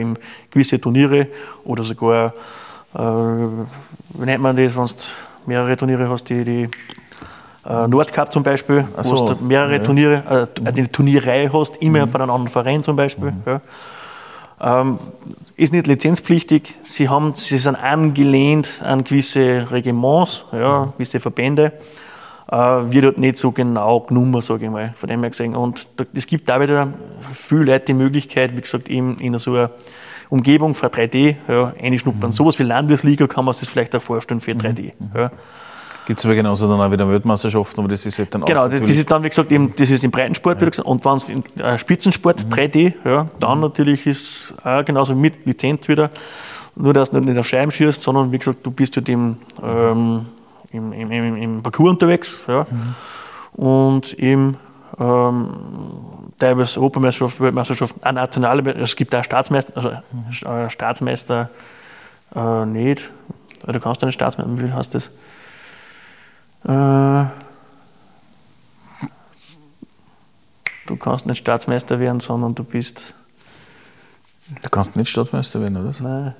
gewisse Turniere oder sogar, äh, wie nennt man das, wenn du mehrere Turniere hast, die, die äh, Nordcup zum Beispiel, Ach wo so, du mehrere ja. Mhm. Turniere, äh, eine Turnierreihe hast, immer bei einem anderen Verein zum Beispiel. Ja. Ähm, ist nicht lizenzpflichtig. Sie, haben, sie sind angelehnt an gewisse Reglements, ja, gewisse Verbände. Äh, wird dort nicht so genau genommen, sage ich mal, von dem her gesehen. Und es gibt da wieder viele Leute die Möglichkeit, wie gesagt, in, in so einer Umgebung für 3D ja, einschnuppern. Sowas wie Landesliga kann man sich das vielleicht auch vorstellen für 3D. Ja. Gibt es aber genauso dann auch wieder Weltmeisterschaften, aber das ist halt dann Genau, das, das außergewöhnlich. ist dann, wie gesagt, eben, das ist im Breitensport, wie gesagt, und wenn es im äh, Spitzensport 3D, ja, dann natürlich ist auch genauso mit Lizenz wieder, nur dass du nicht auf Scheiben schießt, sondern wie gesagt, du bist halt im, ähm, im, im, im, im Parcours unterwegs ja, und im ähm, teilweise Europameisterschaft, Weltmeisterschaft, auch nationale, es gibt auch Staatsmeister, also äh, Staatsmeister äh, nicht, du kannst nicht Staatsmeister, wie heißt das? Äh, Du kannst nicht Staatsmeister werden, sondern du bist. Du kannst nicht Stadtmeister werden, oder?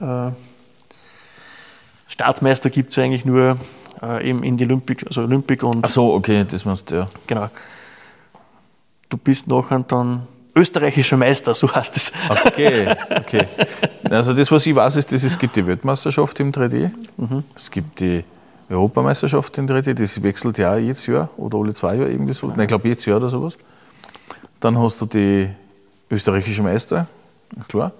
Nein, äh, Staatsmeister gibt es eigentlich nur äh, eben in die Olympic, also Olympic und Ach so, okay, das meinst du, ja. genau. Du bist nachher dann österreichischer Meister, so heißt es. Okay, (laughs) okay. Also das, was ich weiß, ist, dass es gibt die Weltmeisterschaft im 3D, es gibt die Europameisterschaft im 3D, das wechselt ja jedes Jahr oder alle zwei Jahre irgendwie so. Nein, ich glaube jedes Jahr oder sowas. Dann hast du die österreichische Meister, klar.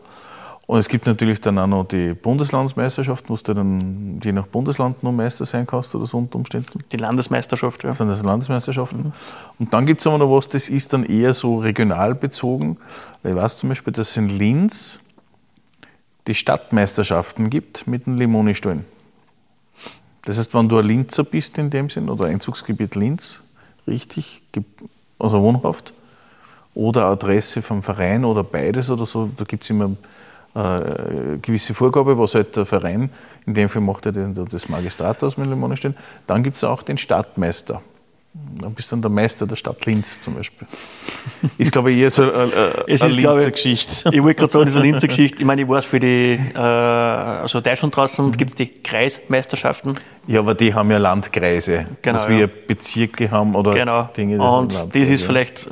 Und es gibt natürlich dann auch noch die Bundeslandsmeisterschaft, wo du dann je nach Bundesland noch Meister sein kannst oder so unter Umständen. Die Landesmeisterschaft, ja. Das sind das Landesmeisterschaften. Und dann gibt es aber noch was, das ist dann eher so regional bezogen. Ich weiß zum Beispiel, dass es in Linz die Stadtmeisterschaften gibt mit den Limonistollen. Das heißt, wenn du ein Linzer bist in dem Sinn, oder Einzugsgebiet Linz, richtig, also wohnhaft, oder Adresse vom Verein oder beides oder so, da gibt es immer äh, gewisse Vorgabe, was halt der Verein, in dem Fall macht er den, das Magistrat aus Limonenstein. Dann gibt es auch den Stadtmeister. Dann bist du dann der Meister der Stadt Linz zum Beispiel. (laughs) Ist, glaube ich, eher so eine, eine, Es eine glaube Linzer ich- Geschichte. Ich wollte gerade sagen, das ist eine Linzer Geschichte. Ich meine, ich weiß, für die, äh, also Deutschland draußen gibt es die Kreismeisterschaften. Ja, aber die haben ja Landkreise, Genau, was ja. wir Bezirke haben oder Genau. Dinge. Und sind das ist vielleicht äh,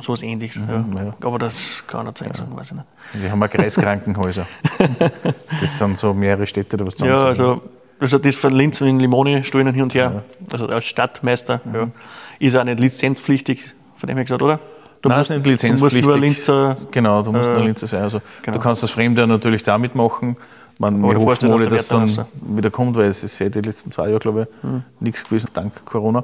sowas ähnliches. ja. ja. Aber das kann er zeigen, sagen, weiß ich nicht. Wir haben auch Kreiskrankenhäuser. (laughs) das sind so mehrere Städte, die was Ja, zusammen also, also das von Linz in Limone stehen hin und her. Also als Stadtmeister. Ja. Ist auch nicht lizenzpflichtig, von dem her gesagt, oder? Du Nein, musst, nicht Du lizenzpflichtig. musst nur Linzer. Genau, du musst Äh, nur Linzer sein. Also, genau. Du kannst das Fremde natürlich damit machen. Man, wir du hoffen alle, dass dann Wertterrasse. wieder kommt, weil es ist ja die letzten zwei Jahre, glaube ich, Hm. nichts gewesen, dank Corona.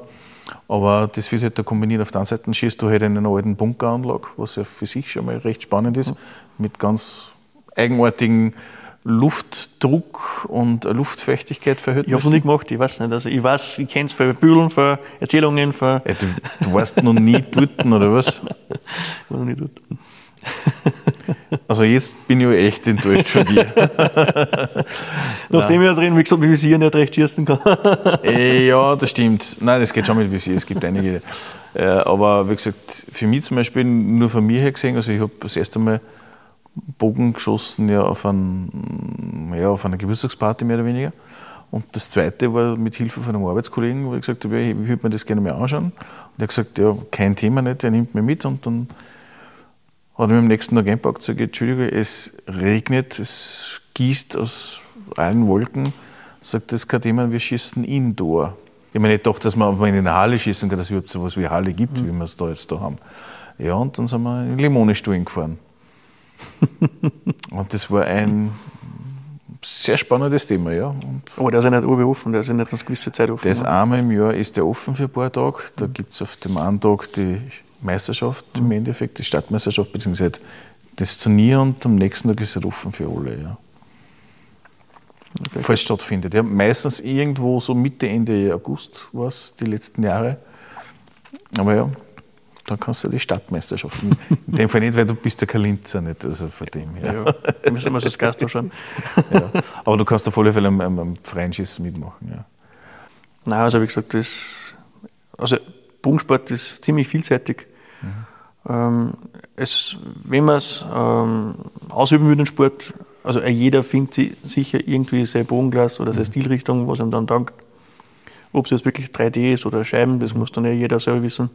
Aber das wird halt da kombiniert. Auf der einen Seite schießt du halt in einer alten Bunkeranlage, was ja für sich schon mal recht spannend ist, mit ganz eigenartigen Luftdruck und Luftfeuchtigkeit Ich habe es nie gemacht, ich weiß nicht. Also ich weiß, ich kenne es von Büdeln, von Erzählungen, von. Ey, du, du warst noch nie (laughs) dort, oder was? Ich war noch nie dort. (laughs) Also jetzt bin ich echt enttäuscht von dir. (laughs) Nachdem ich ja drin, wie gesagt, wie Visier nicht recht schießen kann. (laughs) Äh, ja, das stimmt. Nein, das geht schon mit Visier. Es gibt einige. Äh, aber wie gesagt, für mich zum Beispiel, nur von mir her gesehen, also ich habe das erste Mal Bogen geschossen ja, auf, ein, ja, auf einer Geburtstagsparty mehr oder weniger. Und das zweite war mit Hilfe von einem Arbeitskollegen, wo ich gesagt habe, ich würde mir das gerne mal anschauen. Und er hat gesagt, ja, kein Thema nicht, er nimmt mich mit und dann hat mir am nächsten Tag eingepackt und gesagt, Entschuldigung, es regnet, es gießt aus allen Wolken. Sagt, das ist kein Thema, wir schießen indoor. Ich meine nicht doch, dass man in eine Halle schießen kann, dass es überhaupt so etwas wie Halle gibt, wie wir es da jetzt da haben. Ja, und dann sind wir in Limonestuhlen gefahren. (laughs) und das war ein sehr spannendes Thema, ja. Und Aber der ist ja nicht offen, der ist ja nicht eine gewisse Zeit offen. das ne? einmal im Jahr ist der offen für ein paar Tage. Da gibt es auf dem einen Tag die Meisterschaft im Endeffekt, die Stadtmeisterschaft, beziehungsweise das Turnier und am nächsten Tag ist es offen für alle. Ja. Falls es stattfindet. Ja, meistens irgendwo so Mitte, Ende August war es die letzten Jahre. Aber ja, dann kannst du die Stadtmeisterschaft. In (laughs) dem Fall nicht, weil du bist ja kein Linzer, nicht? Also von dem her. Ja, da müssen wir das Gast anschauen. (laughs) Ja. Aber du kannst auf alle Fälle am, am, am freien Schießen mitmachen. Ja. Nein, also wie gesagt, das, also Bogensport ist ziemlich vielseitig. Ähm, es, wenn man es ähm, ausüben will, den Sport, also jeder findet si- sicher irgendwie sein Bogenglas oder seine Stilrichtung, was ihm dann dankt. ob es jetzt wirklich 3D ist oder Scheiben, das muss dann ja jeder selber wissen.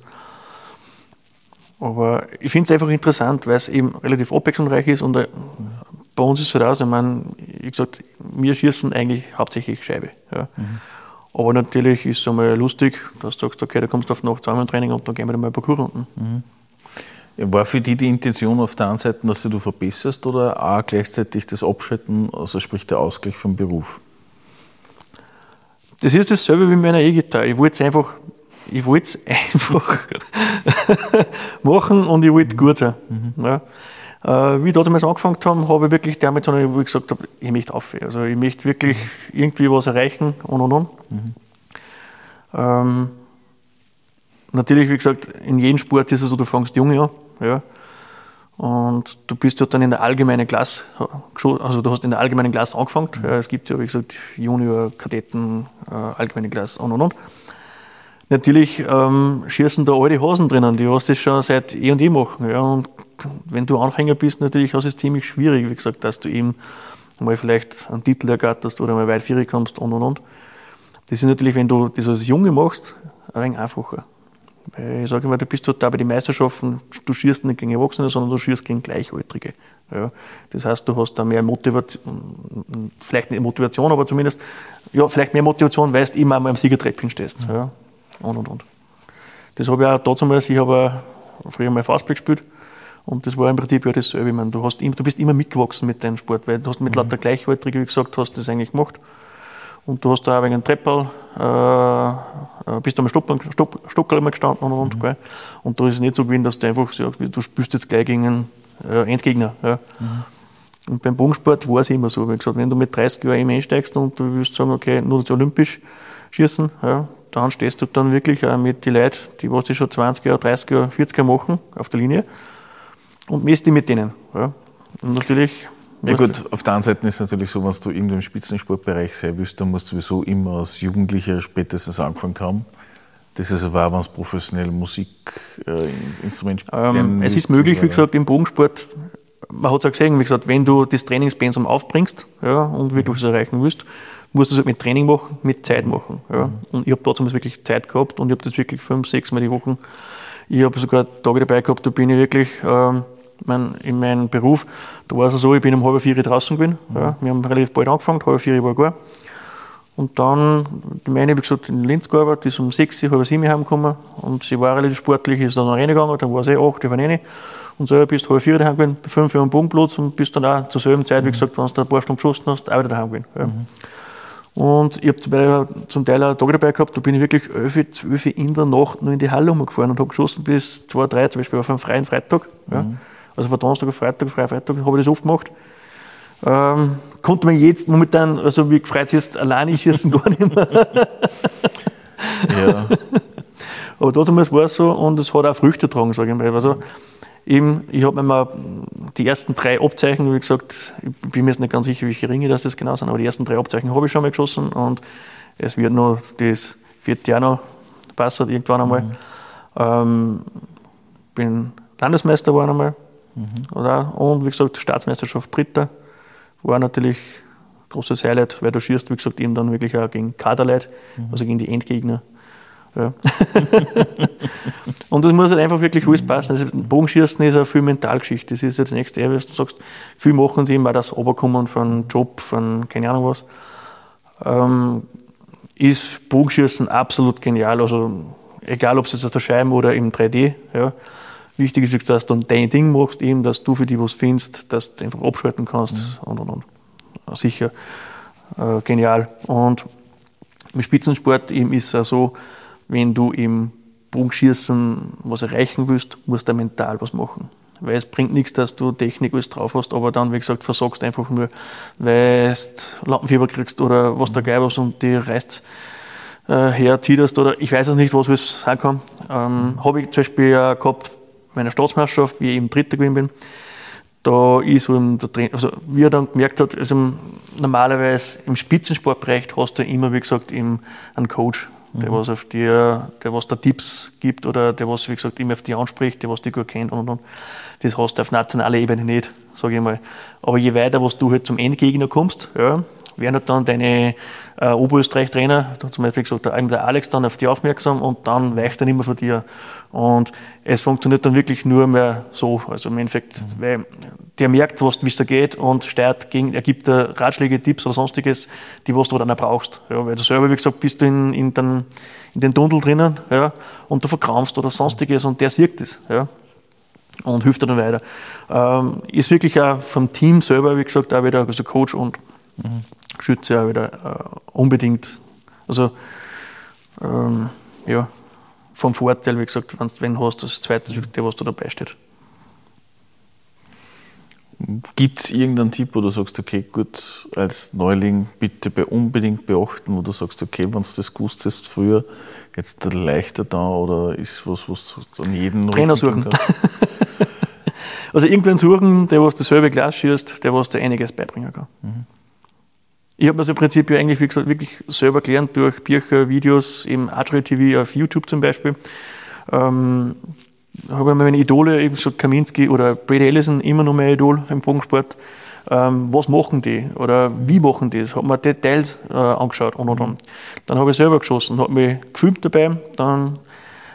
Aber ich finde es einfach interessant, weil es eben relativ abwechslungsreich ist und äh, bei uns ist es halt auch so, ich meine, wie gesagt, wir schießen eigentlich hauptsächlich Scheibe. Ja. Mhm. Aber natürlich ist es einmal lustig, dass du sagst, okay, da kommst du auf Nacht zweimal Training und dann gehen wir dann mal ein paar Kurrunden. Mhm. War für die die Intention auf der einen Seite, dass du verbesserst oder auch gleichzeitig das Abschalten, also sprich der Ausgleich vom Beruf? Das ist dasselbe wie mit meiner E-Gitarre. Ich wollte es einfach, ich wollte es (laughs) einfach machen und ich wollte gut sein. Mhm. Ja. Äh, wie ich damals angefangen habe, habe ich wirklich damit, sondern ich gesagt habe, ich möchte auf. Also ich möchte wirklich irgendwie was erreichen und und und. Mhm. Ähm, natürlich, wie gesagt, in jedem Sport ist es so, du fängst jung an. Ja. Und du bist dort dann in der allgemeinen Klasse, also du hast in der allgemeinen Klasse angefangen. Mhm. Ja, es gibt ja, wie gesagt, Junior, Kadetten, äh, allgemeine Klasse und und und. Natürlich ähm, schießen da alte Hosen drinnen, die was das schon seit eh und eh machen. Ja. Und wenn du Anfänger bist, natürlich ist es ziemlich schwierig, wie gesagt, dass du eben mal vielleicht einen Titel ergatterst oder mal weit vier kommst und und und. Das ist natürlich, wenn du das als Junge machst, ein wenig einfacher. Weil ich sage immer, du bist dort da bei den Meisterschaften, du schießt nicht gegen Erwachsene, sondern du schießt gegen Gleichaltrige. Ja, das heißt, du hast da mehr Motivation, vielleicht nicht Motivation, aber zumindest, ja, vielleicht mehr Motivation, weil du immer einmal am Siegertreppchen stehst. Ja, und und und. Das habe ich auch damals, ich habe früher mal Faustball gespielt und das war im Prinzip ja dasselbe. Ich meine, du, hast, du bist immer mitgewachsen mit deinem Sport, weil du hast mit mhm. lauter Gleichaltrigen, wie gesagt, hast das eigentlich gemacht. Und du hast da auch wegen Treppel, äh, äh, bist am Stockerl Stopp, Stopp, gestanden und, und, mhm. und da ist es nicht so gewesen, dass du einfach sagst, du spielst jetzt gleich gegen einen äh, Endgegner. Ja. Mhm. Und beim Bogensport war es immer so. Wie gesagt, wenn du mit 30 Jahren einsteigst und du willst sagen, okay, nur das olympisch schießen, ja, dann stehst du dann wirklich auch mit den Leuten, die was die schon 20 Jahre, 30 Jahre, 40 Jahre machen, auf der Linie und misst die mit denen. Ja. Und natürlich. Ja gut, auf der einen Seite ist es natürlich so, wenn du irgendwo im Spitzensportbereich sein willst, dann musst du sowieso immer als Jugendlicher spätestens angefangen haben. Das ist aber auch, wenn es professionell Musikinstrument äh, ähm, Es ist möglich, wie gesagt, im Bogensport, man hat es auch gesehen, wie gesagt, wenn du das Trainingspensum aufbringst ja, und wirklich was erreichen willst, musst du es halt mit Training machen, mit Zeit machen. Ja. Mhm. Und ich habe damals wirklich Zeit gehabt und ich habe das wirklich fünf, sechs Mal die Woche. Ich habe sogar Tage dabei gehabt, da bin ich wirklich. Ähm, mein, in meinem Beruf, da war es so, ich bin um halb vier draußen gewesen. Mhm. Ja, wir haben relativ bald angefangen, halb vier war gar. Und dann, die meine, wie gesagt, in Linz gearbeitet, ist um sechs, halb sieben heimgekommen und sie war relativ sportlich, ist dann reingegangen, dann war sie acht, ich war rein. Und selber bist du halb vier daheim gewesen, fünf Uhr am Bogenplatz und bist dann auch zur selben Zeit, wie mhm. gesagt, wenn du ein paar Stunden geschossen hast, auch wieder daheim gewesen. Ja. Mhm. Und ich habe zum Teil auch Tage dabei gehabt, da bin ich wirklich 11, 12 in der Nacht nur in die Halle umgefahren und habe geschossen bis 2, 3, zum Beispiel auf einem freien Freitag. Ja. Mhm. Also von Donnerstag auf Freitag, Freitag, Freitag habe ich das oft gemacht. Ähm, konnte man jetzt momentan, also wie gefreut ist, alleine schießen gar nicht mehr. ja. Aber damals war es so und es hat auch Früchte getragen, sage ich mal. Also, eben, ich habe mir mal die ersten drei Abzeichen, wie gesagt, ich bin mir jetzt nicht ganz sicher, welche Ringe das genau sind, aber die ersten drei Abzeichen habe ich schon mal geschossen und es wird noch das vierte Jahr noch passen, irgendwann einmal. Mhm. Ähm, bin Landesmeister geworden einmal Mhm. Oder? Und wie gesagt, Staatsmeisterschaft Dritter war natürlich ein großes Highlight, weil du schießt, wie gesagt, eben dann wirklich auch gegen Kaderleute, mhm. also gegen die Endgegner. Ja. (laughs) und das muss halt einfach wirklich alles passen. Also Bogenschießen ist eine viel Mentalgeschichte. Das ist jetzt nächste, was du sagst, viel machen sie immer das Oberkommen von Job, von keine Ahnung was. Ähm, ist Bogenschießen absolut genial. Also egal, ob es jetzt aus der Scheibe oder im 3D. Ja. Wichtig ist, dass du dann dein Ding machst, eben, dass du für dich was findest, dass du einfach abschalten kannst mhm. und und und. Sicher äh, genial. Und im Spitzensport eben ist es so, wenn du im Bogenschießen was erreichen willst, musst du mental was machen. Weil es bringt nichts, dass du Technik alles drauf hast, aber dann, wie gesagt, versagst einfach nur, weil du Lampenfieber kriegst oder was der Geil was und die reißt äh, her, das oder ich weiß auch nicht, was es sein kann. Ähm. Habe ich zum Beispiel äh, gehabt meiner Staatsmeisterschaft, wie ich eben Dritter gewesen bin, da ist so der Trainer, also wie er dann gemerkt hat, also normalerweise im Spitzensportbereich hast du immer, wie gesagt, eben einen Coach, der mhm. was auf dir, der was da Tipps gibt oder der was, wie gesagt, immer auf dich anspricht, der was dich gut kennt und und und. Das hast du auf nationaler Ebene nicht, sage ich mal. Aber je weiter, was du halt zum Endgegner kommst, ja, werden halt dann deine äh, Oberösterreich-Trainer, zum Beispiel gesagt, der, der Alex dann auf dich aufmerksam und dann weicht er mehr von dir. Und es funktioniert dann wirklich nur mehr so. Also im Endeffekt, mhm. weil der merkt, wie es da geht und steuert gegen, er gibt dir Ratschläge, Tipps oder sonstiges, die was du dann auch brauchst. Ja, weil du selber, wie gesagt, bist du in, in, den, in den Tunnel drinnen ja, und du verkrampfst oder sonstiges und der sieht das. Ja und hilft dann weiter. Ähm, ist wirklich auch vom Team selber, wie gesagt, auch wieder, also Coach und mhm. Schütze auch wieder äh, unbedingt, also ähm, ja, vom Vorteil, wie gesagt, wenn du hast, das zweite, der, was da dabei steht. Gibt es irgendeinen Tipp, wo du sagst, okay, gut, als Neuling bitte bei unbedingt beachten, wo du sagst, okay, wenn du das gewusst hast früher, jetzt leichter da oder ist was, was du an jeden Trainer suchen. (laughs) also irgendwann suchen, der was dasselbe Glas schießt, der was dir einiges beibringen kann. Mhm. Ich habe mir das im Prinzip ja eigentlich, wie gesagt, wirklich selber gelernt durch Bücher, Videos, im Atrio TV auf YouTube zum Beispiel. Ähm, habe ich meine Idole, eben so Kaminski oder Brady Ellison, immer noch mein Idol im Bogensport. Ähm, was machen die oder wie machen die das? Habe mir Details äh, angeschaut und und und. Dann habe ich selber geschossen, habe mich gefilmt dabei, dann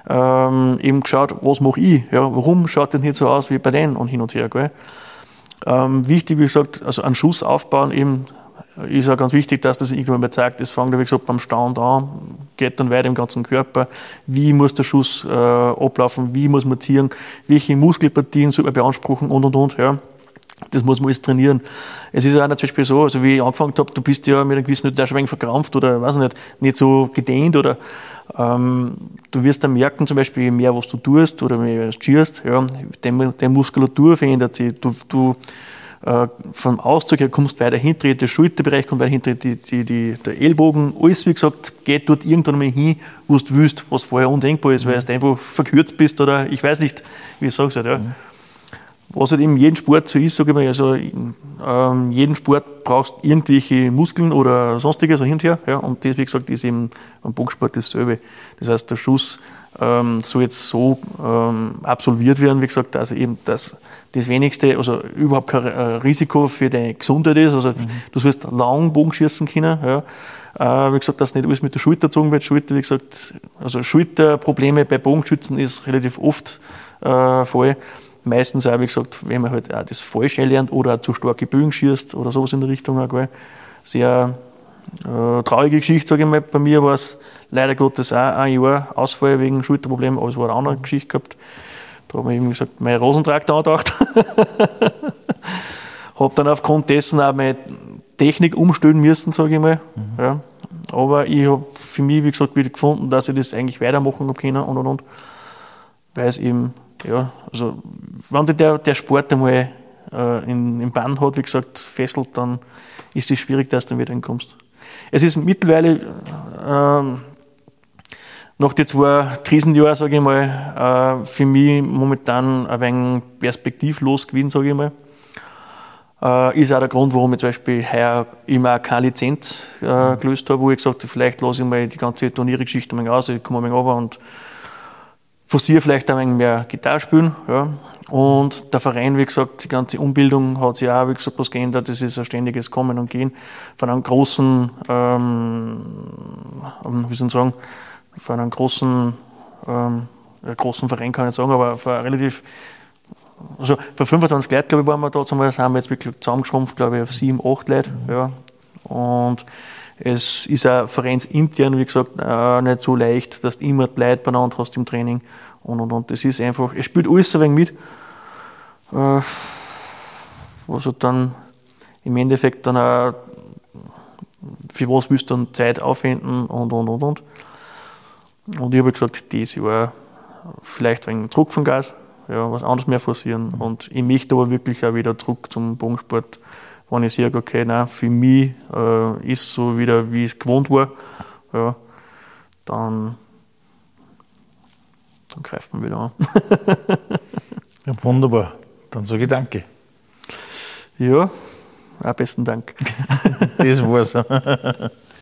ähm, eben geschaut, was mache ich? Ja, warum schaut das nicht so aus wie bei denen und hin und her? Gell? Ähm, wichtig, wie gesagt, also einen Schuss aufbauen eben ist auch ganz wichtig, dass das irgendwann mal zeigt. Das fängt, wie gesagt, beim Stand an, geht dann weiter im ganzen Körper. Wie muss der Schuss äh, ablaufen? Wie muss man ziehen? Welche Muskelpartien soll man beanspruchen? Und, und, und. Ja. Das muss man alles trainieren. Es ist ja auch zum Beispiel so, also wie ich angefangen habe, du bist ja mit einem gewissen schon ein verkrampft oder, weiß nicht, nicht so gedehnt oder ähm, du wirst dann merken, zum Beispiel, je mehr was du tust oder mehr du schierst, ja, deine Muskulatur verändert sich. Du, du äh, vom Auszug her kommst weiter hinter, der Schulterbereich kommt weiter hinter, die, die, die, der Ellbogen, alles wie gesagt, geht dort irgendwann mal hin, wo du willst, was vorher undenkbar ist, weil du einfach verkürzt bist oder ich weiß nicht, wie ich sage ja. Was halt in jedem Sport so ist, sage ich mal, also ähm, jedem Sport brauchst du irgendwelche Muskeln oder sonstiges so hinterher, ja, und das, wie gesagt, ist eben am Bogensport dasselbe. Das heißt, der Schuss ähm, soll jetzt so ähm, absolviert werden, wie gesagt, dass eben das, das wenigste, also überhaupt kein äh, Risiko für deine Gesundheit ist. Also mhm. du sollst lang Bogen schießen können. Ja. Äh, wie gesagt, dass nicht alles mit der Schulter gezogen wird. Schulter, wie gesagt, also Schulterprobleme bei Bogenschützen ist relativ oft äh, Fall. Meistens auch, wie gesagt, wenn man halt auch das Falsche lernt oder auch zu starke Bögen schießt oder sowas in der Richtung. Auch, sehr äh, traurige Geschichte, sage ich mal. Bei mir war es leider Gottes auch ein Jahr Ausfall wegen Schulterproblemen, aber es war eine andere Geschichte gehabt. Da habe ich eben gesagt, mein Rosentraktor angedacht. (laughs) habe dann aufgrund dessen auch meine Technik umstellen müssen, sage ich mal. Mhm. Ja. Aber ich habe für mich, wie gesagt, wieder gefunden, dass ich das eigentlich weitermachen habe können und und und. Weil es eben, ja, also, wenn der, der Sport einmal äh, in, im Bann hat, wie gesagt, fesselt, dann ist es schwierig, dass du dann wieder hinkommst. Es ist mittlerweile ähm, nach den zwei Krisenjahren, sage ich mal, äh, für mich momentan ein wenig perspektivlos gewesen, sage ich mal. Äh, ist auch der Grund, warum ich zum Beispiel heuer immer keine Lizenz äh, gelöst habe, wo ich gesagt habe, vielleicht lasse ich mal die ganze Turniergeschichte mal aus, ich komme mal runter und forciere vielleicht ein wenig mehr Gitarre spielen. Ja. Und der Verein, wie gesagt, die ganze Umbildung hat sich auch, wie gesagt, was geändert. Das ist ein ständiges Kommen und Gehen von einem großen, ähm, wie soll ich sagen, von einem großen, ähm, großen Verein kann ich nicht sagen, aber von relativ, also für 25 Leute, glaube ich, waren wir da zumal, haben wir jetzt wirklich zusammengeschrumpft, glaube ich, auf 7, 8 Leute, ja. Und es ist auch vereinsintern, wie gesagt, nicht so leicht, dass du immer Leute beieinander hast im Training und, und, und. Das ist einfach, es spielt alles ein wenig mit, äh, was halt dann im Endeffekt dann auch, für was willst du dann Zeit aufwenden und, und, und, und. Und ich habe gesagt, dieses Jahr vielleicht ein Druck vom Gas, ja, was anderes mehr forcieren. Und ich möchte aber wirklich auch wieder zurück zum Bogensport, wenn ich sage, okay, nein, für mich äh, ist so wieder, wie es gewohnt war, ja, dann, dann greifen wir wieder an. (laughs) ja, wunderbar. Dann sage ich Danke. Ja, auch besten Dank. (laughs) das war's. (laughs)